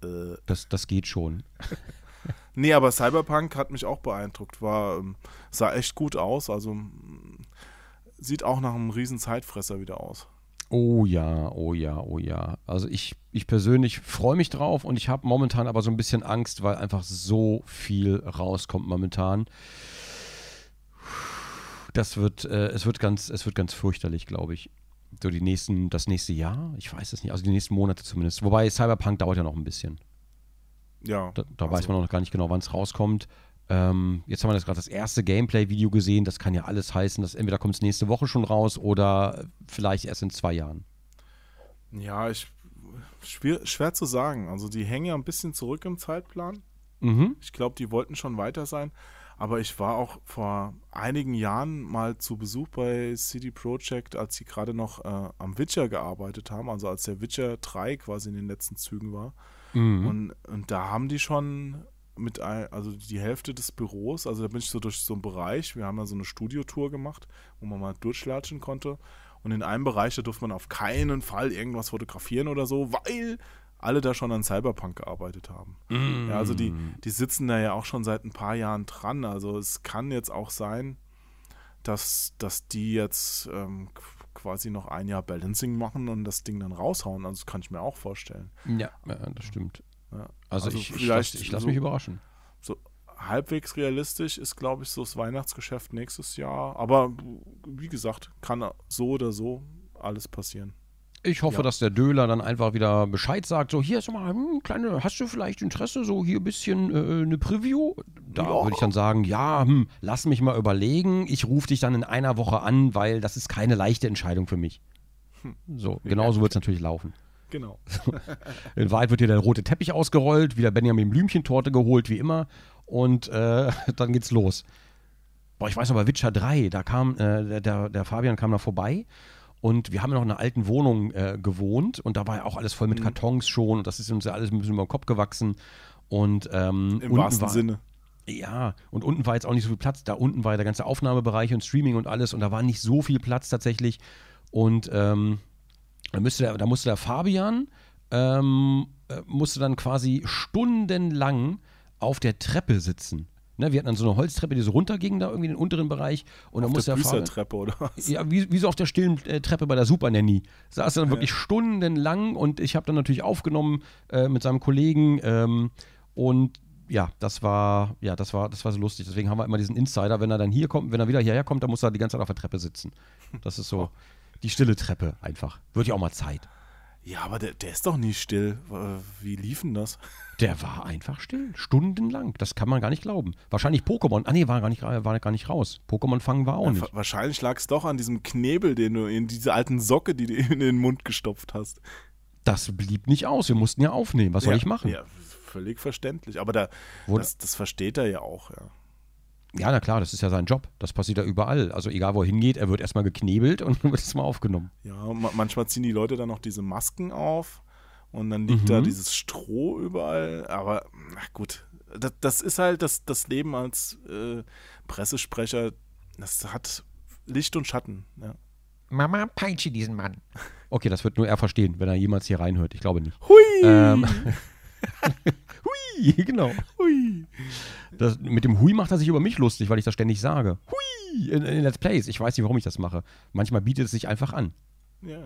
Äh, Das, das geht schon. nee, aber Cyberpunk hat mich auch beeindruckt. War, ähm, sah echt gut aus, also sieht auch nach einem riesen Zeitfresser wieder aus. Oh ja, oh ja, oh ja. Also ich, ich persönlich freue mich drauf und ich habe momentan aber so ein bisschen Angst, weil einfach so viel rauskommt momentan. Das wird, äh, es wird ganz, es wird ganz fürchterlich, glaube ich. So die nächsten, das nächste Jahr, ich weiß es nicht, also die nächsten Monate zumindest. Wobei Cyberpunk dauert ja noch ein bisschen. Ja. Da, da also, weiß man noch gar nicht genau, wann es rauskommt. Ähm, jetzt haben wir das gerade das erste Gameplay-Video gesehen. Das kann ja alles heißen, dass entweder kommt es nächste Woche schon raus oder vielleicht erst in zwei Jahren. Ja, ich schwer, schwer zu sagen. Also die hängen ja ein bisschen zurück im Zeitplan. Mhm. Ich glaube, die wollten schon weiter sein. Aber ich war auch vor einigen Jahren mal zu Besuch bei CD Projekt, als sie gerade noch äh, am Witcher gearbeitet haben, also als der Witcher 3 quasi in den letzten Zügen war. Mhm. Und, und da haben die schon mit, ein, also die Hälfte des Büros, also da bin ich so durch so einen Bereich, wir haben ja so eine Studiotour gemacht, wo man mal durchlatschen konnte. Und in einem Bereich, da durfte man auf keinen Fall irgendwas fotografieren oder so, weil alle da schon an Cyberpunk gearbeitet haben. Ja, also die, die sitzen da ja auch schon seit ein paar Jahren dran. Also es kann jetzt auch sein, dass, dass die jetzt ähm, qu- quasi noch ein Jahr Balancing machen und das Ding dann raushauen. Also das kann ich mir auch vorstellen. Ja, ja, das stimmt. Ja. Also, Also ich, ich vielleicht lasse ich lass so- mich überraschen. So halbwegs realistisch ist, glaube ich, so das Weihnachtsgeschäft nächstes Jahr. Aber wie gesagt, kann so oder so alles passieren. Ich hoffe, Ja. dass der Döler dann einfach wieder Bescheid sagt. So, hier ist mal, hm, kleine, hast du vielleicht Interesse, so hier ein bisschen äh, eine Preview? Da Ja. würde ich dann sagen, ja, hm, lass mich mal überlegen. Ich rufe dich dann in einer Woche an, weil das ist keine leichte Entscheidung für mich. Hm. So, genauso wird es natürlich laufen. Genau. In Wahrheit wird hier der rote Teppich ausgerollt, wieder Benjamin Blümchentorte geholt, wie immer. Und äh, dann geht's los. Boah, ich weiß noch, bei Witcher 3, da kam, äh, der- der, Fabian kam da vorbei und wir haben ja noch in einer alten Wohnung äh, gewohnt und da war ja auch alles voll mit Mhm. Kartons schon und das ist uns ja alles ein bisschen über den Kopf gewachsen. Und ähm, Im unten wahrsten war, Sinne. Ja, und unten war jetzt auch nicht so viel Platz. Da unten war ja der ganze Aufnahmebereich und Streaming und alles und da war nicht so viel Platz tatsächlich. Und ähm, da, müsste der, da musste der Fabian, ähm, äh, musste dann quasi stundenlang auf der Treppe sitzen. Ne, wir hatten dann so eine Holztreppe, die so runterging, da irgendwie in den unteren Bereich. Und auf dann musste der Fabian, Treppe oder was? ja, wie, wie so auf der stillen äh, Treppe bei der Super Nanny. Saß dann wirklich stundenlang und ich habe dann natürlich aufgenommen äh, mit seinem Kollegen ähm, und ja, das war, ja, das war, das war so lustig. Deswegen haben wir immer diesen Insider, wenn er dann hier kommt, wenn er wieder hierher kommt, dann muss er die ganze Zeit auf der Treppe sitzen. Das ist so die stille Treppe einfach. Wird ja auch mal Zeit. Ja, aber der, der ist doch nie still. Wie lief denn das? Der war einfach still, stundenlang. Das kann man gar nicht glauben. Wahrscheinlich Pokémon. Ah nee, war gar nicht, war gar nicht raus. Pokémon fangen war auch Ja, nicht. wa- wahrscheinlich lag es doch an diesem Knebel, den du in diese alten Socke, die du in den Mund gestopft hast. Das blieb nicht aus. Wir mussten ja aufnehmen. Was soll ja, ich machen? Ja, völlig verständlich. Aber da, das, das versteht er ja auch, ja. Ja, na klar, das ist ja sein Job. Das passiert ja überall. Also egal, wo er hingeht, er wird erstmal geknebelt und dann wird erstmal aufgenommen. Ja, ma manchmal ziehen die Leute dann noch diese Masken auf und dann liegt Mhm. da dieses Stroh überall. Aber na gut, das, das ist halt das, das Leben als äh, Pressesprecher. Das hat Licht und Schatten. Ja. Mama, peitsche diesen Mann. Okay, das wird nur er verstehen, wenn er jemals hier reinhört. Ich glaube nicht. Hui! Ähm, Hui, genau. Hui! Das, mit dem Hui macht er sich über mich lustig, weil ich das ständig sage. Hui! In, in Let's Plays. Ich weiß nicht, warum ich das mache. Manchmal bietet es sich einfach an. Ja.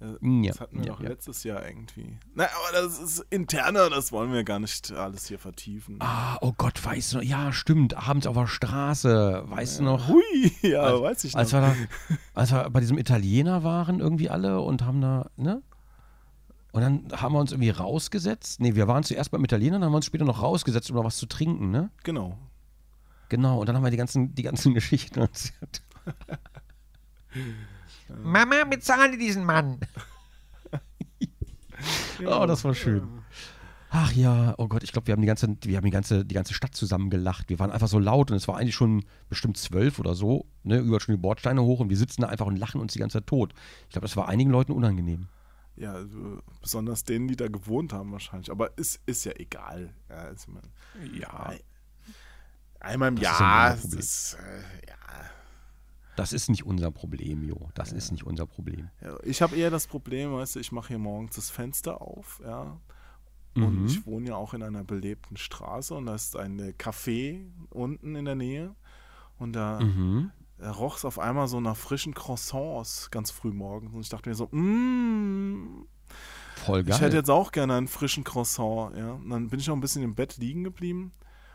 Äh, Ja, Das hatten wir ja, doch ja. letztes Jahr irgendwie. Na, aber das ist interner, das wollen wir gar nicht alles hier vertiefen. Ah, oh Gott, weißt du noch? Ja, stimmt. Abends auf der Straße. Weißt du noch? Hui! Ja, Als- weiß ich Als noch. wir, da, als wir bei diesem Italiener waren, irgendwie alle und haben da, ne? Und dann haben wir uns irgendwie rausgesetzt. Nee, wir waren zuerst beim Italiener, dann haben wir uns später noch rausgesetzt, um noch was zu trinken, ne? Genau. Genau, und dann haben wir die ganzen, die ganzen Geschichten erzählt. Mama, bezahle diesen Mann. Oh, das war schön. Ach ja, oh Gott, ich glaube, wir haben die ganze, wir haben die ganze, die ganze Stadt zusammen gelacht. Wir waren einfach so laut und es war eigentlich schon bestimmt zwölf oder so, ne, über schon die Bordsteine hoch und wir sitzen da einfach und lachen uns die ganze Zeit tot. Ich glaube, das war einigen Leuten unangenehm. Ja, also besonders denen, die da gewohnt haben wahrscheinlich. Aber ist, ist ja egal. Ja, ist immer, Ja. einmal im Das ist ja Jahr. Problem. ist, äh, ja. Das ist nicht unser Problem, Jo. Das ist nicht unser Problem. Ja, Ich habe eher das Problem, weißt du, ich mache hier morgens das Fenster auf, ja. Und Mhm. ich wohne ja auch in einer belebten Straße und da ist ein äh, Café unten in der Nähe. Und da, Mhm. Da roch es auf einmal so nach frischen Croissants ganz früh morgens. Und ich dachte mir so, mmm, Voll geil. ich hätte jetzt auch gerne einen frischen Croissant, ja. Und dann bin ich noch ein bisschen im Bett liegen geblieben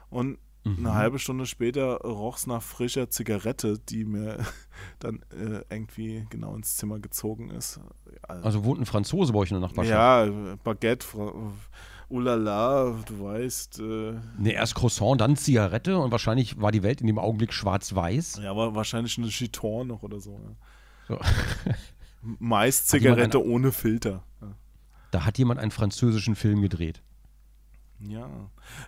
und Mhm. eine halbe Stunde später roch es nach frischer Zigarette, die mir dann äh, irgendwie genau ins Zimmer gezogen ist. also wohnt ein Franzose bei euch in der Nachbarschaft? ja, Baguette, Fra- Ulala, du weißt. Äh, Ne, erst Croissant, dann Zigarette und wahrscheinlich war die Welt in dem Augenblick schwarz-weiß. ja, war wahrscheinlich eine Chiton noch oder so. Ja. So. Meist Zigarette ohne Filter. Ja. Da hat jemand einen französischen Film gedreht. Ja.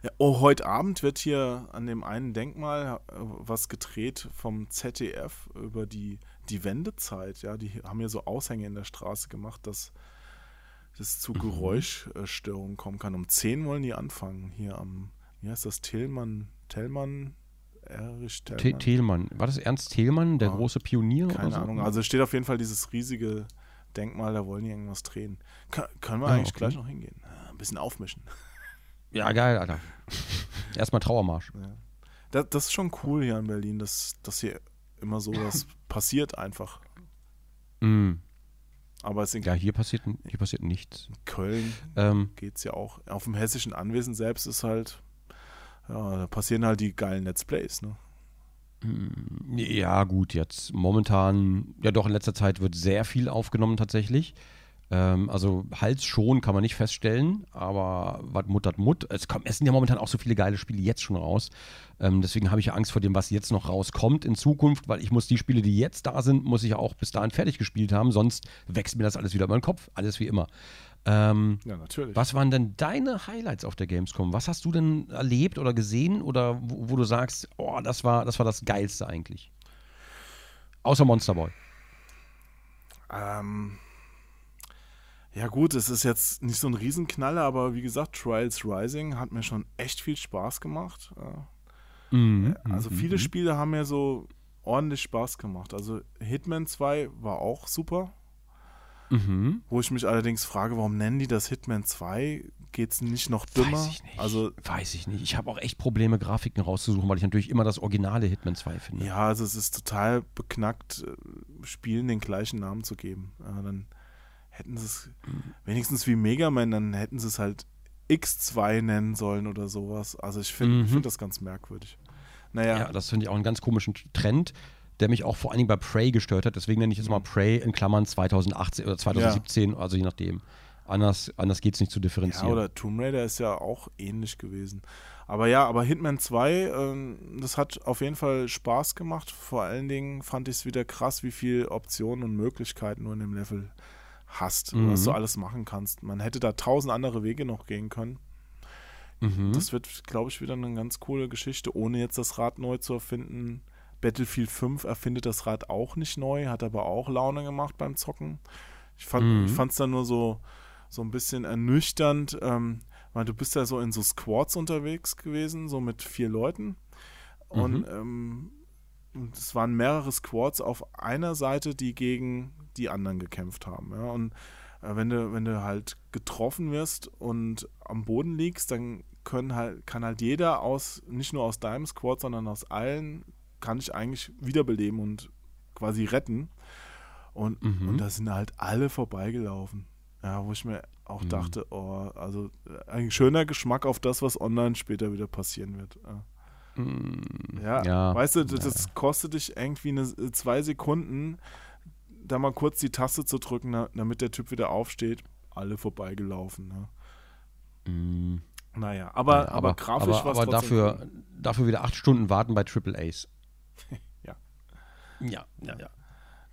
ja. Oh, heute Abend wird hier an dem einen Denkmal äh, was gedreht vom ZDF über die, die Wendezeit. Ja, die haben hier so Aushänge in der Straße gemacht, dass es zu Geräuschstörungen kommen kann. Um 10 wollen die anfangen. Hier am, wie heißt das, Tillmann, Tellmann, Erich Te- Tellmann? Thielmann. War das Ernst Thielmann, der Ah, große Pionier? Keine so? Ahnung. Also steht auf jeden Fall dieses riesige Denkmal, da wollen die irgendwas drehen. Kann, können wir Ah, eigentlich okay. gleich noch hingehen? Äh, Ein bisschen aufmischen. Ja, geil, Alter. Erstmal Trauermarsch. Ja. Das, das ist schon cool hier in Berlin, dass, dass hier immer sowas passiert einfach. Mm. Aber es in Ja, hier passiert, hier passiert nichts. Köln Ähm, geht es ja auch. Auf dem hessischen Anwesen selbst ist halt, ja, da passieren halt die geilen Let's Plays, ne? ja, gut, jetzt momentan, ja doch, in letzter Zeit wird sehr viel aufgenommen tatsächlich. Ähm, also Hals schon kann man nicht feststellen, aber was muttert Mut. Es, kommt, es sind ja momentan auch so viele geile Spiele jetzt schon raus. Ähm, deswegen habe ich ja Angst vor dem, was jetzt noch rauskommt in Zukunft, weil ich muss die Spiele, die jetzt da sind, muss ich auch bis dahin fertig gespielt haben, sonst wächst mir das alles wieder über den Kopf. Alles wie immer. Ähm, Ja, natürlich. was waren denn deine Highlights auf der Gamescom? Was hast du denn erlebt oder gesehen oder wo, wo du sagst, oh, das war, das war das Geilste eigentlich? Außer Monster Boy. Ähm, ja gut, es ist jetzt nicht so ein Riesenknaller, aber wie gesagt, Trials Rising hat mir schon echt viel Spaß gemacht. Ja. Mhm. Also viele Spiele haben mir so ordentlich Spaß gemacht. Also Hitman 2 war auch super. Mhm. Wo ich mich allerdings frage, warum nennen die das Hitman 2? Geht es nicht noch dümmer? Weiß ich nicht. Also Weiß ich nicht. Ich habe auch echt Probleme, Grafiken rauszusuchen, weil ich natürlich immer das originale Hitman 2 finde. ja, also es ist total beknackt, äh, Spielen den gleichen Namen zu geben. Ja, dann hätten sie es wenigstens wie Mega Man, dann hätten sie es halt X2 nennen sollen oder sowas. Also ich finde Mhm. find das ganz merkwürdig. Naja, Ja, das finde ich auch einen ganz komischen Trend, der mich auch vor allen Dingen bei Prey gestört hat. Deswegen nenne ich jetzt mal Prey in Klammern 2018 oder 2017, also je nachdem. Anders, anders geht es nicht zu Ja, differenzieren. oder Tomb Raider ist ja auch ähnlich gewesen. Aber ja, aber Hitman 2, ähm, das hat auf jeden Fall Spaß gemacht. Vor allen Dingen fand ich es wieder krass, wie viele Optionen und Möglichkeiten du in dem Level hast, Mhm. was du alles machen kannst. Man hätte da tausend andere Wege noch gehen können. mhm. Das wird, glaube ich, wieder eine ganz coole Geschichte, ohne jetzt das Rad neu zu erfinden. Battlefield 5 erfindet das Rad auch nicht neu, hat aber auch Laune gemacht beim Zocken. Ich fand Mhm. es dann nur so, so ein bisschen ernüchternd, ähm, weil du bist ja so in so Squads unterwegs gewesen, so mit vier Leuten. Und Mhm. ähm, und es waren mehrere Squads auf einer Seite, die gegen die anderen gekämpft haben. Ja? Und äh, wenn du, wenn du halt getroffen wirst und am Boden liegst, dann können halt, kann halt jeder aus, nicht nur aus deinem Squad, sondern aus allen, kann ich eigentlich wiederbeleben und quasi retten. Und, Mhm. und da sind halt alle vorbeigelaufen. Ja, wo ich mir auch Mhm. dachte, oh, also äh, ein schöner Geschmack auf das, was online später wieder passieren wird. Ja. Ja, Mm, Ja, weißt du, das, das kostet dich irgendwie eine, zwei Sekunden, da mal kurz die Taste zu drücken, na- damit der Typ wieder aufsteht. Alle vorbeigelaufen. Ne? Mm, Naja, aber, ja, aber, grafisch aber, war es aber dafür, cool. dafür wieder acht Stunden warten bei Triple A's. Ja. Ja, ja, ja.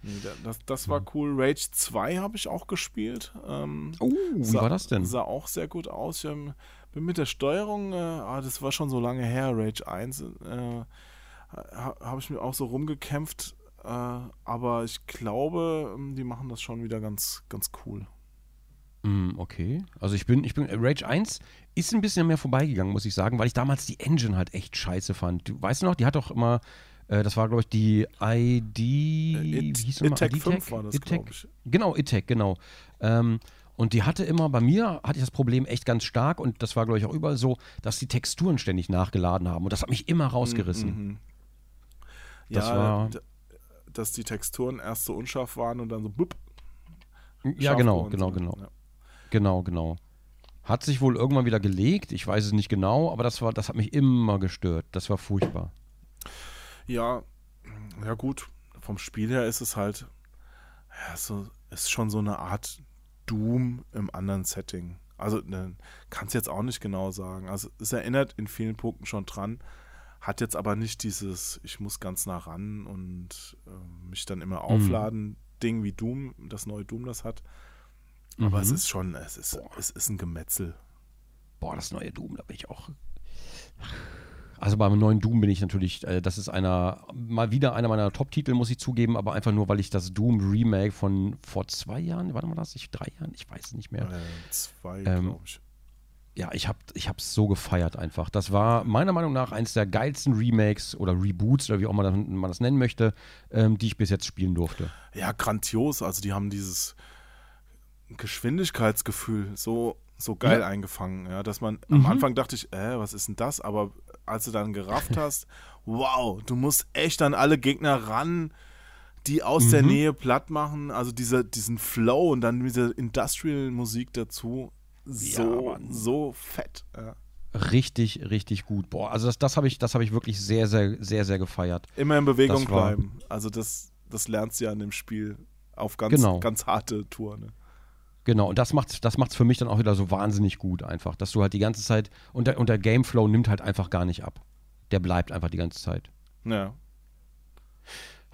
Nee, da- das, das war cool. Rage 2 habe ich auch gespielt. Ähm, Oh, wie sah, war das denn? Sah auch sehr gut aus. Ich ähm, bin mit der Steuerung, äh, ah, das war schon so lange her, Rage 1, äh, ha, habe ich mir auch so rumgekämpft. Äh, aber ich glaube, ähm, die machen das schon wieder ganz, ganz cool. Mm, okay. Also ich bin, ich bin, Rage 1 ist ein bisschen mehr vorbeigegangen, muss ich sagen, weil ich damals die Engine halt echt scheiße fand. Du weißt noch, die hat doch immer, äh, das war glaube ich die ID, wie It- hieß die nochmal? Itech ID-Tech? 5 war das, glaube ich. Genau, Itech, genau. Ähm, und die hatte immer, bei mir hatte ich das Problem echt ganz stark und das war glaube ich auch überall so, dass die Texturen ständig nachgeladen haben und das hat mich immer rausgerissen. Mhm. Das ja, war- dass die Texturen erst so unscharf waren und dann so bupp, Ja, genau, genau, sind. genau. Ja. Genau, genau. Hat sich wohl irgendwann wieder gelegt, ich weiß es nicht genau, aber das war, das hat mich immer gestört. Das war furchtbar. Ja, ja gut. Vom Spiel her ist es halt, ja, so, ist schon so eine Art Doom im anderen Setting. Also ne, kann es jetzt auch nicht genau sagen. Also es erinnert in vielen Punkten schon dran, hat jetzt aber nicht dieses, ich muss ganz nah ran und äh, mich dann immer aufladen, Ding wie Doom, das neue Doom das hat. Aber es Mhm. ist schon, es ist, es ist ein Gemetzel. Boah, das neue Doom, da bin ich auch. Also beim neuen Doom bin ich natürlich, äh, das ist einer, mal wieder einer meiner Top-Titel, muss ich zugeben, aber einfach nur, weil ich das Doom Remake von vor zwei Jahren, warte mal das, ich, drei Jahren, ich weiß es nicht mehr. Äh, zwei, Ähm, glaube ich. Ja, ich habe ich hab's so gefeiert einfach. Das war meiner Meinung nach eins der geilsten Remakes oder Reboots oder wie auch man das, man das nennen möchte, ähm, die ich bis jetzt spielen durfte. ja, grandios. Also die haben dieses Geschwindigkeitsgefühl so, so geil Ja. eingefangen, ja, dass man Mhm. am Anfang dachte ich, äh, was ist denn das? Aber als du dann gerafft hast, wow, du musst echt an alle Gegner ran, die aus der Mhm. Nähe platt machen, also dieser, diesen Flow und dann diese Industrial-Musik dazu, so, Mann. so fett. Ja. Richtig, richtig gut. Boah, also das, das habe ich, das hab ich wirklich sehr, sehr, sehr, sehr gefeiert. Immer in Bewegung Das war- bleiben. Also das, das lernst du ja in dem Spiel auf ganz, Genau. ganz harte Tour. Ne? Genau, und das macht das macht's für mich dann auch wieder so wahnsinnig gut einfach, dass du halt die ganze Zeit und der, und der Gameflow nimmt halt einfach gar nicht ab. Der bleibt einfach die ganze Zeit. Ja.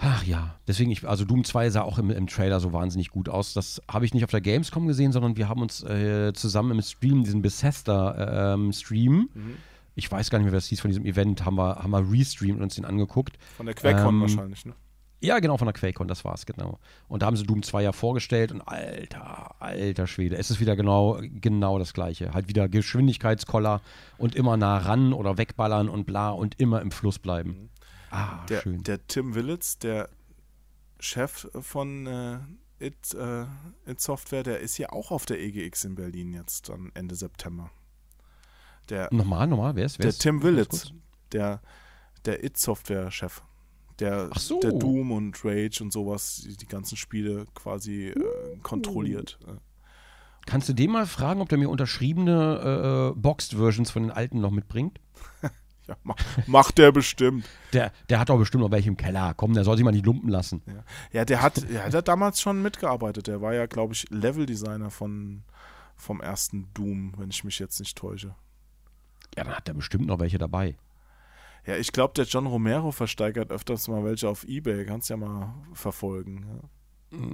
Ach ja, deswegen, ich, also Doom 2 sah auch im, im Trailer so wahnsinnig gut aus. Das habe ich nicht auf der Gamescom gesehen, sondern wir haben uns äh, zusammen im Stream, diesen Bethesda-Stream, Mhm. ich weiß gar nicht mehr, wie das hieß von diesem Event, haben wir, haben wir restreamt und uns den angeguckt. Von der QuakeCon Ähm, wahrscheinlich, ne? Ja, genau, von der QuakeCon, das war's, genau. Und da haben sie Doom 2 ja vorgestellt und alter, alter Schwede, es ist wieder genau, genau das Gleiche. Halt wieder Geschwindigkeitskoller und immer nah ran oder wegballern und bla und immer im Fluss bleiben. Ah, Der, schön. der Tim Willits, der Chef von äh, It, äh, It Software, der ist ja auch auf der EGX in Berlin jetzt dann Ende September. Der, nochmal, nochmal, wer ist, wer der ist? Tim Willits, der, der It Software Chef. Der, so. der Doom und Rage und sowas, die, die ganzen Spiele quasi äh, kontrolliert. Äh, Kannst du den mal fragen, ob der mir unterschriebene äh, Boxed-Versions von den alten noch mitbringt? Ja, ma macht der bestimmt. Der, der hat doch bestimmt noch welche im Keller. Komm, der soll sich mal nicht lumpen lassen. Ja, ja der hat, der hat ja damals schon mitgearbeitet. Der war ja, glaube ich, Leveldesigner von vom ersten Doom, wenn ich mich jetzt nicht täusche. Ja, dann hat der bestimmt noch welche dabei. Ja, ich glaube, der John Romero versteigert öfters mal welche auf Ebay. Kannst ja mal verfolgen. Ja.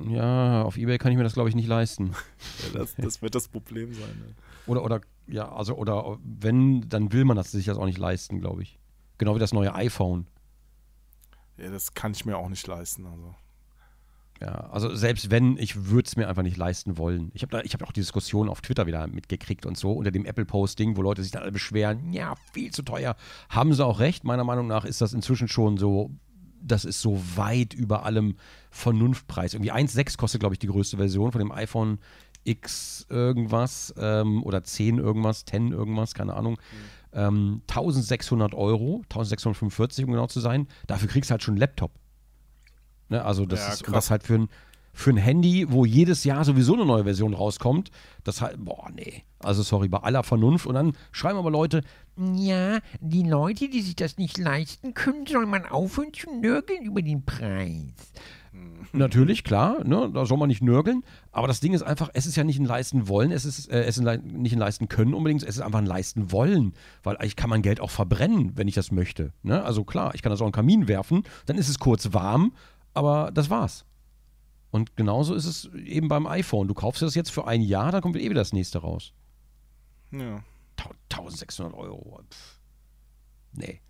Ja, auf Ebay kann ich mir das, glaube ich, nicht leisten. Ja, das, das wird das Problem sein. Ne? Oder, oder, ja, also, oder wenn, dann will man das, sich das auch nicht leisten, glaube ich. Genau wie das neue iPhone. Ja, das kann ich mir auch nicht leisten. Also. Ja, also selbst wenn, ich würde es mir einfach nicht leisten wollen. Ich habe habe auch die Diskussion auf Twitter wieder mitgekriegt und so, unter dem Apple-Posting, wo Leute sich dann alle beschweren, ja, viel zu teuer. Haben sie auch recht. Meiner Meinung nach ist das inzwischen schon so, das ist so weit über allem Vernunftpreis. Irgendwie 1,6 kostet, glaube ich, die größte Version von dem iPhone X irgendwas ähm, oder 10 irgendwas, 10 irgendwas, keine Ahnung. Ähm, 1600 Euro, 1645 um genau zu sein. Dafür kriegst du halt schon einen Laptop. Ne, also das Ja, ist und das halt für ein, für ein Handy, wo jedes Jahr sowieso eine neue Version rauskommt, das halt, boah, nee. Also sorry, bei aller Vernunft. Und dann schreiben aber Leute, Ja, die Leute, die sich das nicht leisten können, soll man aufhören zu nörgeln über den Preis. Natürlich, klar, ne, da soll man nicht nörgeln. Aber das Ding ist einfach, es ist ja nicht ein Leisten wollen, es ist, äh, es ist ein nicht ein Leisten können unbedingt, es ist einfach ein Leisten wollen. Weil ich kann mein Geld auch verbrennen, wenn ich das möchte. Ne? Also klar, ich kann das auch in den Kamin werfen, dann ist es kurz warm, aber das war's. Und genauso ist es eben beim iPhone. Du kaufst das jetzt für ein Jahr, dann kommt eh wieder das nächste raus. Ja. Tau- 1600 Euro. Pff. Nee.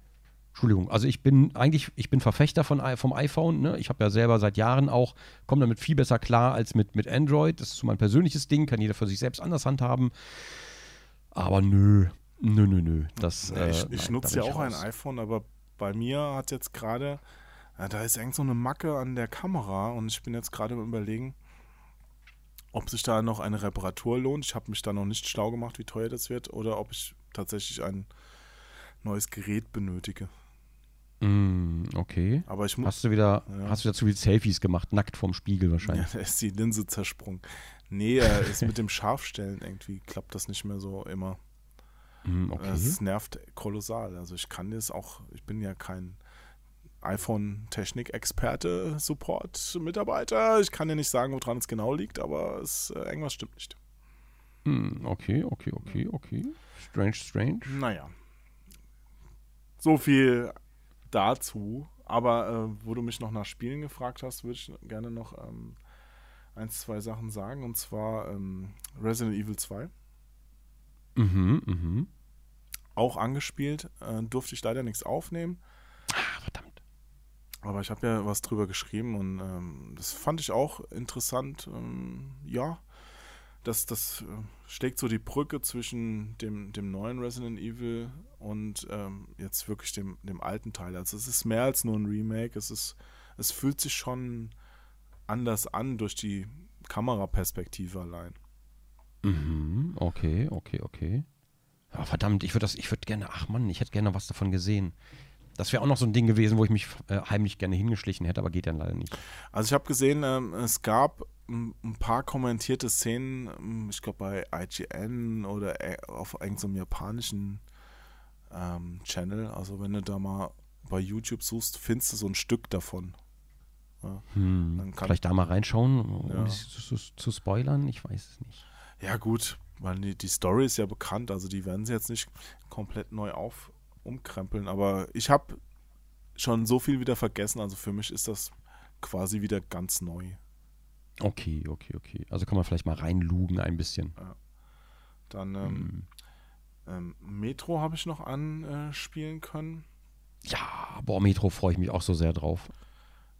Entschuldigung, also ich bin eigentlich, ich bin Verfechter von, vom iPhone. Ne? Ich habe ja selber seit Jahren auch, komme damit viel besser klar als mit, mit Android. Das ist so mein persönliches Ding, kann jeder für sich selbst anders handhaben. Aber nö, nö, nö, nö. Das, äh, ich nein, ich da nutze ja auch ein raus. iPhone, aber bei mir hat jetzt gerade, ja, da ist irgend so eine Macke an der Kamera und ich bin jetzt gerade am überlegen, ob sich da noch eine Reparatur lohnt. Ich habe mich da noch nicht schlau gemacht, wie teuer das wird, oder ob ich tatsächlich ein neues Gerät benötige. Mm, okay. Aber ich. Hast du wieder, Ja. hast du wieder zu viel Selfies gemacht, nackt vorm Spiegel Ja, wahrscheinlich. da ist die Linse zersprungen. Nee, äh, ist mit dem Scharfstellen irgendwie klappt das nicht mehr so immer. Mm, okay. Es nervt kolossal. Also ich kann das auch, ich bin ja kein iPhone-Technik-Experte, Support-Mitarbeiter. Ich kann dir nicht sagen, woran es genau liegt, aber es, äh, irgendwas stimmt nicht. Mm, okay, okay, okay, okay. Strange, strange. Naja. So viel dazu. Aber äh, wo du mich noch nach Spielen gefragt hast, würde ich gerne noch ähm, ein, zwei Sachen sagen. Und zwar ähm, Resident Evil 2. Mhm, mhm. Auch angespielt. Äh, durfte ich leider nichts aufnehmen. Ah, verdammt. Aber ich habe ja was drüber geschrieben und ähm, das fand ich auch interessant. Ähm, ja, das, das äh, schlägt so die Brücke zwischen dem, dem neuen Resident Evil und ähm, jetzt wirklich dem, dem alten Teil. Also es ist mehr als nur ein Remake. Es, ist, es fühlt sich schon anders an durch die Kameraperspektive allein. Mhm, okay, okay, okay. Ja, verdammt, ich würde das, ich würde gerne, ach Mann, ich hätte gerne was davon gesehen. Das wäre auch noch so ein Ding gewesen, wo ich mich äh, heimlich gerne hingeschlichen hätte, aber geht dann leider nicht. Also ich habe gesehen, ähm, es gab ein paar kommentierte Szenen, ich glaube bei IGN oder äh, auf irgendeinem japanischen ähm, Channel. Also wenn du da mal bei YouTube suchst, findest du so ein Stück davon. Ja, Hm, vielleicht da mal reinschauen, um Ja. zu, zu spoilern, ich weiß es nicht. ja gut, weil die, die Story ist ja bekannt, also die werden sie jetzt nicht komplett neu auf umkrempeln, aber ich habe schon so viel wieder vergessen, also für mich ist das quasi wieder ganz neu. Okay, okay, okay. Also kann man vielleicht mal reinlugen ein bisschen. Dann ähm, Hm. ähm, Metro habe ich noch anspielen können. Ja, boah, Metro freue ich mich auch so sehr drauf.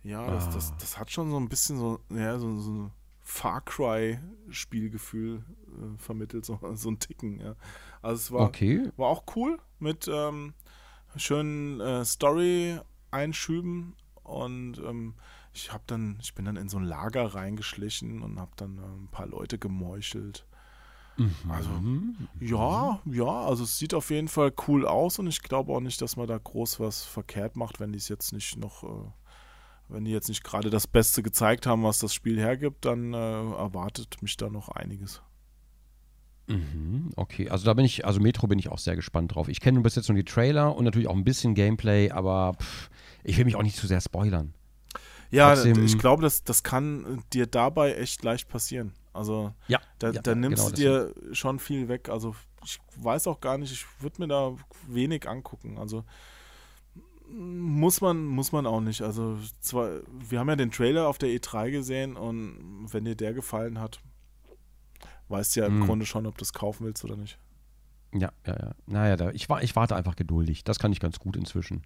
Ja, das, Ah. das, das hat schon so ein bisschen so, ja, so, so ein Far Cry-Spielgefühl äh, vermittelt, so, so ein Ticken, ja. Also es war, Okay. war auch cool mit ähm, schönen äh, Story-Einschüben und ähm, ich habe dann, ich bin dann in so ein Lager reingeschlichen und habe dann äh, ein paar Leute gemeuchelt. Also Mhm. ja, ja, also es sieht auf jeden Fall cool aus und ich glaube auch nicht, dass man da groß was verkehrt macht, wenn die es jetzt nicht noch, äh, wenn die jetzt nicht gerade das Beste gezeigt haben, was das Spiel hergibt, dann äh, erwartet mich da noch einiges. Mhm, okay, also da bin ich, also Metro bin ich auch sehr gespannt drauf. Ich kenne bis jetzt nur die Trailer und natürlich auch ein bisschen Gameplay, aber pff, ich will mich auch nicht zu sehr spoilern. Ja, Trotzdem- ich glaube, das, das kann dir dabei echt leicht passieren. Also Ja, da, ja, da nimmst genau du dir schon viel weg. Also ich weiß auch gar nicht, ich würde mir da wenig angucken. Also muss man, muss man auch nicht. Also zwar, wir haben ja den Trailer auf der E3 gesehen und wenn dir der gefallen hat, weißt du ja im Mhm. Grunde schon, ob du es kaufen willst oder nicht. Ja, ja, ja. Naja, da, ich, ich warte einfach geduldig. Das kann ich ganz gut inzwischen.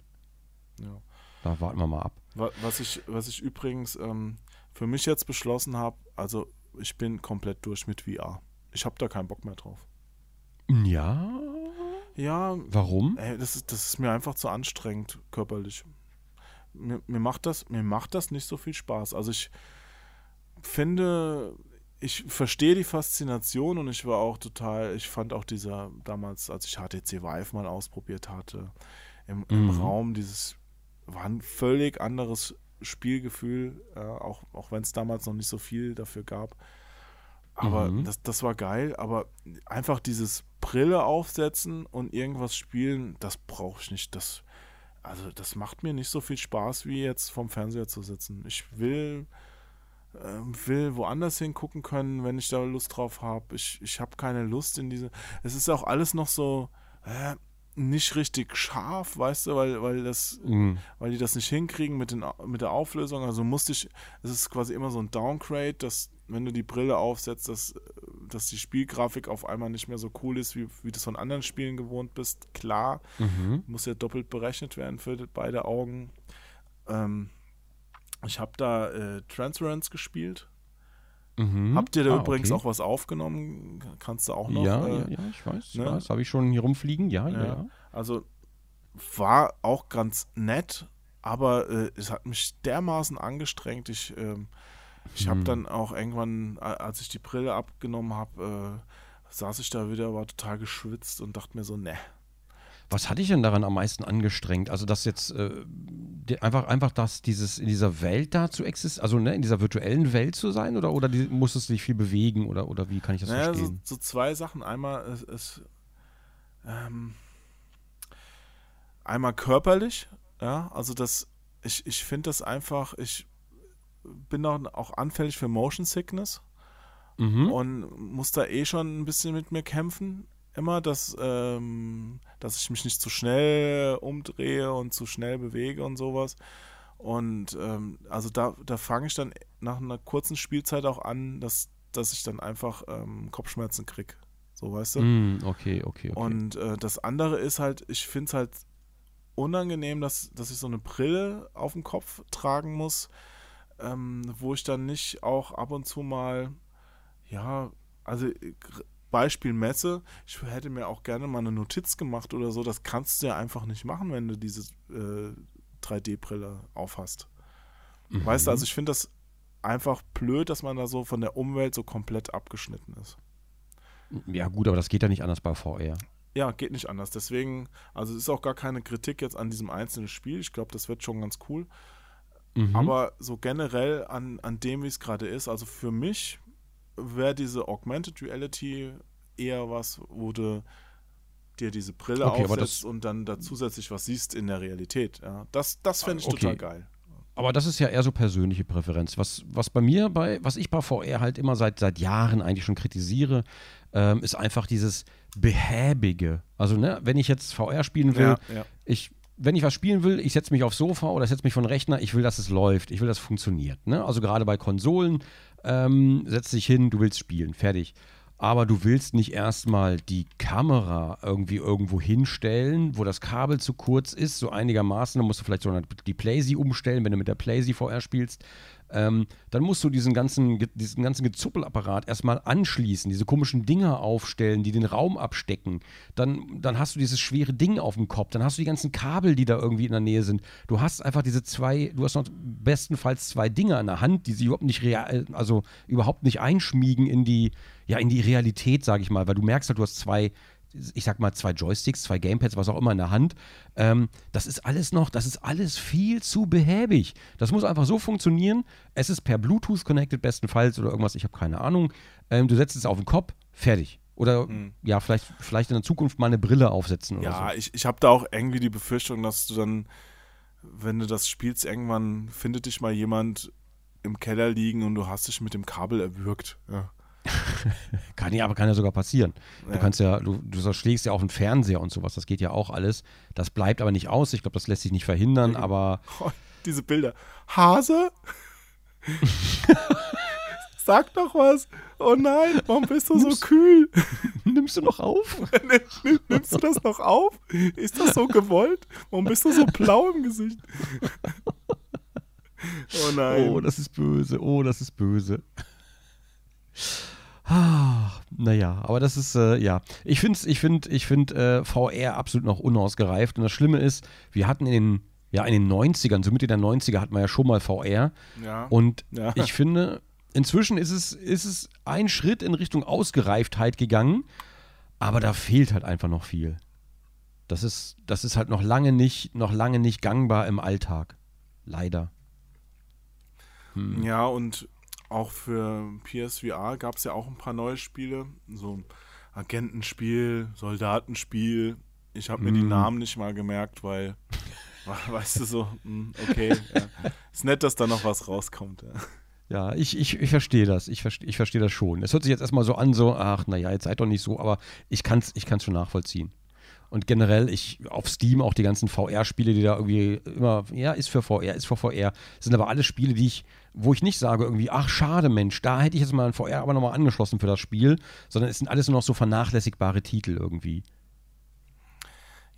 Ja. Da warten wir mal ab. Wa- Was ich, was ich übrigens ähm, für mich jetzt beschlossen habe, also ich bin komplett durch mit VR. Ich habe da keinen Bock mehr drauf. Ja, Ja, warum? ey, das ist, das ist mir einfach zu anstrengend körperlich. Mir, mir, macht das, mir macht das nicht so viel Spaß. Also ich finde, ich verstehe die Faszination und ich war auch total, ich fand auch dieser, damals, als ich HTC Vive mal ausprobiert hatte, im, im Mhm. Raum, dieses war ein völlig anderes Spielgefühl, äh, auch, auch wenn es damals noch nicht so viel dafür gab. Aber Mhm. das, das war geil, aber einfach dieses Brille aufsetzen und irgendwas spielen, das brauche ich nicht. Das, also das macht mir nicht so viel Spaß, wie jetzt vom Fernseher zu sitzen. Ich will, ähm, will woanders hingucken können, wenn ich da Lust drauf habe. Ich, ich habe keine Lust in diese. Es ist auch alles noch so äh, nicht richtig scharf, weißt du, weil, weil das Mhm. weil die das nicht hinkriegen mit, den, mit der Auflösung. Also musste ich, es ist quasi immer so ein Downgrade, dass wenn du die Brille aufsetzt, dass, dass die Spielgrafik auf einmal nicht mehr so cool ist, wie, wie du es von anderen Spielen gewohnt bist. Klar, Mhm. muss ja doppelt berechnet werden für beide Augen. Ähm, ich habe da äh, Transference gespielt. Mhm. Habt ihr da Ah, übrigens okay. auch was aufgenommen? Kannst du auch noch? ja, äh, ja, ja, ich weiß. Ich ne? weiß. Habe ich schon hier rumfliegen? Ja, ja. Ja. Also war auch ganz nett, aber äh, es hat mich dermaßen angestrengt. Ich, ähm, ich habe Hm. dann auch irgendwann, als ich die Brille abgenommen habe, äh, saß ich da wieder, war total geschwitzt und dachte mir so, ne. Was hat dich denn daran am meisten angestrengt? Also, dass jetzt äh, die, einfach, einfach, dass dieses in dieser Welt da zu existieren, also ne, in dieser virtuellen Welt zu sein oder, oder die, musstest du dich viel bewegen oder, oder wie kann ich das Naja, so, verstehen? so zwei Sachen. Einmal ist, ist ähm, einmal körperlich, ja, also das, ich, ich finde das einfach, ich bin auch, auch anfällig für Motion Sickness. Mhm. und muss da eh schon ein bisschen mit mir kämpfen. Immer, dass, ähm, dass ich mich nicht zu schnell umdrehe und zu schnell bewege und sowas. Und ähm, also da, da fange ich dann nach einer kurzen Spielzeit auch an, dass, dass ich dann einfach ähm, Kopfschmerzen kriege. So, weißt du? Mm, okay, okay, okay. Und äh, das andere ist halt, ich finde es halt unangenehm, dass, dass ich so eine Brille auf dem Kopf tragen muss, ähm, wo ich dann nicht auch ab und zu mal, ja, also äh, Beispiel Messe, ich hätte mir auch gerne mal eine Notiz gemacht oder so, das kannst du ja einfach nicht machen, wenn du diese äh, 3D-Brille aufhast. Weißt du, Mhm. also ich finde das einfach blöd, dass man da so von der Umwelt so komplett abgeschnitten ist. ja, gut, aber das geht ja nicht anders bei VR. Ja, geht nicht anders. Deswegen, also es ist auch gar keine Kritik jetzt an diesem einzelnen Spiel. Ich glaube, das wird schon ganz cool. Mhm. Aber so generell an, an dem, wie es gerade ist, also für mich wäre diese Augmented Reality eher was, wo du dir diese Brille Okay, aufsetzt und dann da zusätzlich was siehst in der Realität. Ja, das das fände ich Okay. total geil. Aber das ist ja eher so persönliche Präferenz. Was, was bei mir, bei, was ich bei VR halt immer seit, seit Jahren eigentlich schon kritisiere, ähm, ist einfach dieses Behäbige. Also, ne, wenn ich jetzt VR spielen will, Ja, ja. ich, wenn ich was spielen will, ich setze mich aufs Sofa oder setze mich vor den Rechner, ich will, dass es läuft, ich will, dass es funktioniert. Ne? Also gerade bei Konsolen, ähm, setz dich hin, du willst spielen, fertig. aber du willst nicht erstmal die Kamera irgendwie irgendwo hinstellen, wo das Kabel zu kurz ist, so einigermaßen. Dann musst du vielleicht so die Playsee umstellen, wenn du mit der Playsee VR spielst. Ähm, dann musst du diesen ganzen, diesen ganzen Gezuppelapparat erstmal anschließen, diese komischen Dinger aufstellen, die den Raum abstecken. Dann, dann hast du dieses schwere Ding auf dem Kopf, dann hast du die ganzen Kabel, die da irgendwie in der Nähe sind. Du hast einfach diese zwei, du hast noch bestenfalls zwei Dinger in der Hand, die sie überhaupt nicht real, also überhaupt nicht einschmiegen in die, ja, in die Realität, sage ich mal, weil du merkst halt, du hast zwei, ich sag mal, zwei Joysticks, zwei Gamepads, was auch immer in der Hand. Ähm, das ist alles noch, das ist alles viel zu behäbig. Das muss einfach so funktionieren. Es ist per Bluetooth connected, bestenfalls oder irgendwas, ich habe keine Ahnung. Ähm, du setzt es auf den Kopf, fertig. Oder hm. ja, vielleicht, vielleicht in der Zukunft mal eine Brille aufsetzen oder ja, so. ich, ich habe da auch irgendwie die Befürchtung, dass du dann, wenn du das spielst, irgendwann findet dich mal jemand im Keller liegen und du hast dich mit dem Kabel erwürgt. Ja. kann ja, aber kann ja sogar passieren. Ja. Du kannst ja, du, du schlägst ja auch einen Fernseher und sowas, das geht ja auch alles. Das bleibt aber nicht aus. Ich glaube, das lässt sich nicht verhindern, aber. Oh, diese Bilder. Hase? Sag doch was. Oh nein, warum bist du so kühl? Nimmst du noch auf? Nimmst du das noch auf? Ist das so gewollt? Warum bist du so blau im Gesicht? Oh nein. Oh, das ist böse. Oh, das ist böse. Ah, naja, aber das ist, äh, ja. Ich finde ich find, ich find, äh, VR absolut noch unausgereift. Und das Schlimme ist, wir hatten in den, ja, in den 90ern, so Mitte der 90er hatten wir ja schon mal VR. Ja. Und ja. ich finde, inzwischen ist es, ist es ein Schritt in Richtung Ausgereiftheit gegangen, aber da fehlt halt einfach noch viel. Das ist, das ist halt noch lange nicht, noch lange nicht gangbar im Alltag. Leider. Hm. Ja, und auch für PSVR gab es ja auch ein paar neue Spiele. So Agentenspiel, Soldatenspiel. Ich habe mir mm. die Namen nicht mal gemerkt, weil, weißt du so, hm, okay. Ja. Ist nett, dass da noch was rauskommt. Ja. Ja, ich, ich, ich verstehe das. Ich verstehe ich versteh das schon. Es hört sich jetzt erstmal so an, so, ach, naja, jetzt seid doch nicht so, aber ich kann es ich kann's schon nachvollziehen. Und generell, ich auf Steam auch die ganzen VR-Spiele, die da irgendwie immer, ja, ist für VR, ist für VR, sind aber alle Spiele, die ich, wo ich nicht sage irgendwie, ach schade Mensch, da hätte ich jetzt mal ein VR aber nochmal angeschlossen für das Spiel, sondern es sind alles nur noch so vernachlässigbare Titel irgendwie.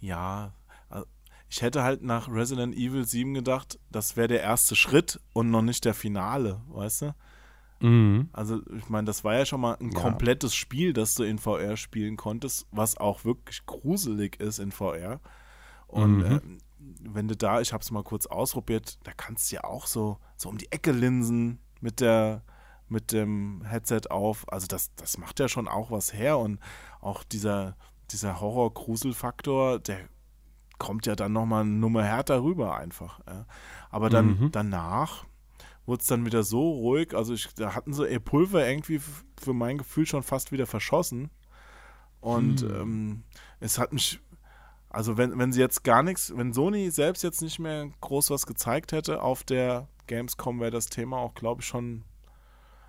Ja, äh, ich hätte halt nach Resident Evil 7 gedacht, das wäre der erste Schritt und noch nicht der Finale, weißt du? Mhm. Also, ich meine, das war ja schon mal ein ja. komplettes Spiel, das du in VR spielen konntest, was auch wirklich gruselig ist in VR. Und mhm. äh, wenn du da, ich habe es mal kurz ausprobiert, da kannst du ja auch so, so um die Ecke linsen mit der mit dem Headset auf. Also das, das macht ja schon auch was her und auch dieser, dieser Horror-Grusel-Faktor, der kommt ja dann nochmal eine Nummer härter rüber einfach. Ja. Aber dann mhm. danach wurde es dann wieder so ruhig. Also ich, da hatten sie ihr Pulver irgendwie für mein Gefühl schon fast wieder verschossen. Und hm. ähm, es hat mich, also wenn, wenn sie jetzt gar nichts, wenn Sony selbst jetzt nicht mehr groß was gezeigt hätte auf der Gamescom, wäre das Thema auch, glaube ich, schon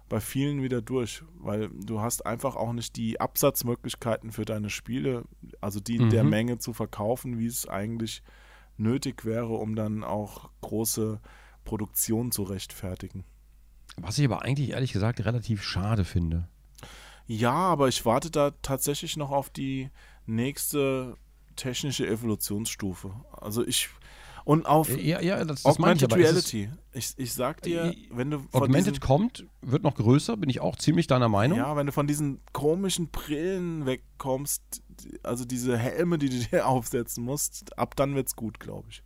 bei vielen wieder durch, weil du hast einfach auch nicht die Absatzmöglichkeiten für deine Spiele, also die mhm. der Menge zu verkaufen, wie es eigentlich nötig wäre, um dann auch große Produktion zu rechtfertigen. Was ich aber eigentlich ehrlich gesagt relativ schade finde. Ja, aber ich warte da tatsächlich noch auf die nächste technische Evolutionsstufe. Also ich und auf ja, ja, das, das Augmented ich, Reality. Ich, ich sag dir, äh, wenn du Augmented diesen, kommt, wird noch größer, bin ich auch ziemlich deiner Meinung. Ja, wenn du von diesen komischen Brillen wegkommst, also diese Helme, die du dir aufsetzen musst, ab dann wird's gut, glaube ich.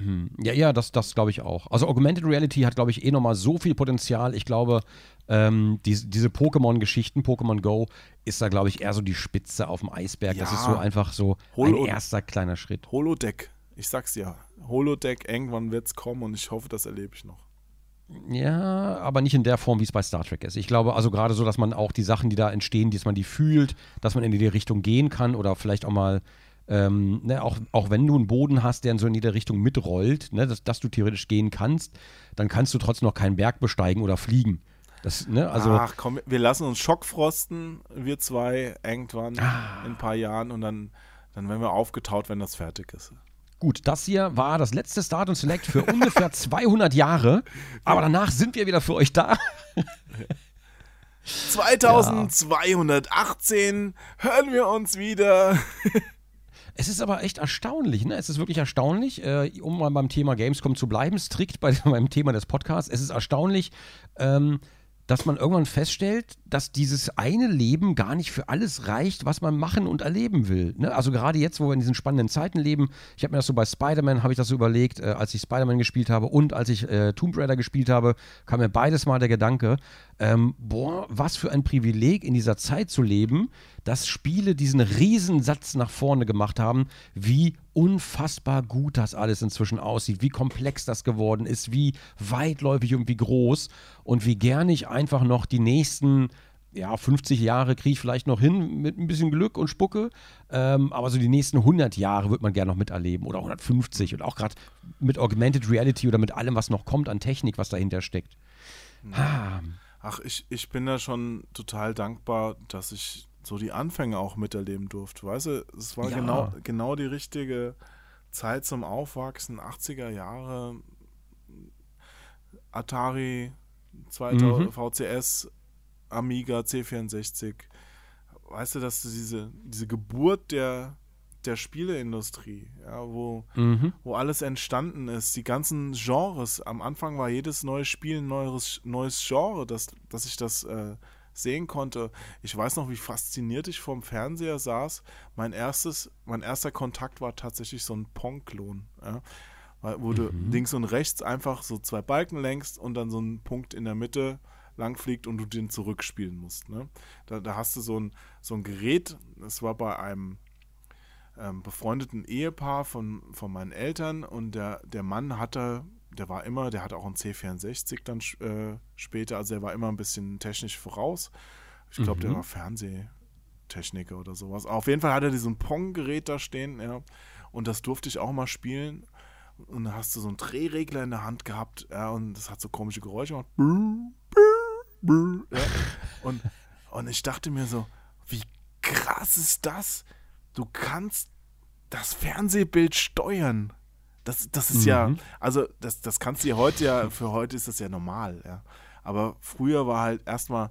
Hm. Ja, ja, das, das glaube ich auch. Also Augmented Reality hat, glaube ich, eh nochmal so viel Potenzial. Ich glaube, ähm, die, diese Pokémon-Geschichten, Pokémon Go, ist da, glaube ich, eher so die Spitze auf dem Eisberg. Ja. Das ist so einfach so Holo ein erster kleiner Schritt. Holodeck, ich sag's ja. Holodeck, irgendwann wird's kommen und ich hoffe, das erlebe ich noch. Ja, aber nicht in der Form, wie es bei Star Trek ist. Ich glaube also gerade so, dass man auch die Sachen, die da entstehen, dass man die fühlt, dass man in die Richtung gehen kann oder vielleicht auch mal ähm, ne, auch, auch wenn du einen Boden hast, der in so in jede Richtung mitrollt, ne, dass, dass du theoretisch gehen kannst, dann kannst du trotzdem noch keinen Berg besteigen oder fliegen. Das, ne, also Ach komm, wir lassen uns schockfrosten, wir zwei, irgendwann ah. in ein paar Jahren und dann, dann werden wir aufgetaut, wenn das fertig ist. Gut, das hier war das letzte Start und Select für ungefähr 200 Jahre, aber danach sind wir wieder für euch da. 2218 hören wir uns wieder. Es ist aber echt erstaunlich, ne? Es ist wirklich erstaunlich, äh, um mal beim Thema Gamescom zu bleiben, strikt bei, beim Thema des Podcasts. Es ist erstaunlich, ähm, dass man irgendwann feststellt, dass dieses eine Leben gar nicht für alles reicht, was man machen und erleben will. Ne? Also gerade jetzt, wo wir in diesen spannenden Zeiten leben, ich habe mir das so bei Spider-Man, habe ich das so überlegt, äh, als ich Spider-Man gespielt habe und als ich äh, Tomb Raider gespielt habe, kam mir beides mal der Gedanke, ähm, boah, was für ein Privileg in dieser Zeit zu leben, dass Spiele diesen Riesensatz nach vorne gemacht haben, wie unfassbar gut das alles inzwischen aussieht, wie komplex das geworden ist, wie weitläufig und wie groß und wie gern ich einfach noch die nächsten ja, 50 Jahre kriege ich vielleicht noch hin mit ein bisschen Glück und Spucke. Ähm, aber so die nächsten 100 Jahre wird man gerne noch miterleben oder 150 und auch gerade mit Augmented Reality oder mit allem, was noch kommt an Technik, was dahinter steckt. Ah. Ach, ich, ich bin da schon total dankbar, dass ich so die Anfänge auch miterleben durfte. Weißt du, es war ja. genau, genau die richtige Zeit zum Aufwachsen, 80er Jahre, Atari, 2000, mhm. VCS, Amiga, C64. Weißt du, dass du diese, diese Geburt der, der Spieleindustrie, ja, wo, mhm. wo alles entstanden ist, die ganzen Genres. Am Anfang war jedes neue Spiel ein neues, neues Genre, dass, dass ich das äh, sehen konnte. Ich weiß noch, wie fasziniert ich vorm Fernseher saß. Mein erstes, mein erster Kontakt war tatsächlich so ein Pong-Klon. Ja, wo mhm. du links und rechts einfach so zwei Balken längst und dann so ein Punkt in der Mitte langfliegt und du den zurückspielen musst. Ne? Da, da hast du so ein, so ein Gerät, das war bei einem ähm, befreundeten Ehepaar von, von meinen Eltern und der, der Mann hatte, der war immer, der hatte auch einen C64 dann äh, später, also er war immer ein bisschen technisch voraus. Ich glaube, mhm. der war Fernsehtechniker oder sowas. Auf jeden Fall hatte er diesen Pong-Gerät da stehen, ja, und das durfte ich auch mal spielen. Und da hast du so einen Drehregler in der Hand gehabt, ja, und das hat so komische Geräusche gemacht. Ja. Und, und ich dachte mir so, wie krass ist das? Du kannst das Fernsehbild steuern. Das, das ist mhm. ja, also das, das kannst du ja heute ja, für heute ist das ja normal, ja. Aber früher war halt erstmal,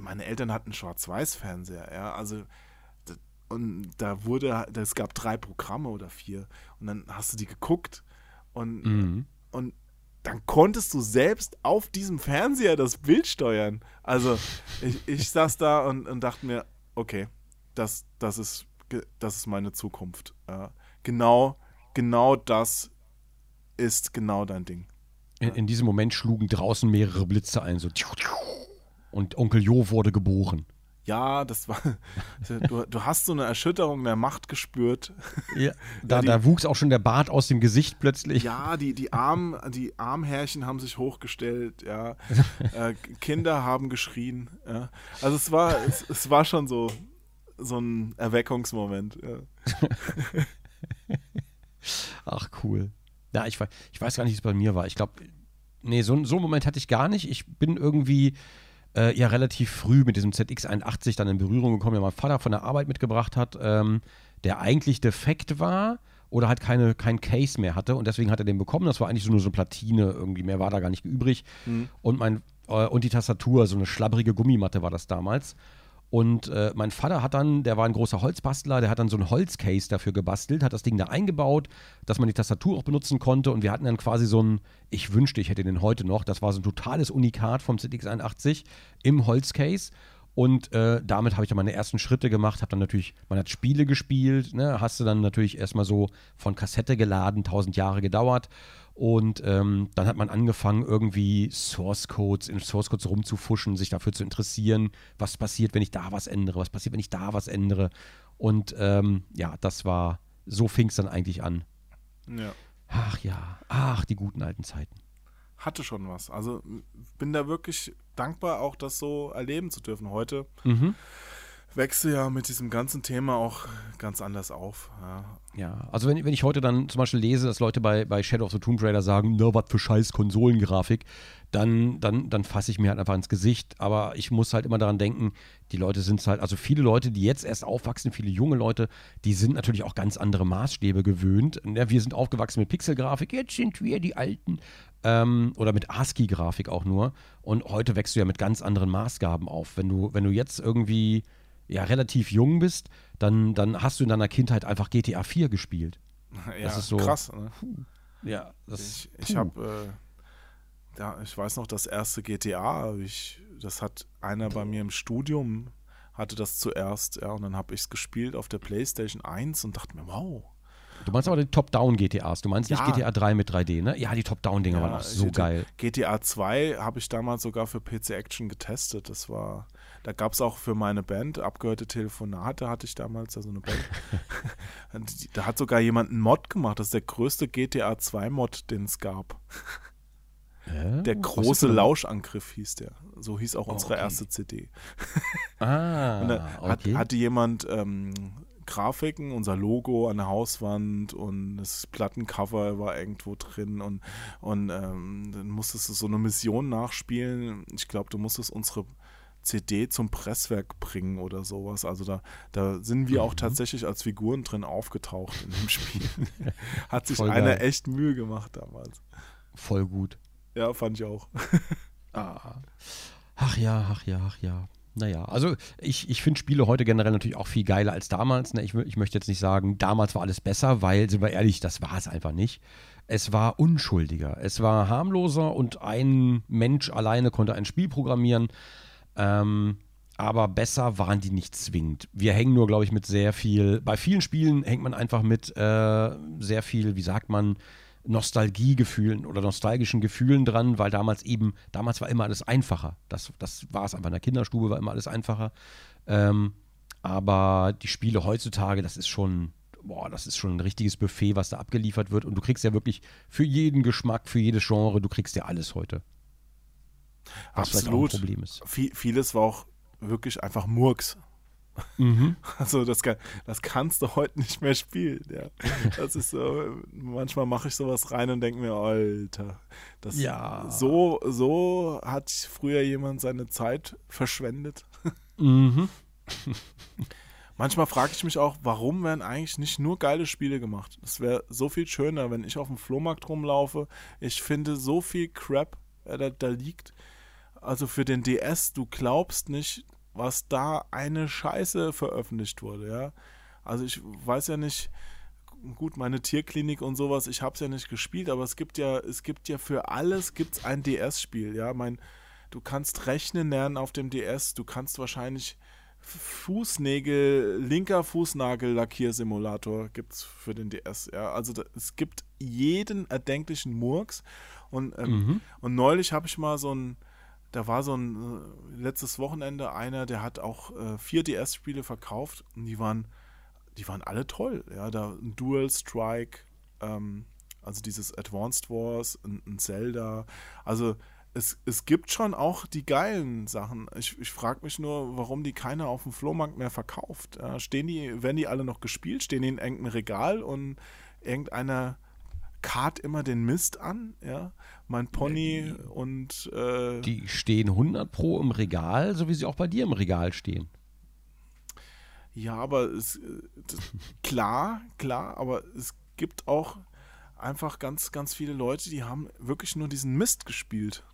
meine Eltern hatten Schwarz-Weiß-Fernseher, ja, also und da wurde, es gab drei Programme oder vier und dann hast du die geguckt und, mhm. und dann konntest du selbst auf diesem Fernseher das Bild steuern. Also ich, ich saß da und, und dachte mir, okay, das, das, ist, das ist meine Zukunft. Ja, genau, genau das ist genau dein Ding. In, in, diesem Moment schlugen draußen mehrere Blitze ein, so und Onkel Jo wurde geboren ja, das war, du, du hast so eine Erschütterung der Macht gespürt. Ja, da, ja, die, da wuchs auch schon der Bart aus dem Gesicht plötzlich. Ja, die, die, Arm, die Armhärchen haben sich hochgestellt, ja. äh, Kinder haben geschrien, ja. Also es war, es, es war schon so, so ein Erweckungsmoment, ja. Ach, cool. Ja, ich, ich weiß gar nicht, wie es bei mir war. Ich glaube, nee, so, so einen Moment hatte ich gar nicht. Ich bin irgendwie äh, ja relativ früh mit diesem ZX81 dann in Berührung gekommen, der mein Vater von der Arbeit mitgebracht hat, ähm, der eigentlich defekt war oder halt keine, kein Case mehr hatte und deswegen hat er den bekommen. Das war eigentlich so nur so eine Platine, irgendwie mehr war da gar nicht übrig. Mhm. Und, mein, äh, und die Tastatur, so eine schlabbrige Gummimatte war das damals. Und äh, mein Vater hat dann, der war ein großer Holzbastler, der hat dann so ein Holzcase dafür gebastelt, hat das Ding da eingebaut, dass man die Tastatur auch benutzen konnte. Und wir hatten dann quasi so ein, ich wünschte, ich hätte den heute noch, das war so ein totales Unikat vom ZX81 im Holzcase. Und äh, damit habe ich dann meine ersten Schritte gemacht, habe dann natürlich, man hat Spiele gespielt, ne, hast du dann natürlich erstmal so von Kassette geladen, tausend Jahre gedauert. Und ähm, dann hat man angefangen, irgendwie Source Codes in Source Codes rumzufuschen, sich dafür zu interessieren, was passiert, wenn ich da was ändere, was passiert, wenn ich da was ändere. Und ähm, ja, das war, so fing es dann eigentlich an. Ja. Ach ja, ach, die guten alten Zeiten. Hatte schon was. Also bin da wirklich dankbar, auch das so erleben zu dürfen heute. Mhm wächst du ja mit diesem ganzen Thema auch ganz anders auf. Ja, ja also wenn, wenn ich heute dann zum Beispiel lese, dass Leute bei, bei Shadow of the Tomb Raider sagen, na, was für scheiß Konsolengrafik, dann, dann, dann fasse ich mir halt einfach ins Gesicht. Aber ich muss halt immer daran denken, die Leute sind halt, also viele Leute, die jetzt erst aufwachsen, viele junge Leute, die sind natürlich auch ganz andere Maßstäbe gewöhnt. Wir sind aufgewachsen mit Pixelgrafik, jetzt sind wir die Alten. ähm, oder mit ASCII-Grafik auch nur. Und heute wächst du ja mit ganz anderen Maßgaben auf. Wenn du, wenn du jetzt irgendwie ja, relativ jung bist, dann, dann hast du in deiner Kindheit einfach GTA 4 gespielt. Ja, Das ist so- krass. Ne? Ja, das Ich, ich habe, äh, ja, ich weiß noch, das erste GTA, ich, das hat einer bei mir im Studium, hatte das zuerst, ja, und dann habe ich es gespielt auf der PlayStation 1 und dachte mir, wow. Du meinst aber die Top-Down-GTAs. Du meinst nicht Ja. GTA 3 mit 3D, ne? Ja, die Top-Down-Dinger waren auch so GTA geil. GTA 2 habe ich damals sogar für PC Action getestet. Das war, da gab es auch für meine Band abgehörte Telefonate, hatte ich damals, also eine Band. Da hat sogar jemand einen Mod gemacht. Das ist der größte GTA 2 Mod, den es gab. Hä? Der große Lauschangriff hieß der. So hieß auch Oh, unsere okay. erste CD. Ah, Und da hat, okay. hatte jemand ähm, Grafiken, unser Logo an der Hauswand und das Plattencover war irgendwo drin und, und ähm, dann musstest du so eine Mission nachspielen. Ich glaube, du musstest unsere CD zum Presswerk bringen oder sowas. Also da, da sind wir auch Mhm. tatsächlich als Figuren drin aufgetaucht in dem Spiel. Hat sich Voll einer geil. echt Mühe gemacht damals. Voll gut. Ja, fand ich auch. Ah. Ach ja, ach ja, ach ja. Naja, also ich, ich finde Spiele heute generell natürlich auch viel geiler als damals. Ne? Ich, ich möchte jetzt nicht sagen, damals war alles besser, weil, sind wir ehrlich, das war es einfach nicht. Es war unschuldiger, es war harmloser und ein Mensch alleine konnte ein Spiel programmieren. Ähm, aber besser waren die nicht zwingend. Wir hängen nur, glaube ich, mit sehr viel, bei vielen Spielen hängt man einfach mit äh, sehr viel, wie sagt man, Nostalgiegefühlen oder nostalgischen Gefühlen dran, weil damals eben, damals war immer alles einfacher. Das, das war es einfach. In der Kinderstube war immer alles einfacher. Ähm, aber die Spiele heutzutage, das ist schon, boah, das ist schon ein richtiges Buffet, was da abgeliefert wird. Und du kriegst ja wirklich für jeden Geschmack, für jedes Genre, du kriegst ja alles heute. Was Absolut. ein Problem ist. Viel, vieles war auch wirklich einfach Murks. Mhm. Also das, kann, das kannst du heute nicht mehr spielen. Ja. Das ist so, manchmal mache ich sowas rein und denke mir, Alter, das Ja. so, so hat früher jemand seine Zeit verschwendet. Mhm. Manchmal frage ich mich auch, warum werden eigentlich nicht nur geile Spiele gemacht? Es wäre so viel schöner, wenn ich auf dem Flohmarkt rumlaufe. Ich finde so viel Crap, äh, da, da liegt. Also für den DS, du glaubst nicht, was da eine Scheiße veröffentlicht wurde, ja. Also ich weiß ja nicht, gut, meine Tierklinik und sowas, ich habe es ja nicht gespielt, aber es gibt ja, es gibt ja für alles gibt's ein DS-Spiel, ja. Mein, du kannst rechnen lernen auf dem DS, du kannst wahrscheinlich Fußnägel, linker Fußnagel-Lackiersimulator gibt es für den DS. Ja, also da, es gibt jeden erdenklichen Murks. Und, ähm, Mhm. und neulich habe ich mal so ein, da war so ein äh, letztes Wochenende einer, der hat auch äh, vier DS-Spiele verkauft und die waren, die waren alle toll. Ja, da ein Dual Strike, ähm, also dieses Advanced Wars, ein, ein Zelda. Also es, es gibt schon auch die geilen Sachen. Ich, ich frage mich nur, warum die keiner auf dem Flohmarkt mehr verkauft. Ja, stehen die, werden die alle noch gespielt? Stehen die in irgendeinem Regal und irgendeiner kart immer den Mist an? Ja, mein Pony und äh, Die stehen 100 Pro im Regal, so wie sie auch bei dir im Regal stehen. Ja, aber es äh, das, klar, klar, aber es gibt auch einfach ganz, ganz viele Leute, die haben wirklich nur diesen Mist gespielt.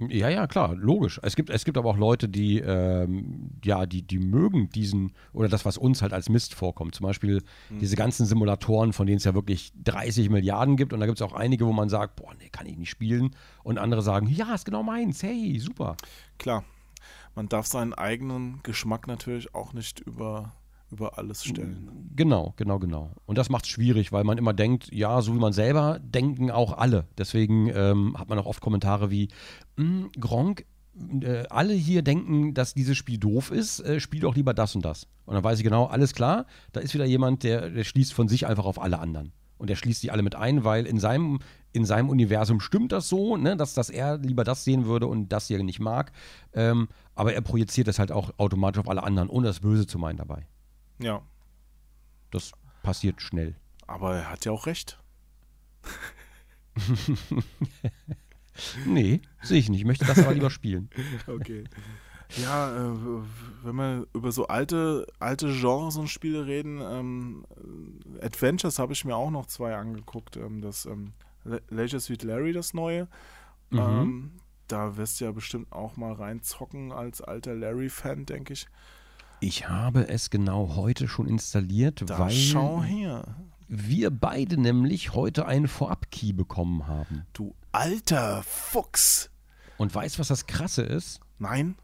Ja, ja, klar, logisch. Es gibt, es gibt aber auch Leute, die, ähm, ja, die, die mögen diesen, oder das, was uns halt als Mist vorkommt. Zum Beispiel diese ganzen Simulatoren, von denen es ja wirklich 30 Milliarden gibt. Und da gibt es auch einige, wo man sagt, boah, nee, kann ich nicht spielen. Und andere sagen, ja, ist genau meins, hey, super. Klar, man darf seinen eigenen Geschmack natürlich auch nicht über, über alles stellen. Genau, genau, genau. Und das macht es schwierig, weil man immer denkt, ja, so wie man selber, denken auch alle. Deswegen ähm, hat man auch oft Kommentare wie, "Mm, Gronk, äh, alle hier denken, dass dieses Spiel doof ist, äh, spiel doch lieber das und das. Und dann weiß ich genau, alles klar, da ist wieder jemand, der, der schließt von sich einfach auf alle anderen. Und er schließt die alle mit ein, weil in seinem, in seinem Universum stimmt das so, ne, dass, dass er lieber das sehen würde und das hier nicht mag. Ähm, aber er projiziert das halt auch automatisch auf alle anderen, ohne das Böse zu meinen dabei. Ja, Das passiert schnell. aber er hat ja auch recht. Nee, sehe ich nicht. Ich möchte das aber lieber spielen. Okay. Ja, äh, wenn wir über so alte, alte Genres und Spiele reden, ähm, äh, Adventures habe ich mir auch noch zwei angeguckt. Ähm, das, ähm, Le Leisure Suite Larry, das neue. Mhm. Ähm, da wirst du ja bestimmt auch mal reinzocken als alter Larry-Fan, denke ich. Ich habe es genau heute schon installiert, Da weil schau her. wir beide nämlich heute einen Vorab-Key bekommen haben. Du alter Fuchs. Und weißt, was das Krasse ist? Nein?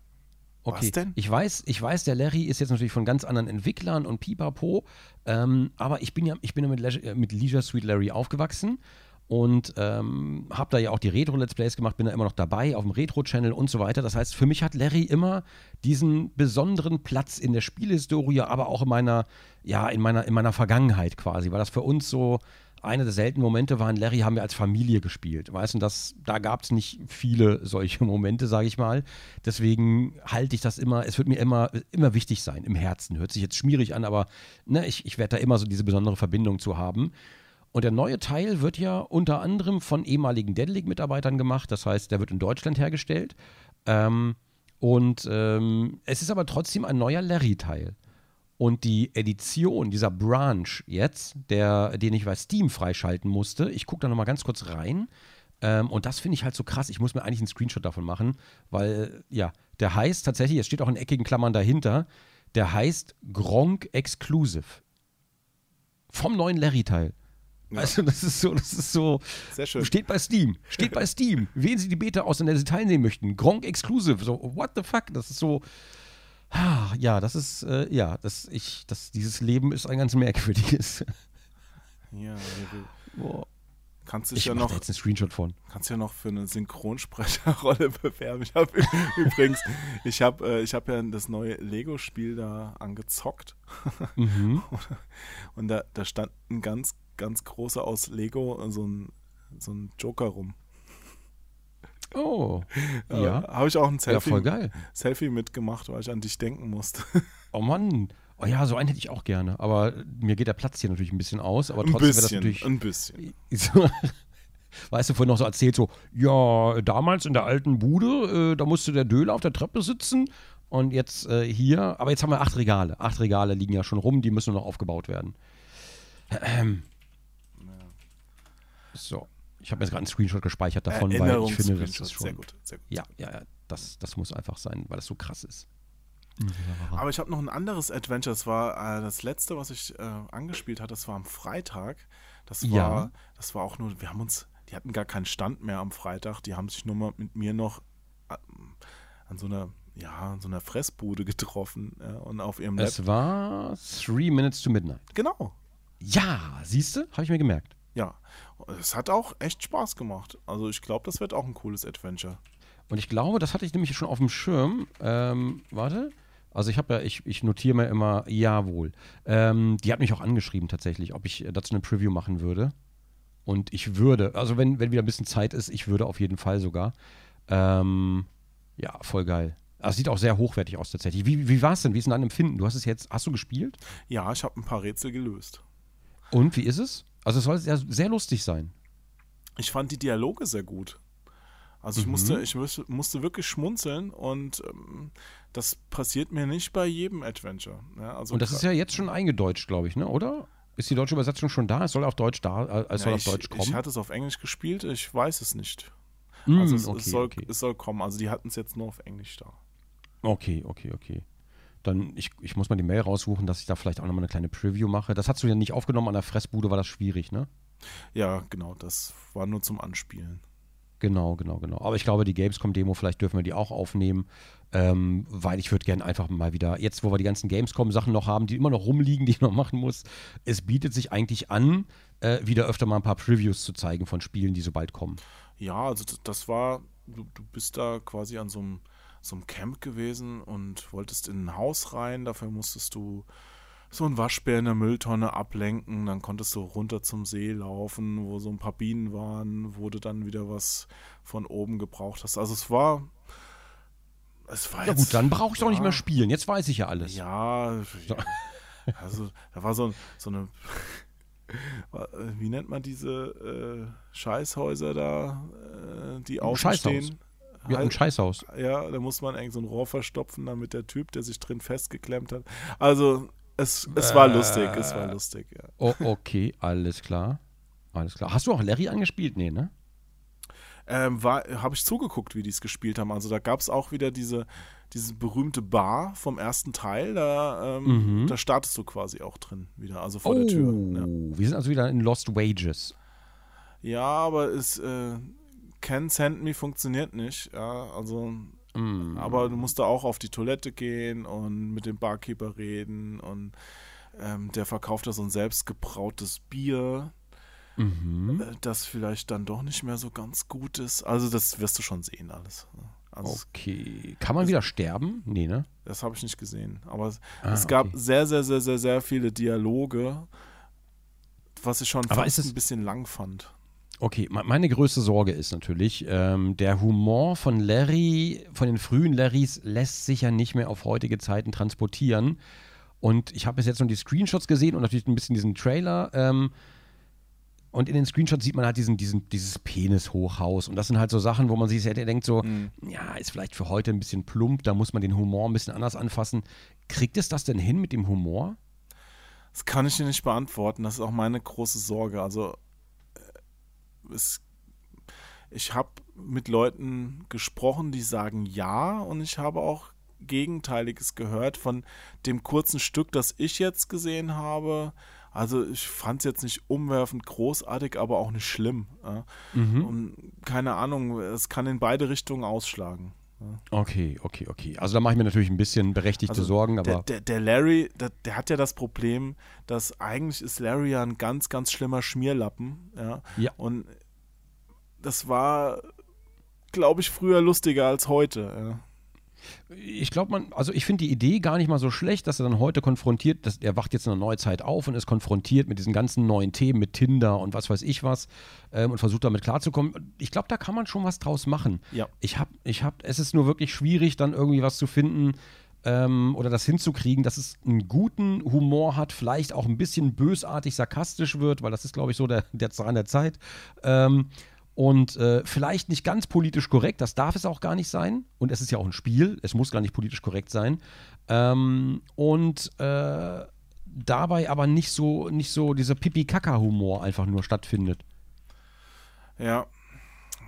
Okay, Was denn? Ich weiß, ich weiß, der Larry ist jetzt natürlich von ganz anderen Entwicklern und pipapo, ähm, aber ich bin ja, ich bin ja mit, Leisure, äh, mit Leisure Suite Larry aufgewachsen und ähm, habe da ja auch die Retro-Let's Plays gemacht, bin da immer noch dabei auf dem Retro-Channel und so weiter. Das heißt, für mich hat Larry immer diesen besonderen Platz in der Spielhistorie, aber auch in meiner, ja, in meiner, in meiner Vergangenheit quasi, weil das für uns so einer der seltenen Momente war, in Larry haben wir als Familie gespielt. Weißt du, das, da gab es nicht viele solche Momente, sage ich mal. Deswegen halte ich das immer, es wird mir immer, immer wichtig sein, im Herzen. Hört sich jetzt schmierig an, aber ne, ich, ich werde da immer so diese besondere Verbindung zu haben. Und der neue Teil wird ja unter anderem von ehemaligen Dead League-Mitarbeitern gemacht. Das heißt, der wird in Deutschland hergestellt. Ähm, und ähm, es ist aber trotzdem ein neuer Larry-Teil. Und die Edition, dieser Branch jetzt, der, den ich bei Steam freischalten musste, ich gucke da nochmal ganz kurz rein. Ähm, und das finde ich halt so krass. Ich muss mir eigentlich einen Screenshot davon machen, weil, ja, der heißt tatsächlich, es steht auch in eckigen Klammern dahinter, der heißt Gronk Exclusive. Vom neuen Larry-Teil. Also, das ist so, das ist so. Sehr schön. Steht bei Steam. Steht bei Steam. Wählen Sie die Beta aus, in der Sie teilnehmen möchten. Gronk Exclusive. So, what the fuck? Das ist so. Ah, Ja, das ist, äh, ja, das, ich, das, dieses Leben ist ein ganz merkwürdiges. Ja, du Boah. kannst dich Ich ja noch da jetzt einen Screenshot von. kannst ja noch für eine Synchronsprecherrolle bewerben. Ich habe übrigens, ich habe äh, ich ja das neue Lego-Spiel da angezockt Mhm. und da, da stand ein ganz, ganz großer aus Lego, so ein, so ein Joker rum. Oh. Äh, Ja. Habe ich auch ein Ja, Selfie, voll geil. Selfie mitgemacht, weil ich an dich denken musste. Oh Mann. Oh ja, so einen hätte ich auch gerne. Aber mir geht der Platz hier natürlich ein bisschen aus. Aber trotzdem wäre das natürlich. ein bisschen. So, weißt du, vorhin noch so erzählt, so, ja, damals in der alten Bude, äh, da musste der Döler auf der Treppe sitzen und jetzt äh, hier, aber jetzt haben wir acht Regale. Acht Regale liegen ja schon rum, die müssen nur noch aufgebaut werden. Ähm. So, ich habe jetzt gerade einen Screenshot gespeichert davon, weil ich finde, das ist schon. sehr gut, sehr gut. Ja, ja, ja, das, das muss einfach sein, weil das so krass ist. Aber ich habe noch ein anderes Adventure. Das war äh, das letzte, was ich äh, angespielt hatte. Das war am Freitag. Das war, Ja. das war auch nur, wir haben uns, die hatten gar keinen Stand mehr am Freitag. Die haben sich nur mal mit mir noch äh, an so einer, ja, an so einer Fressbude getroffen äh, und auf ihrem. Es war Three Minutes to Midnight. Genau. Ja, siehst du? Habe ich mir gemerkt. Ja. Es hat auch echt Spaß gemacht. Also ich glaube, das wird auch ein cooles Adventure. Und ich glaube, das hatte ich nämlich schon auf dem Schirm. Ähm, warte. Also ich habe ja, ich, ich notiere mir immer, jawohl. Ähm, die hat mich auch angeschrieben tatsächlich, ob ich dazu eine Preview machen würde. Und ich würde, also wenn, wenn wieder ein bisschen Zeit ist, ich würde auf jeden Fall sogar. Ähm, ja, voll geil. Also sieht auch sehr hochwertig aus tatsächlich. Wie, wie war es denn? Wie ist denn dein Empfinden? Du hast es jetzt, hast du gespielt? Ja, ich habe ein paar Rätsel gelöst. Und wie ist es? Also es soll sehr, sehr lustig sein. Ich fand die Dialoge sehr gut. Also ich Mhm. musste, ich musste, wirklich schmunzeln und ähm, das passiert mir nicht bei jedem Adventure. Ja, also Und das ist ja jetzt schon eingedeutscht, glaube ich, ne? Oder? Ist die deutsche Übersetzung schon da? Es soll auf Deutsch da, äh, es soll ja, auf Deutsch ich, kommen. ich hatte es auf Englisch gespielt, ich weiß es nicht. Mm, Also es, okay, es, soll, okay. es soll kommen. Also die hatten es jetzt nur auf Englisch da. Okay, okay, okay. Dann, ich, ich muss mal die Mail raussuchen, dass ich da vielleicht auch nochmal eine kleine Preview mache. Das hast du ja nicht aufgenommen an der Fressbude, war das schwierig, ne? Ja, genau, das war nur zum Anspielen. Genau, genau, genau. Aber ich glaube, die Gamescom-Demo, vielleicht dürfen wir die auch aufnehmen, ähm, weil ich würde gerne einfach mal wieder, jetzt wo wir die ganzen Gamescom-Sachen noch haben, die immer noch rumliegen, die ich noch machen muss, es bietet sich eigentlich an, äh, wieder öfter mal ein paar Previews zu zeigen von Spielen, die so bald kommen. Ja, also das war, du, du bist da quasi an so einem, so einem Camp gewesen und wolltest in ein Haus rein. Dafür musstest du so einen Waschbär in der Mülltonne ablenken. Dann konntest du runter zum See laufen, wo so ein paar Bienen waren, wo du dann wieder was von oben gebraucht hast. Also es war. Es war Ja jetzt, gut, dann brauche ich doch nicht ja. mehr spielen. Jetzt weiß ich ja alles. Ja, ja. also da war so, so eine, wie nennt man diese äh, Scheißhäuser da, äh, die außen Stehen? Ja, ein Scheißhaus. Ja, da muss man irgend so ein Rohr verstopfen, damit der Typ, der sich drin festgeklemmt hat. Also es, es war lustig, es war lustig, ja. Oh, okay, alles klar. Alles klar. Hast du auch Larry angespielt? Nee, ne? Ähm, habe ich zugeguckt, wie die es gespielt haben. Also da gab es auch wieder diese, diese berühmte Bar vom ersten Teil. Da, ähm, Mhm. da startest du quasi auch drin wieder, also vor oh, der Tür. Ja. wir sind also wieder in Lost Wages. Ja, aber es äh, Can Send Me funktioniert nicht. Ja, also, Mm. aber du musst da auch auf die Toilette gehen und mit dem Barkeeper reden und ähm, der verkauft da so ein selbstgebrautes Bier, Mhm. äh, das vielleicht dann doch nicht mehr so ganz gut ist. Also das wirst du schon sehen alles. ne? Also Okay. Kann man wieder sterben? Nee, ne? das habe ich nicht gesehen. Aber es, Ah, es gab okay. sehr, sehr, sehr, sehr, sehr viele Dialoge, was ich schon Aber fast ein bisschen lang fand. Okay, me- meine größte Sorge ist natürlich, ähm, der Humor von Larry, von den frühen Larrys, lässt sich ja nicht mehr auf heutige Zeiten transportieren. Und ich habe bis jetzt nur die Screenshots gesehen und natürlich ein bisschen diesen Trailer. Ähm, und in den Screenshots sieht man halt diesen, diesen, dieses Penis-Hochhaus. Und das sind halt so Sachen, wo man sich der denkt so, ja, ist vielleicht für heute ein bisschen plump, da muss man den Humor ein bisschen anders anfassen. Kriegt es das denn hin mit dem Humor? Das kann ich dir nicht beantworten. Das ist auch meine große Sorge. Also es, ich habe mit Leuten gesprochen, die sagen ja und ich habe auch Gegenteiliges gehört von dem kurzen Stück, das ich jetzt gesehen habe. Also ich fand es jetzt nicht umwerfend großartig, aber auch nicht schlimm. Ja. Und keine Ahnung, es kann in beide Richtungen ausschlagen. Okay, okay, okay. Also da mache ich mir natürlich ein bisschen berechtigte Sorgen, aber. Also Der, der, der Larry, der, der hat ja das Problem, dass eigentlich ist Larry ja ein ganz, ganz schlimmer Schmierlappen. Ja. Ja. Und das war, glaube ich, früher lustiger als heute. Ich glaube, man, also ich finde die Idee gar nicht mal so schlecht, dass er dann heute konfrontiert, dass er wacht jetzt in einer Neuzeit auf und ist konfrontiert mit diesen ganzen neuen Themen, mit Tinder und was weiß ich was ähm, und versucht damit klarzukommen. Ich glaube, da kann man schon was draus machen. Ja. Ich habe, ich habe, es ist nur wirklich schwierig, dann irgendwie was zu finden ähm, oder das hinzukriegen, dass es einen guten Humor hat, vielleicht auch ein bisschen bösartig, sarkastisch wird, weil das ist, glaube ich, so der, der Zahn der Zeit. Ähm, und äh, vielleicht nicht ganz politisch korrekt, das darf es auch gar nicht sein. Und es ist ja auch ein Spiel, es muss gar nicht politisch korrekt sein. Ähm, und äh, dabei aber nicht so, nicht so dieser Pipi-Kaka-Humor einfach nur stattfindet. Ja.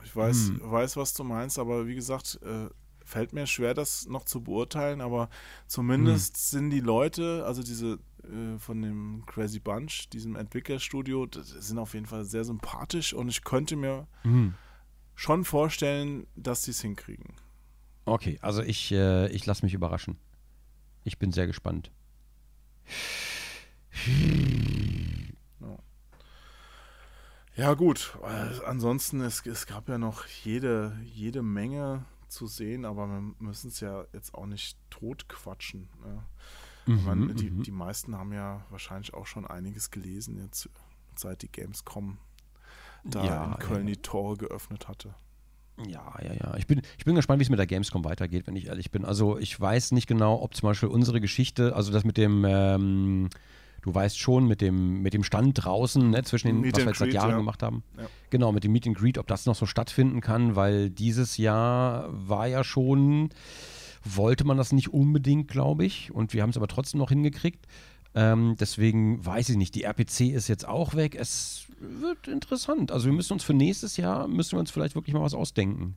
Ich weiß, Hm. weiß, was du meinst, aber wie gesagt, äh, fällt mir schwer, das noch zu beurteilen, aber zumindest Hm. sind die Leute, also diese äh, von dem Crazy Bunch, diesem Entwicklerstudio, sind auf jeden Fall sehr sympathisch und ich könnte mir Hm. schon vorstellen, dass sie es hinkriegen. Okay, also ich, äh, ich lasse mich überraschen. Ich bin sehr gespannt. Ja, gut. Äh, ansonsten, es, es gab ja noch jede, jede Menge zu sehen, aber wir müssen es ja jetzt auch nicht totquatschen. Ne? Ich meine, die, die meisten haben ja wahrscheinlich auch schon einiges gelesen, jetzt seit die Gamescom da Ja, in Köln ja. die Tore geöffnet hatte. Ja, ja, ja. Ich bin, ich bin gespannt, wie es mit der Gamescom weitergeht, wenn ich ehrlich bin. Also ich weiß nicht genau, ob zum Beispiel unsere Geschichte, also das mit dem, ähm, du weißt schon, mit dem, mit dem Stand draußen, ne, zwischen den, Meet was wir jetzt seit Jahren ja. gemacht haben. Ja. Genau, mit dem Meet and Greet, ob das noch so stattfinden kann, weil dieses Jahr war ja schon, wollte man das nicht unbedingt, glaube ich. Und wir haben es aber trotzdem noch hingekriegt. Ähm, deswegen weiß ich nicht, die RPC ist jetzt auch weg. Es wird interessant. Also wir müssen uns für nächstes Jahr, müssen wir uns vielleicht wirklich mal was ausdenken.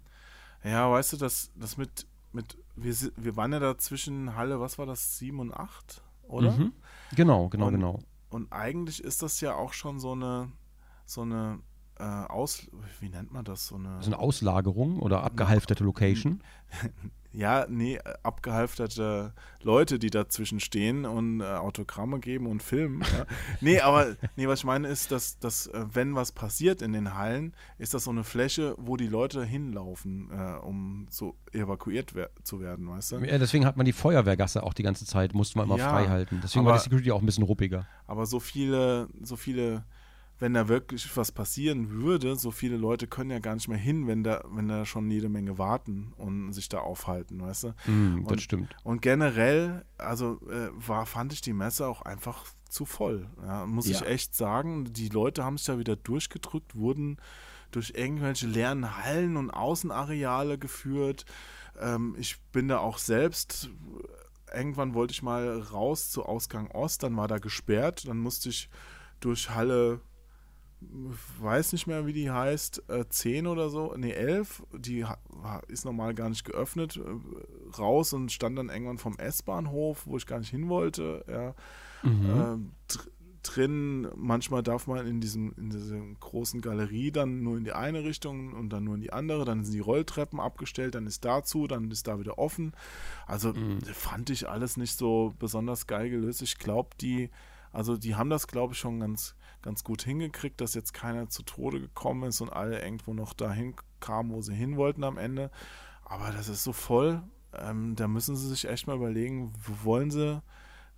Ja, weißt du, das, das mit, mit wir, wir waren ja da zwischen Halle, was war das, 7 und 8, oder? Mhm. Genau, genau, Und- genau. Und eigentlich ist das ja auch schon so eine, so eine äh, Aus, wie nennt man das? So eine, ist eine Auslagerung oder abgehalfterte Location. ja, nee, äh, abgehalfterte Leute, die dazwischen stehen und äh, Autogramme geben und filmen. Ja. nee, aber nee, was ich meine ist, dass, dass äh, wenn was passiert in den Hallen, ist das so eine Fläche, wo die Leute hinlaufen, äh, um so evakuiert wer zu werden, weißt du? Ja, deswegen hat man die Feuerwehrgasse auch die ganze Zeit, musste man immer Ja, frei halten. Deswegen aber- war die Security auch ein bisschen ruppiger. Aber so viele, so viele, wenn da wirklich was passieren würde, so viele Leute können ja gar nicht mehr hin, wenn da, wenn da schon jede Menge warten und sich da aufhalten, weißt du? Mm, das und, stimmt. Und generell, also äh, war, fand ich die Messe auch einfach zu voll. Ja, muss ich Ja. echt sagen. Die Leute haben sich da wieder durchgedrückt, wurden durch irgendwelche leeren Hallen und Außenareale geführt. Ähm, ich bin da auch selbst irgendwann wollte ich mal raus zu Ausgang Ost, dann war da gesperrt, dann musste ich durch Halle ich weiß nicht mehr, wie die heißt, äh, 10 oder so, nee, 11, die ist normal gar nicht geöffnet, äh, raus und stand dann irgendwann vom S-Bahnhof, wo ich gar nicht hin wollte, ja. Ähm, dr drin, manchmal darf man in diesem, in dieser großen Galerie dann nur in die eine Richtung und dann nur in die andere, dann sind die Rolltreppen abgestellt, dann ist dazu, dann ist da wieder offen. Also fand ich alles nicht so besonders geil gelöst. Ich glaube, die, also die haben das, glaube ich, schon ganz, ganz gut hingekriegt, dass jetzt keiner zu Tode gekommen ist und alle irgendwo noch dahin kamen, wo sie hin wollten am Ende. Aber das ist so voll. Ähm, da müssen sie sich echt mal überlegen, wollen sie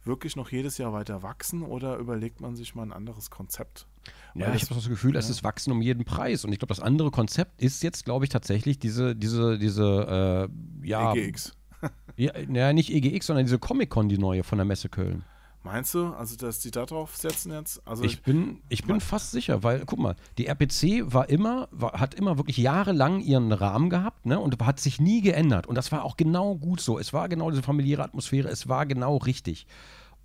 wirklich noch jedes Jahr weiter wachsen oder überlegt man sich mal ein anderes Konzept? Ja, Weil ich habe das Gefühl, es ist Wachsen um jeden Preis. Und ich glaube, das andere Konzept ist jetzt, glaube ich, tatsächlich diese, diese, diese, äh, ja, EGX. ja, naja, nicht EGX, sondern diese Comic-Con, die neue von der Messe Köln. Meinst du, also dass die da drauf setzen jetzt? Also Ich bin, ich bin fast sicher, weil, guck mal, die RPC war immer, war, hat immer wirklich jahrelang ihren Rahmen gehabt, ne? Und hat sich nie geändert. Und das war auch genau gut so. Es war genau diese familiäre Atmosphäre, es war genau richtig.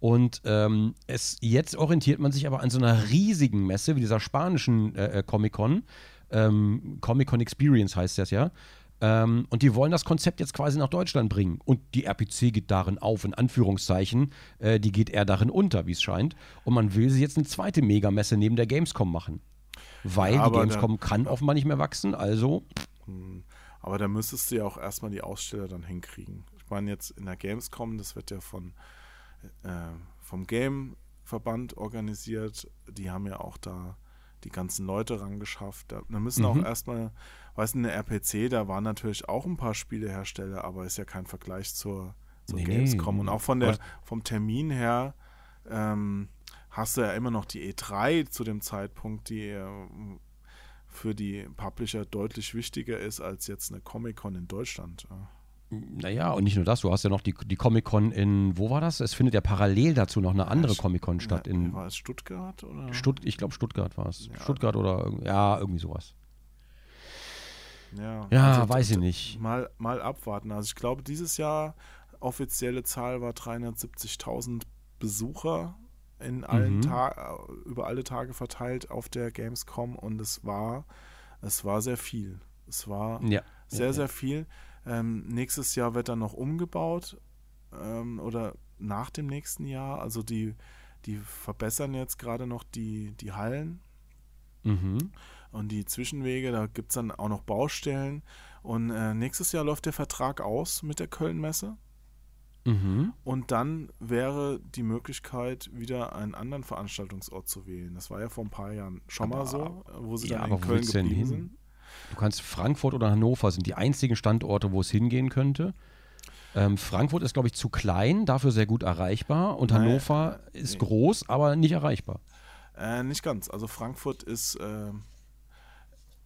Und ähm, es, jetzt orientiert man sich aber an so einer riesigen Messe, wie dieser spanischen äh, äh, Comic-Con. Ähm, Comic-Con Experience heißt das ja. Ähm, und die wollen das Konzept jetzt quasi nach Deutschland bringen. Und die RPC geht darin auf, in Anführungszeichen. Äh, die geht eher darin unter, wie es scheint. Und man will sie jetzt eine zweite Megamesse neben der Gamescom machen. Weil Ja, die Gamescom kann offenbar nicht mehr wachsen. Also, Aber da müsstest du ja auch erstmal die Aussteller dann hinkriegen. Ich meine, jetzt in der Gamescom, das wird ja von, äh, vom Game-Verband organisiert. Die haben ja auch da die ganzen Leute rangeschafft. Da, da müssen auch erstmal, weißt du, in der RPC, da waren natürlich auch ein paar Spielehersteller, aber ist ja kein Vergleich zur, zur Nee, nee. Gamescom. Und auch von der, vom Termin her ähm, hast du ja immer noch die E3 zu dem Zeitpunkt, die äh, für die Publisher deutlich wichtiger ist als jetzt eine Comic-Con in Deutschland. Ja. naja, und nicht nur das, du hast ja noch die, die Comic-Con in, wo war das? Es findet ja parallel dazu noch eine andere Comic-Con statt. In War es Stuttgart? Oder? Stutt ich glaube, Stuttgart war es. Stuttgart oder, ja, irgendwie sowas. Ja, Ja, also weiß ich nicht. Mal, mal abwarten. Also ich glaube, dieses Jahr offizielle Zahl war 370.000 Besucher in allen Mhm. Ta über alle Tage verteilt auf der Gamescom und es war, es war sehr viel. Es war Ja. sehr, sehr viel. Ähm, nächstes Jahr wird dann noch umgebaut ähm, oder nach dem nächsten Jahr. Also die, die verbessern jetzt gerade noch die, die Hallen Mhm. Und die Zwischenwege. Da gibt es dann auch noch Baustellen. Und äh, nächstes Jahr läuft der Vertrag aus mit der Köln-Messe. Mhm. Und dann wäre die Möglichkeit, wieder einen anderen Veranstaltungsort zu wählen. Das war ja vor ein paar Jahren schon mal Aber- so, wo sie ja, dann in Köln geblieben hin? sind. Du kannst Frankfurt oder Hannover sind die einzigen Standorte, wo es hingehen könnte. Ähm, Frankfurt ist, glaube ich, zu klein, dafür sehr gut erreichbar. Und Naja, Hannover ist nee. groß, aber nicht erreichbar. Äh, nicht ganz. Also Frankfurt ist, äh,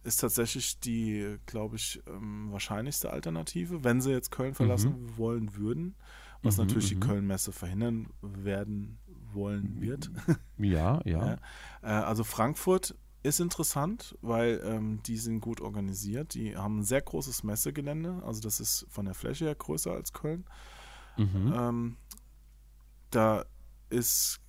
ist tatsächlich die, glaube ich, ähm, wahrscheinlichste Alternative, wenn sie jetzt Köln verlassen wollen würden, was Mhm, natürlich die mhm. Köln-Messe verhindern werden wollen wird. Ja, ja. Ja. Äh, also Frankfurt ist interessant, weil ähm, die sind gut organisiert. Die haben ein sehr großes Messegelände, also das ist von der Fläche her größer als Köln. Mhm. Ähm, da ist,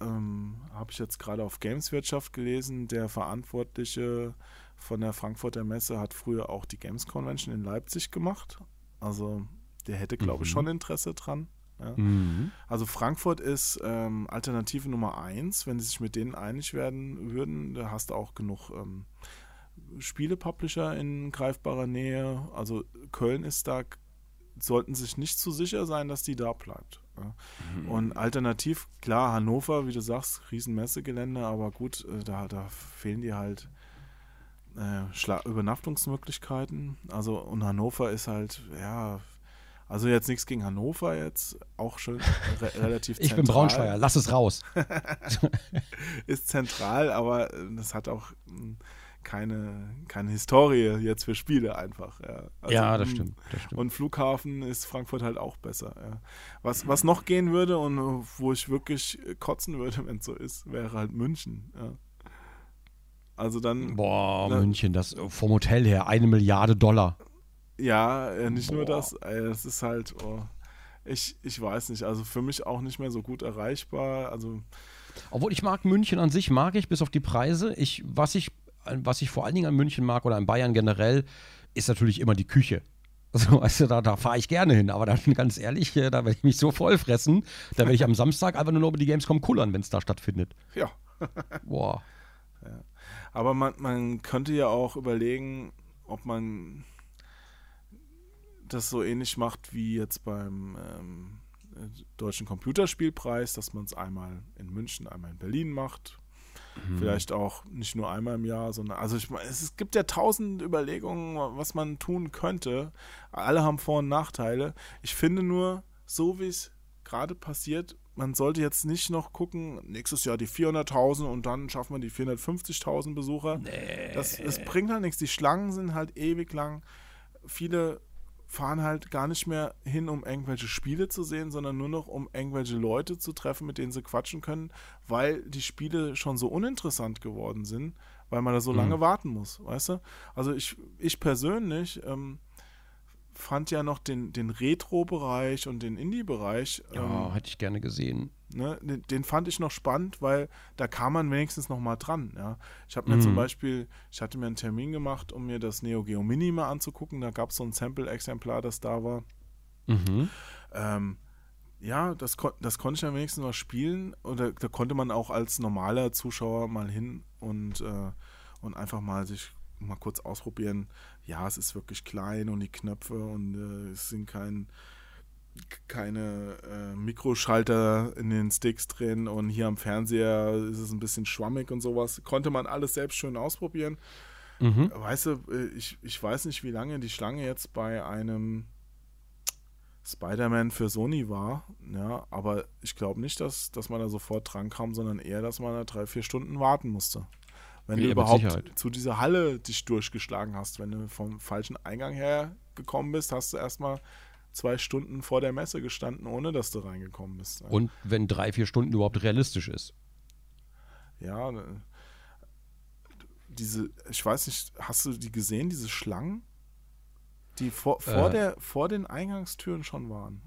ähm, habe ich jetzt gerade auf Gameswirtschaft gelesen, der Verantwortliche von der Frankfurter Messe hat früher auch die Games Convention in Leipzig gemacht. Also der hätte, glaube ich, Mhm. schon Interesse dran. Ja. Mhm. Also Frankfurt ist ähm, Alternative Nummer eins. Wenn sie sich mit denen einig werden würden, da hast du auch genug ähm, Spiele-Publisher in greifbarer Nähe. Also Köln ist da, sollten sich nicht zu sicher sein, dass die da bleibt. Ja. Und alternativ, klar, Hannover, wie du sagst, Riesenmessegelände, aber gut, äh, da, da fehlen dir halt äh, Übernachtungsmöglichkeiten. Also und Hannover ist halt, ja, also jetzt nichts gegen Hannover jetzt, auch schön re relativ Ich bin zentral. Braunschweiger, lass es raus. Ist zentral, aber äh, das hat auch mh, keine, keine Historie jetzt für Spiele einfach. Ja, Also, ja, das mh, stimmt, das stimmt. Und Flughafen ist Frankfurt halt auch besser. Ja. Was, was noch gehen würde und äh, wo ich wirklich kotzen würde, wenn es so ist, wäre halt München. Ja. Also dann, Boah, Na- München, das vom Hotel her eine Milliarde Dollar. ja, äh, nicht nur Boah. das, äh, das ist halt, oh, ich, ich weiß nicht, also für mich auch nicht mehr so gut erreichbar. Also Obwohl ich mag München an sich, mag ich, bis auf die Preise. Ich, was, ich, was ich vor allen Dingen an München mag oder an Bayern generell, ist natürlich immer die Küche. So, weißt du, da, da fahre ich gerne hin, aber dann ganz ehrlich, äh, da werde ich mich so voll fressen, da werde ich am Samstag einfach nur noch über die Gamescom kullern, wenn es da stattfindet. Ja. Boah. Aber man, man könnte ja auch überlegen, ob man das so ähnlich macht wie jetzt beim ähm, Deutschen Computerspielpreis, dass man es einmal in München, einmal in Berlin macht. Vielleicht auch nicht nur einmal im Jahr, sondern also ich meine, es gibt ja tausend Überlegungen, was man tun könnte. Alle haben Vor- und Nachteile. Ich finde nur, so wie es gerade passiert, man sollte jetzt nicht noch gucken, nächstes Jahr die 400.000 und dann schaffen wir die 450.000 Besucher. Das, das bringt halt nichts. Die Schlangen sind halt ewig lang. Viele fahren halt gar nicht mehr hin, um irgendwelche Spiele zu sehen, sondern nur noch, um irgendwelche Leute zu treffen, mit denen sie quatschen können, weil die Spiele schon so uninteressant geworden sind, weil man da so lange warten muss, weißt du? Also ich, ich persönlich ähm, fand ja noch den, den Retro-Bereich und den Indie-Bereich ähm, Ja, hätte ich gerne gesehen. ne, den, den fand ich noch spannend, weil da kam man wenigstens noch mal dran. Ja. Ich habe mir zum Beispiel, ich hatte mir einen Termin gemacht, um mir das Neo Geo Mini mal anzugucken. Da gab es so ein Sample-Exemplar, das da war. Mhm. Ähm, ja, das, kon das konnte ich ja wenigstens mal spielen. Oder da konnte man auch als normaler Zuschauer mal hin und, äh, und einfach mal sich mal kurz ausprobieren. Ja, es ist wirklich klein und die Knöpfe und äh, es sind kein, keine äh, Mikroschalter in den Sticks drin und hier am Fernseher ist es ein bisschen schwammig und sowas. Konnte man alles selbst schön ausprobieren. Mhm. Weißt du, äh, ich, ich weiß nicht, wie lange die Schlange jetzt bei einem Spider-Man für Sony war, ja, aber ich glaube nicht, dass, dass man da sofort dran kam, sondern eher, dass man da drei, vier Stunden warten musste. Wenn Ja, du überhaupt zu dieser Halle dich durchgeschlagen hast, wenn du vom falschen Eingang her gekommen bist, hast du erstmal zwei Stunden vor der Messe gestanden, ohne dass du reingekommen bist. ja. Und wenn drei, vier Stunden überhaupt realistisch ist. Ja, ne, diese, ich weiß nicht, hast du die gesehen, diese Schlangen? Die vor, vor, Äh. der, vor den Eingangstüren schon waren.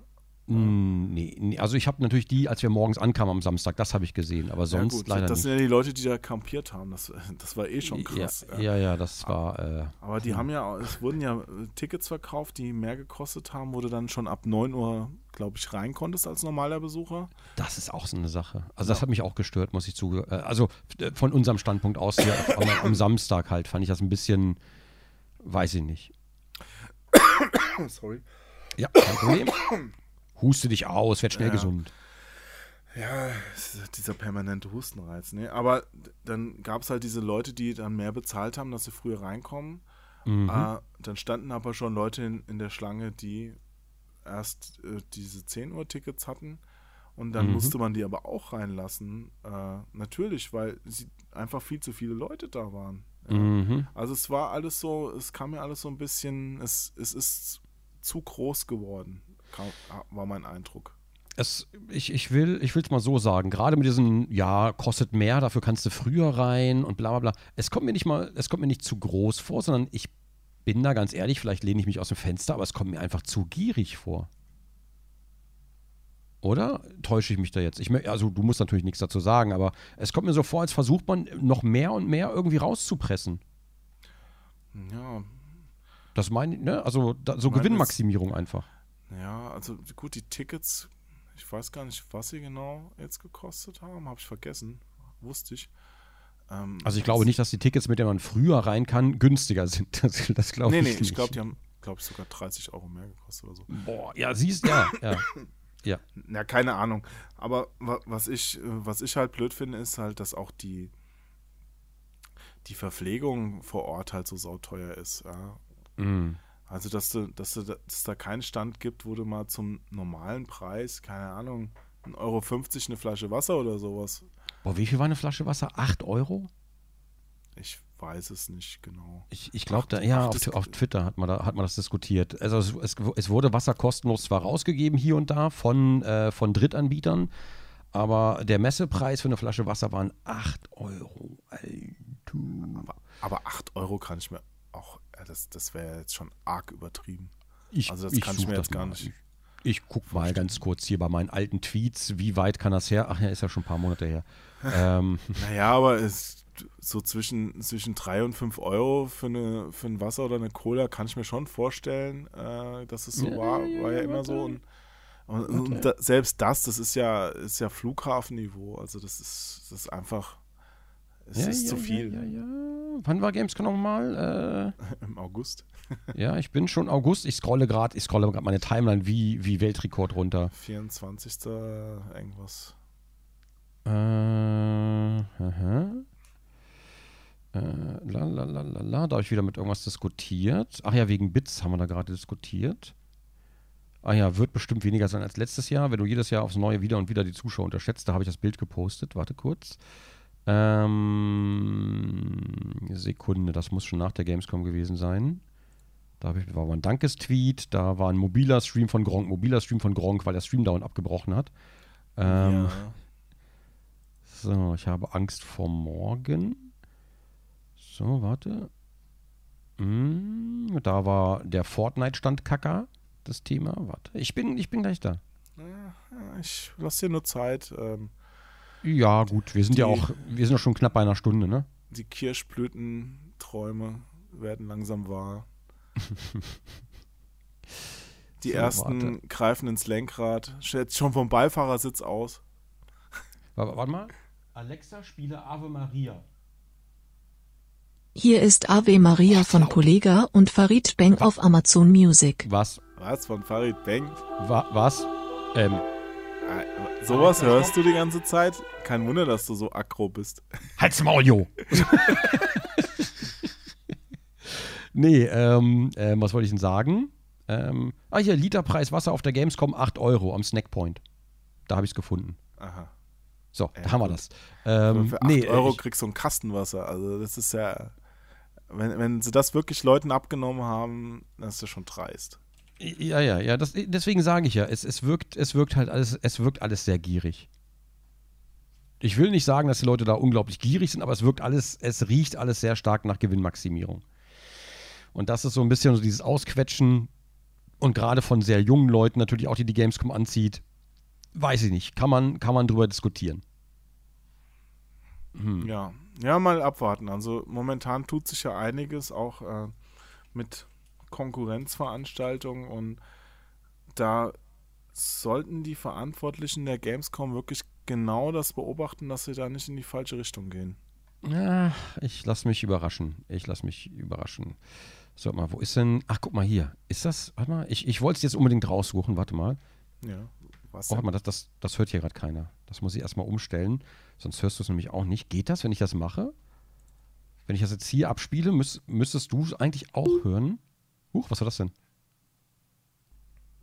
Mm, nee, nee, also ich habe natürlich die, als wir morgens ankamen am Samstag, das habe ich gesehen, aber sonst ja, gut, leider das sind ja die Leute, die da kampiert haben. Das, das war eh schon krass. Ja, ja, ja, das war. Äh, Aber die haben ja, es wurden ja äh, Tickets verkauft, die mehr gekostet haben, wo du dann schon ab 9 Uhr, glaube ich, rein konntest als normaler Besucher. das ist auch so eine Sache. Also das hat mich auch gestört, muss ich zu. Äh, also äh, von unserem Standpunkt aus hier am, am Samstag halt fand ich das ein bisschen, weiß ich nicht. Sorry. Ja, kein Problem. Huste dich aus, werd schnell Ja. gesund. Ja, ist dieser permanente Hustenreiz. Ne? Aber dann gab es halt diese Leute, die dann mehr bezahlt haben, dass sie früher reinkommen. Mhm. Äh, dann standen aber schon Leute in, in der Schlange, die erst äh, diese 10 Uhr Tickets hatten. Und dann Mhm. musste man die aber auch reinlassen. Äh, natürlich, weil sie einfach viel zu viele Leute da waren. Mhm. Also es war alles so, es kam mir alles so ein bisschen, es, es ist zu groß geworden, war mein Eindruck. Es, ich, ich will ich es mal so sagen, gerade mit diesen, ja, kostet mehr, dafür kannst du früher rein und bla bla bla. Es kommt mir nicht mal, es kommt mir nicht zu groß vor, sondern ich bin da ganz ehrlich, vielleicht lehne ich mich aus dem Fenster, aber es kommt mir einfach zu gierig vor. Oder täusche ich mich da jetzt? Ich, also du musst natürlich nichts dazu sagen, aber es kommt mir so vor, als versucht man noch mehr und mehr irgendwie rauszupressen. Ja, Das meine ich, ne? Also da, so Nein, Gewinnmaximierung einfach. Ja, also gut, die Tickets, ich weiß gar nicht, was sie genau jetzt gekostet haben, habe ich vergessen, wusste ich. Ähm, Also ich glaube nicht, dass die Tickets, mit denen man früher rein kann, günstiger sind. Das, das glaube Nee, ich nee, nicht. ich glaube, die haben, glaube ich, sogar 30 Euro mehr gekostet oder so. Boah, ja, siehst ja, ja. Ja. Ja, keine Ahnung. Aber wa- was ich, was ich halt blöd finde, ist halt, dass auch die, die Verpflegung vor Ort halt so sauteuer ist. Ja. Mm. Also, dass, du, dass, du, dass es da keinen Stand gibt, wo du mal zum normalen Preis, keine Ahnung, 1,50 Euro eine Flasche Wasser oder sowas. Boah, wie viel war eine Flasche Wasser? 8 Euro? Ich weiß es nicht genau. Ich, ich glaube, da, ja, auf, auf Twitter hat man, da, hat man das diskutiert. Also es, es, es wurde Wasser kostenlos zwar rausgegeben hier und da von, äh, von Drittanbietern, aber der Messepreis für eine Flasche Wasser waren 8 Euro. Alter. Aber, aber 8 Euro kann ich mir auch, das, das wäre jetzt schon arg übertrieben. Ich, Also das kann ich mir das jetzt gar mal. nicht. Ich guck mal ganz kurz hier bei meinen alten Tweets, wie weit kann das her? Ach ja, ist ja schon ein paar Monate her. ähm, Naja, aber es, so zwischen, zwischen 3 und 5 Euro für, eine, für ein Wasser oder eine Cola kann ich mir schon vorstellen, äh, dass es so Ja, war. War ja immer so. Und, und, und da, selbst das, das ist ja, ist ja Flughafenniveau. Also das ist, das ist einfach, es ja, ist ja, zu viel Ja, ja, ja. Wann war Gamescom nochmal? im August. Äh, ja, ich bin schon August. Ich scrolle gerade, ich scrolle gerade meine Timeline wie, wie Weltrekord runter. 24. irgendwas. Äh, aha. Äh, la, la, la, la, la. Da habe ich wieder mit irgendwas diskutiert. Ach ja, wegen Bits haben wir da gerade diskutiert. Ah ja, wird bestimmt weniger sein als letztes Jahr, wenn du jedes Jahr aufs Neue wieder und wieder die Zuschauer unterschätzt. Da habe ich das Bild gepostet. Warte kurz. Ähm, Sekunde, das muss schon nach der Gamescom gewesen sein. Da ich, war ein Dankestweet, da war ein mobiler Stream von Gronk, mobiler Stream von Gronk, weil der Stream dauernd abgebrochen hat. Ähm, ja. so, ich habe Angst vor morgen. So, warte. Hm, da war der Fortnite-Stand Kacker, das Thema. Warte, ich bin, ich bin gleich da. Ja, Ich lasse dir nur Zeit. Ähm, Ja, gut, wir sind ja Die- auch, wir sind ja schon knapp bei einer Stunde, ne? die Kirschblütenträume werden langsam wahr. Die So, ersten warte. greifen ins Lenkrad. Stellt schon vom Beifahrersitz aus. Warte, warte mal. Alexa, spiele Ave Maria. Hier ist Ave Maria von Kollega und Farid Bang auf Amazon Music. Was? Was von Farid Bang? Wa, was? Ähm, Äh, Sowas hörst du die ganze Zeit? Kein Wunder, dass du so aggro bist. halt's Maul, Jo! nee, ähm, ähm, was wollte ich denn sagen? Ähm, ah, hier, Literpreis Wasser auf der Gamescom 8 Euro am Snackpoint. Da habe ich es gefunden. Aha. So, Ja, da haben wir gut. das. Ähm, Für 8 nee, Euro ich, kriegst du ein Kastenwasser. Also das ist ja. Wenn, wenn sie das wirklich Leuten abgenommen haben, dann ist das schon dreist. Ja, ja, ja, das, deswegen sage ich ja, es, es, wirkt, es wirkt halt alles, es wirkt alles sehr gierig. Ich will nicht sagen, dass die Leute da unglaublich gierig sind, aber es wirkt alles, es riecht alles sehr stark nach Gewinnmaximierung. Und das ist so ein bisschen so dieses Ausquetschen und gerade von sehr jungen Leuten natürlich auch, die die Gamescom anzieht, weiß ich nicht, kann man, kann man drüber diskutieren. Hm. Ja. Ja, mal abwarten. Also momentan tut sich ja einiges auch äh, mit Konkurrenzveranstaltungen und da sollten die Verantwortlichen der Gamescom wirklich genau das beobachten, dass sie da nicht in die falsche Richtung gehen. Ja, ich lasse mich überraschen. Ich lasse mich überraschen. So, mal, wo ist denn. Ach, guck mal hier. Ist das. Warte mal, ich, ich wollte es jetzt unbedingt raussuchen. Warte mal. Ja. Was Oh, warte mal, das, das, das hört hier gerade keiner. Das muss ich erstmal umstellen. Sonst hörst du es nämlich auch nicht. Geht das, wenn ich das mache? Wenn ich das jetzt hier abspiele, müß, müsstest du es eigentlich auch hören? Huch, was war das denn?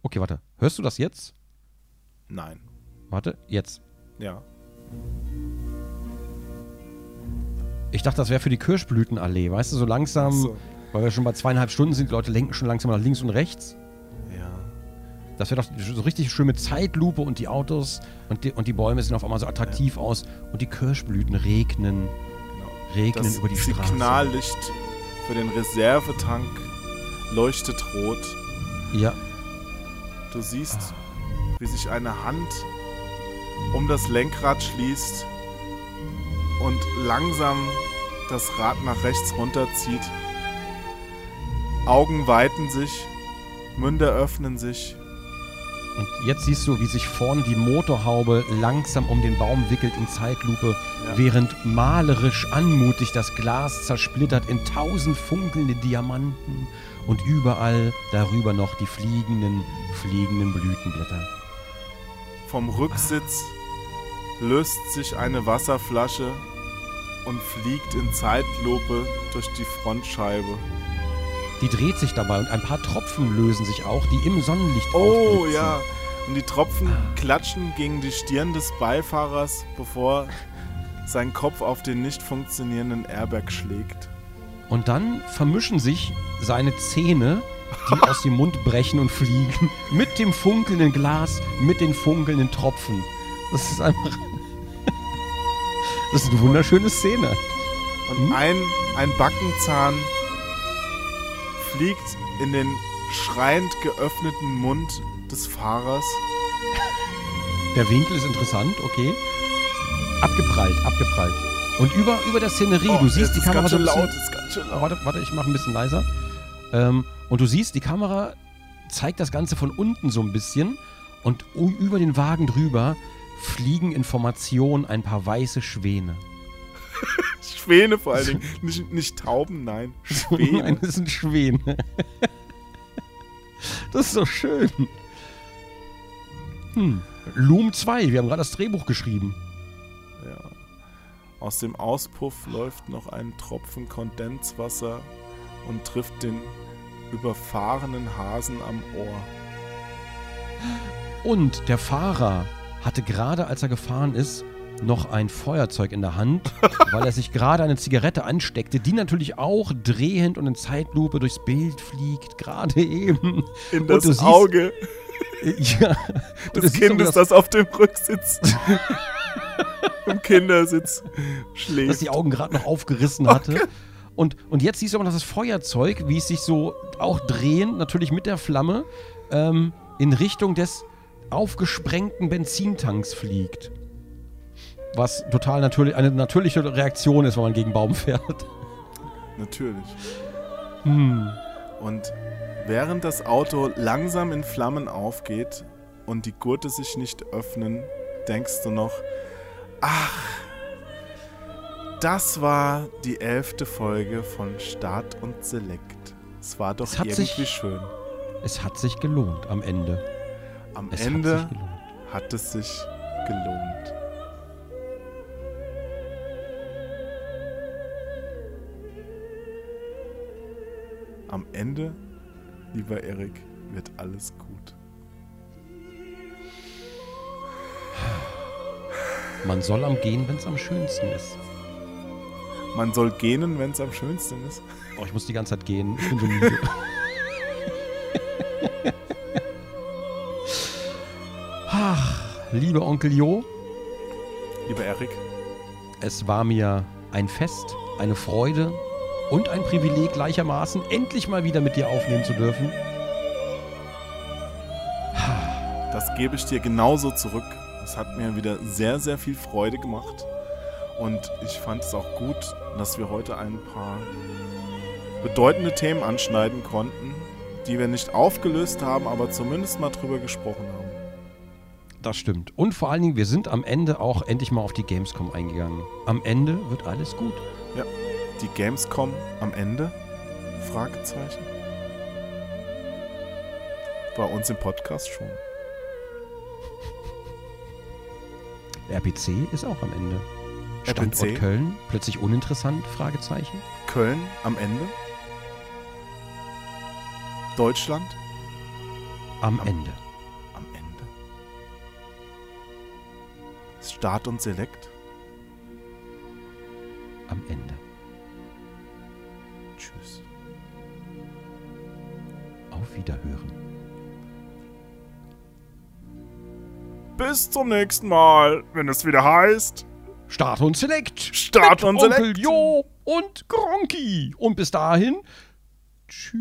Okay, warte. Hörst du das jetzt? Nein. Warte, jetzt. Ja. Ich dachte, das wäre für die Kirschblütenallee. Weißt du, so langsam, so. weil wir schon bei zweieinhalb Stunden sind, die Leute lenken schon langsam nach links und rechts. Ja. Das wäre doch so richtig schön mit Zeitlupe und die Autos und die, und die Bäume sehen auf einmal so attraktiv aus und die Kirschblüten regnen, Genau. regnen Das über die Straße. Signallicht für den Reservetank leuchtet rot. Ja, Du siehst, wie sich eine Hand um das Lenkrad schließt und langsam das Rad nach rechts runterzieht. Augen weiten sich, Münder öffnen sich. Und jetzt siehst du, wie sich vorne die Motorhaube langsam um den Baum wickelt in Zeitlupe, Ja. während malerisch anmutig das Glas zersplittert in tausend funkelnde Diamanten und überall darüber noch die fliegenden, fliegenden Blütenblätter. Vom Rücksitz löst sich eine Wasserflasche und fliegt in Zeitlupe durch die Frontscheibe. Die dreht sich dabei und ein paar Tropfen lösen sich auch, die im Sonnenlicht Oh aufblitzen. ja. Und die Tropfen klatschen gegen die Stirn des Beifahrers, bevor sein Kopf auf den nicht funktionierenden Airbag schlägt. Und dann vermischen sich seine Zähne, die aus dem Mund brechen und fliegen, mit dem funkelnden Glas, mit den funkelnden Tropfen. Das ist einfach. Das ist eine wunderschöne Szene. Und Hm? ein, ein Backenzahn fliegt in den schreiend geöffneten Mund des Fahrers. Der Winkel ist interessant, okay. Abgeprallt, abgeprallt. Und über, über der Szenerie, Oh, du siehst die ist Kamera ganz so laut, bisschen, ist ganz schön laut. warte, warte, ich mache ein bisschen leiser. Ähm, und du siehst, die Kamera zeigt das Ganze von unten so ein bisschen. Und u- über den Wagen drüber fliegen in Formation ein paar weiße Schwäne. Schwäne vor allen Dingen. Nicht, nicht Tauben, nein. Nein, Schwäne. das sind Schwäne. Das ist so schön. Hm. Loom 2, wir haben gerade das Drehbuch geschrieben. Ja. Aus dem Auspuff läuft noch ein Tropfen Kondenswasser und trifft den überfahrenen Hasen am Ohr. Und der Fahrer hatte gerade, als er gefahren ist, noch ein Feuerzeug in der Hand, weil er sich gerade eine Zigarette ansteckte, die natürlich auch drehend und in Zeitlupe durchs Bild fliegt, gerade eben. In das siehst- Auge Ja. Des Kindes, dass- das auf dem Rücksitz im Kindersitz dass schläft. die Augen gerade noch aufgerissen hatte. Und, und jetzt siehst du aber, dass das Feuerzeug, wie es sich so auch drehend, natürlich mit der Flamme, ähm, in Richtung des aufgesprengten Benzintanks fliegt. Was total natürlich, eine natürliche Reaktion ist, wenn man gegen Baum fährt. Natürlich. Hm. Und während das Auto langsam in Flammen aufgeht und die Gurte sich nicht öffnen, denkst du noch, ach, das war die elfte Folge von Start und Select. Es war doch Es hat irgendwie sich- schön. Es hat sich gelohnt am Ende. Am Es hat Ende gelohnt. hat es sich gelohnt. Am Ende, lieber Erik, wird alles gut. Man soll am Gehen, wenn es am schönsten ist. Man soll gähnen, wenn es am schönsten ist. Oh, ich muss die ganze Zeit gehen. Ich bin so müde. Ach, lieber Onkel Jo, Lieber Erik, es war mir ein Fest, eine Freude und ein Privileg gleichermaßen, endlich mal wieder mit dir aufnehmen zu dürfen. das gebe ich dir genauso zurück. Es hat mir wieder sehr, sehr viel Freude gemacht. Und ich fand es auch gut, dass wir heute ein paar bedeutende Themen anschneiden konnten, die wir nicht aufgelöst haben, aber zumindest mal drüber gesprochen haben. Das stimmt. Und vor allen Dingen, wir sind am Ende auch endlich mal auf die Gamescom eingegangen. Am Ende wird alles gut. Die Gamescom am Ende? Fragezeichen. Bei uns im Podcast schon. RPC ist auch am Ende. Standort RPC? Köln, plötzlich uninteressant? Fragezeichen. Köln am Ende? Deutschland Am Am- Ende. am Ende? Start und Select? Am Ende. Wiederhören. Bis zum nächsten Mal, wenn es wieder heißt Start und Select. Start und Onkel Select. Jo und Gronki. Und bis dahin. Tschüss.